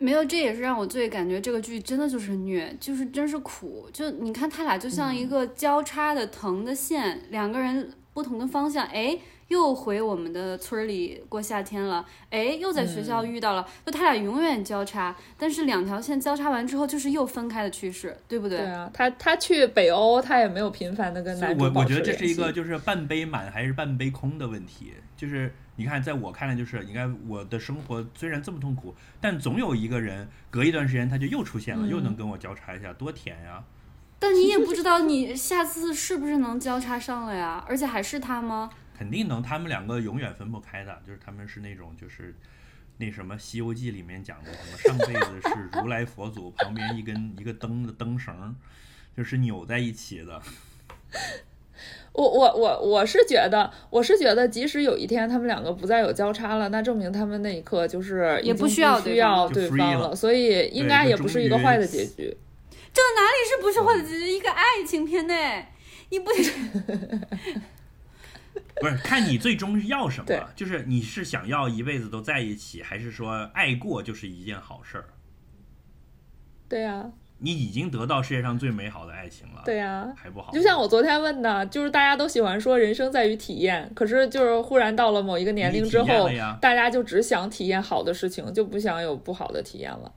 没有，这也是让我最感觉这个剧真的就是虐，就是真是苦。就你看他俩就像一个交叉的疼的线，两个人不同的方向，哎，又回我们的村里过夏天了，哎，又在学校遇到了，就他俩永远交叉，但是两条线交叉完之后就是又分开的趋势，对不对？
对啊，他他去北欧，他也没有频繁的跟男主
我我觉得这是一个就是半杯满还是半杯空的问题，就是。你看，在我看来，就是你看我的生活虽然这么痛苦，但总有一个人隔一段时间他就又出现了，又能跟我交叉一下，多甜呀！
但你也不知道你下次是不是能交叉上了呀，而且还是他吗？
肯定能，他们两个永远分不开的，就是他们是那种就是那什么《西游记》里面讲的什么上辈子是如来佛祖旁边一根一个灯的灯绳，就是扭在一起的。
我我我我是觉得，我是觉得，即使有一天他们两个不再有交叉了，那证明他们那一刻就是
也
不
需要
需要
对
方了，所以应该也不是一个坏的结局。
这哪里是不是坏的结局？一个爱情片呢？你不
不是看你最终要什么？就是你是想要一辈子都在一起，还是说爱过就是一件好事儿？
对呀。
你已经得到世界上最美好的爱情了，
对呀，
还不好。
就像我昨天问的，就是大家都喜欢说人生在于体验，可是就是忽然到了某一个年龄之后，大家就只想体验好的事情，就不想有不好的体验了。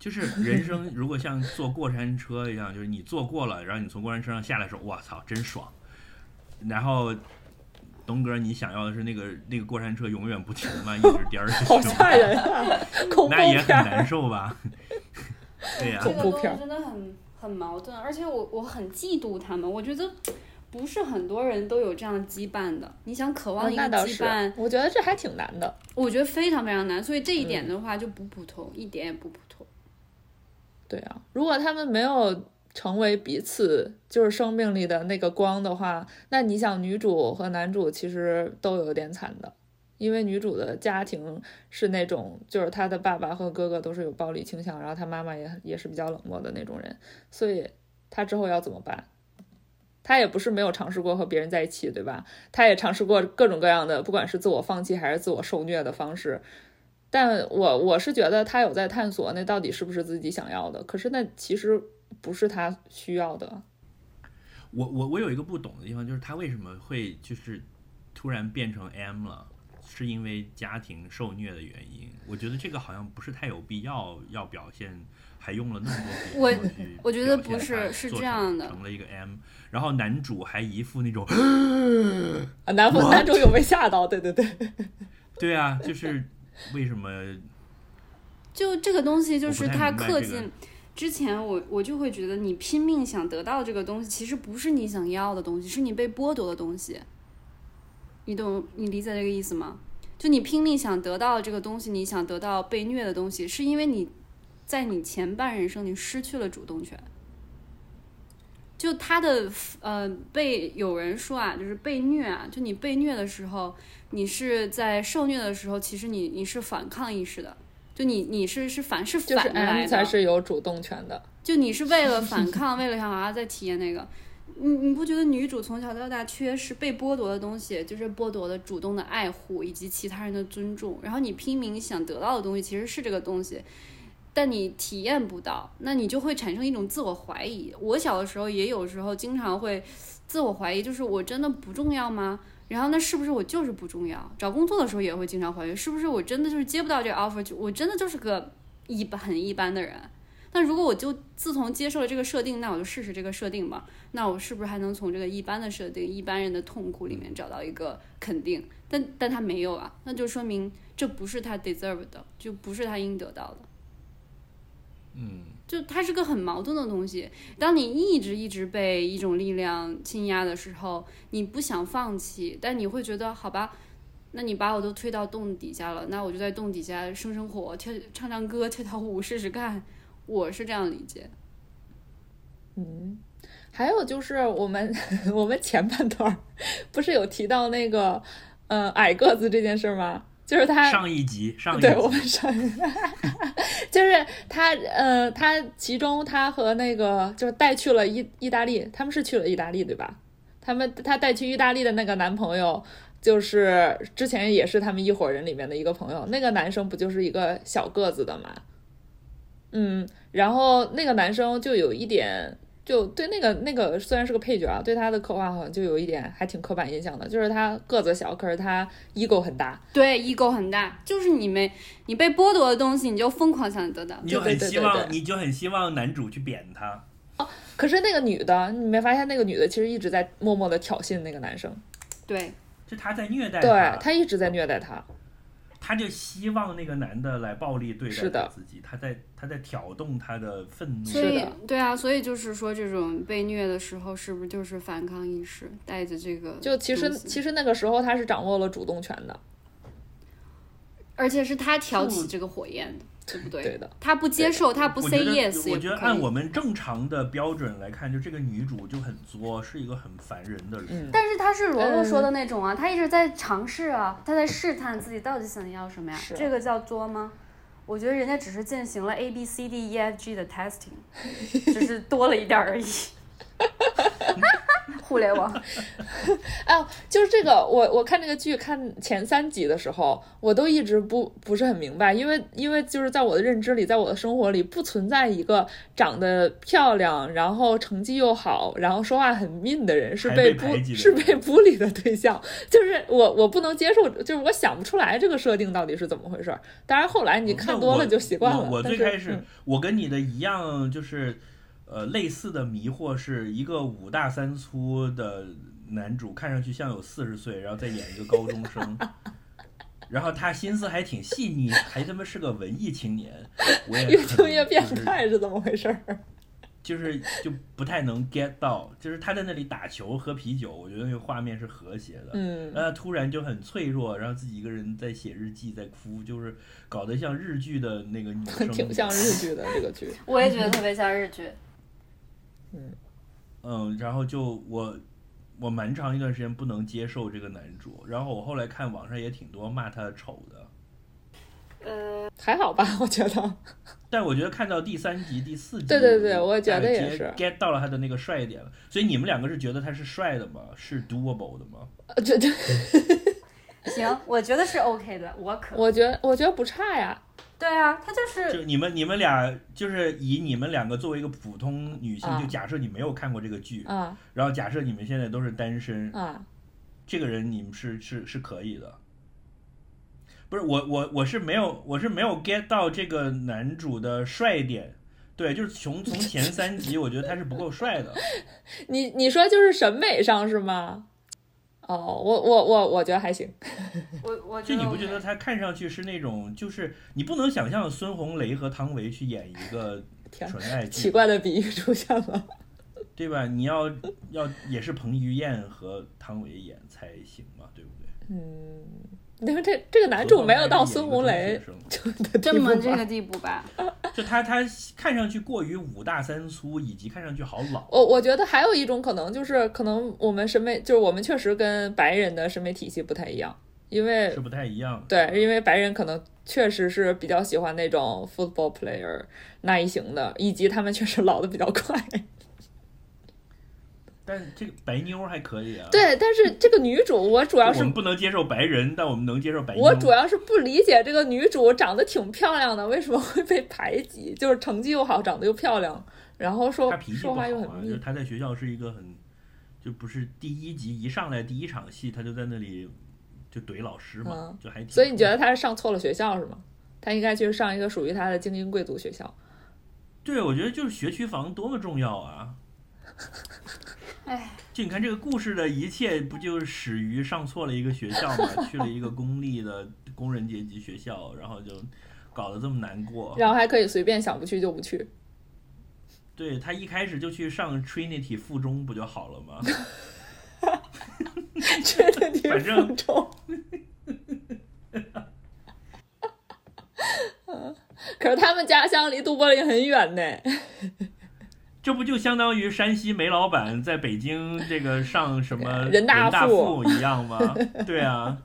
就是人生如果像坐过山车一样，就是你坐过了，然后你从过山车上下来的时候，我操，真爽。然后东哥，你想要的是那个 那个过山车永远不停吗？一直颠儿
好吓人啊！恐怖
那也很，难受吧？对呀、
这个
恐怖片儿
东西真的很很矛盾，而且我我很嫉妒他们，我觉得不是很多人都有这样羁绊的。你想渴望
嗯
一个羁绊，，
我觉得这还挺难的。
我觉得非常非常难，所以这一
嗯
点的话就不普通，一点也不普通。
对啊，如果他们没有成为彼此就是生命里的那个光的话，那你想女主和男主其实都有点惨的，因为女主的家庭是那种就是她的爸爸和哥哥都是有暴力倾向，然后她妈妈也也是比较冷漠的那种人，所以她之后要怎么办？她也不是没有尝试过和别人在一起，对吧？她也尝试过各种各样的，不管是自我放弃还是自我受虐的方式，但我我是觉得他有在探索那到底是不是自己想要的，可是那其实不是他需要的。
我我我有一个不懂的地方，就是他为什么会就是突然变成 M 了？是因为家庭受虐的原因？我觉得这个好像不是太有必要要表现，还用了那么多
我
笔墨去
我觉得不是是这样的
成了一个 M，然后男主还一副那种，
啊，男主男主有被吓到，对对对，
对啊，就是为什么？
就这个东西，就是他
明白这个
恪尽。之前我我就会觉得，你拼命想得到这个东西，其实不是你想要的东西，是你被剥夺的东西。你懂？你理解这个意思吗？就你拼命想得到这个东西，你想得到被虐的东西，是因为你在你前半人生你失去了主动权。就他的呃被有人说啊，就是被虐啊，就你被虐的时候，你是在受虐的时候，其实你你是反抗意识的，就你你是是反是
就是
反着来的，
才是有主动权的。
就你是为了 反抗，为了想要再体验那个，你你不觉得女主从小到大缺失被剥夺的东西，就是剥夺了主动的爱护以及其他人的尊重，然后你拼命想得到的东西其实是这个东西，但你体验不到，那你就会产生一种自我怀疑。我小的时候也有时候经常会自我怀疑，就是我真的不重要吗？然后那是不是我就是不重要？找工作的时候也会经常怀疑，是不是我真的就是接不到这 offer，就我真的就是个一般很一般的人。那如果我就自从接受了这个设定，那我就试试这个设定吧。那我是不是还能从这个一般的设定、一般人的痛苦里面找到一个肯定？但但他没有啊，那就说明这不是他 deserve 的，就不是他应得到的。
嗯，
就它是个很矛盾的东西。当你一直一直被一种力量倾压的时候，你不想放弃，但你会觉得好吧，那你把我都推到洞底下了，那我就在洞底下生生活，跳唱唱歌，跳跳舞，试试看。我是这样理解。
嗯，还有就是我们 我们前半段不是有提到那个呃矮个子这件事儿吗？就是他
上一集上一集
对我们上，就是他，呃，他其中他和那个就是带去了意意大利，他们是去了意大利对吧？他们他带去意大利的那个男朋友，就是之前也是他们一伙人里面的一个朋友，那个男生不就是一个小个子的嘛？嗯，然后那个男生就有一点。就对那个那个虽然是个配角啊，对他的刻画好像就有一点还挺刻板印象的，就是他个子小，可是他 ego 很大，
对，ego 很大，就是你没你被剥夺的东西，你就疯狂想得到。
你就很希望，
对对对
你就很希望男主去扁他。
哦可是那个女的，你没发现那个女的其实一直在默默的挑衅那个男生，
对，
就他在虐待
对
他，
她一直在虐待他。
他就希望那个男的来暴力对待自己，他在他在挑动他的愤怒。
所以
是的
对啊，所以就是说，这种被虐的时候，是不是就是反抗意识带着这个？
就其实其实那个时候他是掌握了主动权的，
而且是他挑起这个火焰的，对不对？
对的。
他不接受，他不 say yes，也
我觉得按我们正常的标准来看，就这个女主就很作，是一个很烦人的人。
嗯
但是她是罗罗
嗯
说的那种啊，她一直在尝试啊，她在试探自己到底想要什么呀？这个叫作吗？我觉得人家只是进行了 A B C D E F G 的 testing，只是多了一点而已。互联网，
啊，就是这个，我我看这个剧看前三集的时候，我都一直不不是很明白，因为因为就是在我的认知里，在我的生活里不存在一个长得漂亮，然后成绩又好，然后说话很 mean 的人是被不是被 bully 的对象，就是我我不能接受，就是我想不出来这个设定到底是怎么回事儿。当然后来你看多了就习惯了。
我最开始、
嗯
我跟你的一样，就是呃类似的迷惑，是一个五大三粗的男主看上去像有四十岁，然后再演一个高中生，然后他心思还挺细腻，还他妈是个文艺青年，我也
越听越变态是怎么回事儿？
就是就不太能 get 到，就是他在那里打球喝啤酒，我觉得那个画面是和谐的。
嗯
然后他突然就很脆弱，然后自己一个人在写日记，在哭，就是搞得像日剧的那个女生，
挺像日剧的这个剧。
我也觉得特别像日剧。
嗯，然后就我我蛮长一段时间不能接受这个男主，然后我后来看网上也挺多骂他丑的，
呃，
还好吧，我觉得。
但我觉得看到第三集、第四集，
对对对
我
我觉得也是
get 到了他的那个帅点了。所以你们两个是觉得他是帅的吗？是 doable 的吗？
呃这这，
行，我觉得是 OK 的，我可
我觉得我觉得不差呀。
对啊，他就是
就你们你们俩就是以你们两个作为一个普通女性，
啊。
就假设你没有看过这个剧，
啊。
然后假设你们现在都是单身，
啊，
这个人你们是是是可以的。不是我我我是没有我是没有 get 到这个男主的帅点，对，就是从从前三集我觉得他是不够帅的，
你你说就是审美上是吗？哦，我我我我觉得还行。
我我
就你不觉得他看上去是那种就是你不能想象孙红雷和汤唯去演一个 纯爱
奇，怪的比喻出现了。
对吧？你要要也是彭于晏和汤唯演才行嘛，对不对？
嗯，你看这这个男主没有到孙红雷
何况他是演一个中学生
这么这个地步吧？
就他他看上去过于五大三粗，以及看上去好老。
我我觉得还有一种可能就是，可能我们审美就是我们确实跟白人的审美体系不太一样，因为
是不太一样。
对，因为白人可能确实是比较喜欢那种 football player 那一型的，以及他们确实老的比较快。
但这个白妞还可以啊。，
对，但是这个女主我主要
我
是
们不能接受白人，但我们能接受白妞。
我主要是不理解这个女主长得挺漂亮的，为什么会被排挤？就是成绩又好，长得又漂亮，然后说
她脾气
很密。
就是他在学校是一个很，就不是第一集一上来第一场戏她就在那里就怼老师嘛，
嗯
就还挺。
所以你觉得她是上错了学校是吗？她应该去上一个属于她的精英贵族学校。
对，我觉得就是学区房多么重要啊！
哎，
就你看这个故事的一切，不就是始于上错了一个学校嘛？去了一个公立的工人阶级学校，然后就搞得这么难过。
然后还可以随便想不去就不去。
对他一开始就去上 Trinity 附中不就好了吗？反正
附中。可是他们家乡离都柏林很远呢。
这不就相当于山西煤老板在北京这个上什么
人大
大
附
附一样吗？对啊，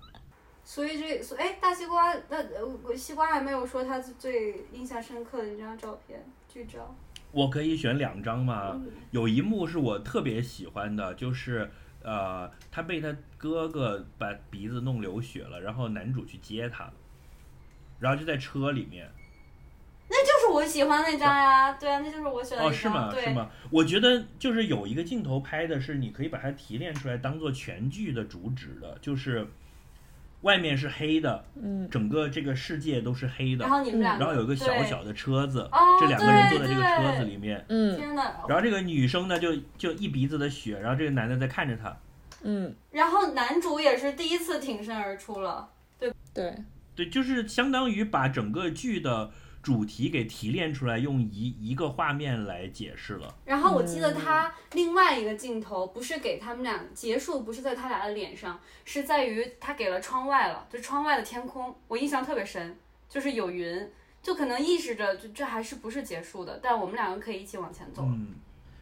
所以这所哎，大西瓜，那呃西瓜还没有说他最印象深刻的一张照片剧照。
我可以选两张吗？
嗯
有一幕是我特别喜欢的，就是呃，他被他哥哥把鼻子弄流血了，然后男主去接他，然后就在车里面。
那就是我喜欢那张呀，对啊，那就是我选的
哦。是吗？是吗？我觉得就是有一个镜头拍的是，你可以把它提炼出来，当做全剧的主旨的，就是外面是黑的，
嗯，
整个这个世界都是黑的
然，后你们两个，
然后有一个小小的车子，
哦
这两个人坐在这个车子里面，
嗯
天呐，
然后这个女生呢就就一鼻子的血，然后这个男的在看着她，
嗯，
然后男主也是第一次挺身而出了。
对
对，对，就是相当于把整个剧的主题给提炼出来，用一一个画面来解释了。
然后我记得
嗯
他另外一个镜头不是给他们俩结束，不是在他俩的脸上，是在于他给了窗外了，就窗外的天空，我印象特别深，就是有云，就可能意识着就这还是不是结束的，但我们两个可以一起往前走。
嗯，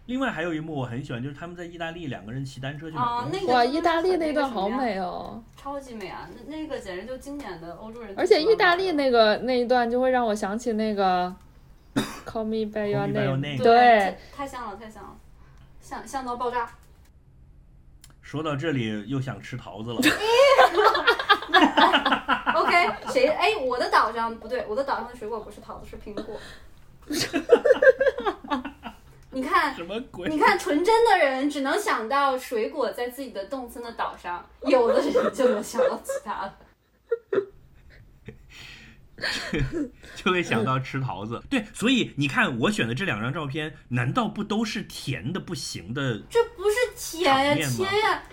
另外还有一幕我很喜欢，就是他们在意大利两个人骑单车去买
啊
东西。
哇，
那个哇
意大利
很
那段好美哦！
超级美啊！那那个简直就经典的欧洲人。
而且意大利那个那一段就会让我想起那个 Call Me by Your
Call Me by Your Name，Name
对，
太太像了，太像了，像像到爆炸。
说到这里又想吃桃子了。
OK，谁？哎，我的岛上不对，我的岛上的水果不是桃子，是苹果。你看，
什么鬼？
你看，纯真的人只能想到水果在自己的动森的岛上，有的人就能想到其他的。
就会想到吃桃子。对，所以你看我选的这两张照片，难道不都是甜的不行的？
这不是甜呀，甜呀！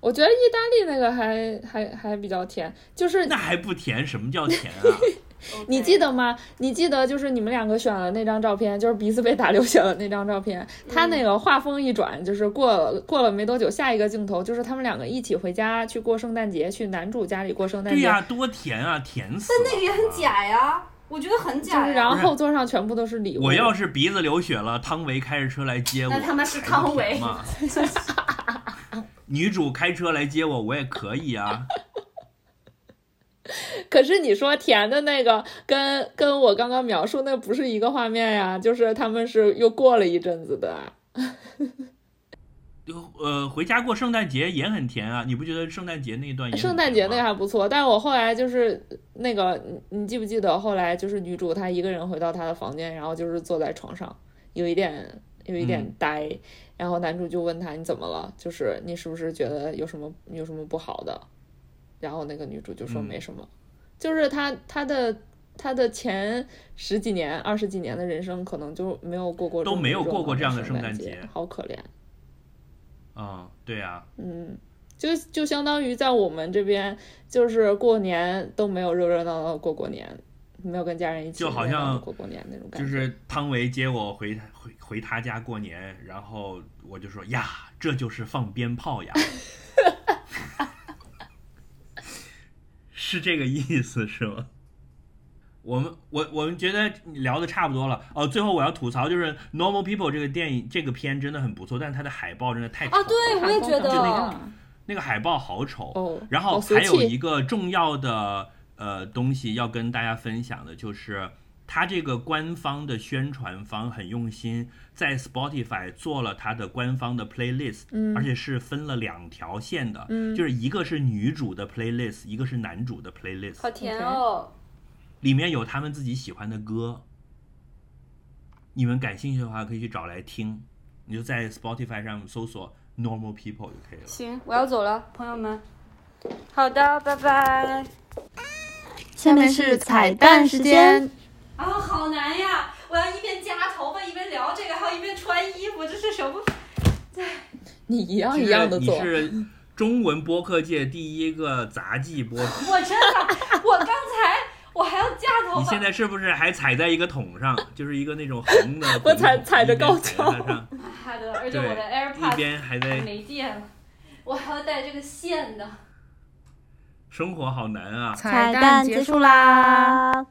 我觉得意大利那个还还还比较甜，就是
那还不甜？什么叫甜啊？
你记得吗？你记得就是你们两个选了那张照片，就是鼻子被打流血了那张照片。他那个画风一转，就是过了过了没多久，下一个镜头就是他们两个一起回家去过圣诞节，去男主家里过圣诞节。
对呀，多甜啊，甜死！
但那个也很假呀，我觉得很假
就是，然后后座上全部都是礼物。
我要是鼻子流血了，汤唯开着车来接我，
那他妈是汤唯
嘛？女主开车来接我，我也可以啊。
可是你说甜的那个，跟跟我刚刚描述那不是一个画面呀，就是他们是又过了一阵子的。
呃，回家过圣诞节也很甜啊，你不觉得圣诞节那一段也？
圣诞节那个还不错，但是我后来就是那个，你你记不记得后来就是女主她一个人回到她的房间，然后就是坐在床上，有一点有一点呆，然后男主就问她你怎么了？就是你是不是觉得有什么有什么不好的？然后那个女主就说没什么，就是她她的她的前十几年二十几年的人生可能就没有过过
都没有过过这样的
圣
诞节，
好可怜。
嗯，对呀，
嗯，就就相当于在我们这边，就是过年都没有热热闹闹过过年，没有跟家人一起，
就好像
过过年那种感
觉。就是汤唯接我回回回他家过年，然后我就说呀，这就是放鞭炮呀，是这个意思是吗？我们我我们觉得聊的差不多了哦。最后我要吐槽，就是《Normal People》这个电影这个片真的很不错，但是它的海报真的太丑
啊！对，我也觉得
那个那个海报好丑。
哦，
然后还有一个重要的呃东西要跟大家分享的，就是它这个官方的宣传方很用心，在 Spotify 做了它的官方的 playlist，
嗯，
而且是分了两条线的，
嗯，
就是一个是女主的 playlist，一个是男主的 playlist。
好甜哦。
里面有他们自己喜欢的歌，你们感兴趣的话可以去找来听，你就在 Spotify 上搜索 Normal People 就可以了。
行，我要走了，朋友们。好的，拜拜。
下面是彩蛋时间。
啊，好难呀！我要一边夹头发一边聊这个，还要一边穿衣服，这是什么？
你一样一样的做。
你是中文播客界第一个杂技播主。
我真的，我刚才。我还要夹头
发。你现在是不是还踩在一个桶上？就是一个那种横的。
我踩踩着高跷。
好的，而且我的 AirPods
一边还在
没电了，我还要带这个线的。
生活好难啊！
彩蛋结束啦。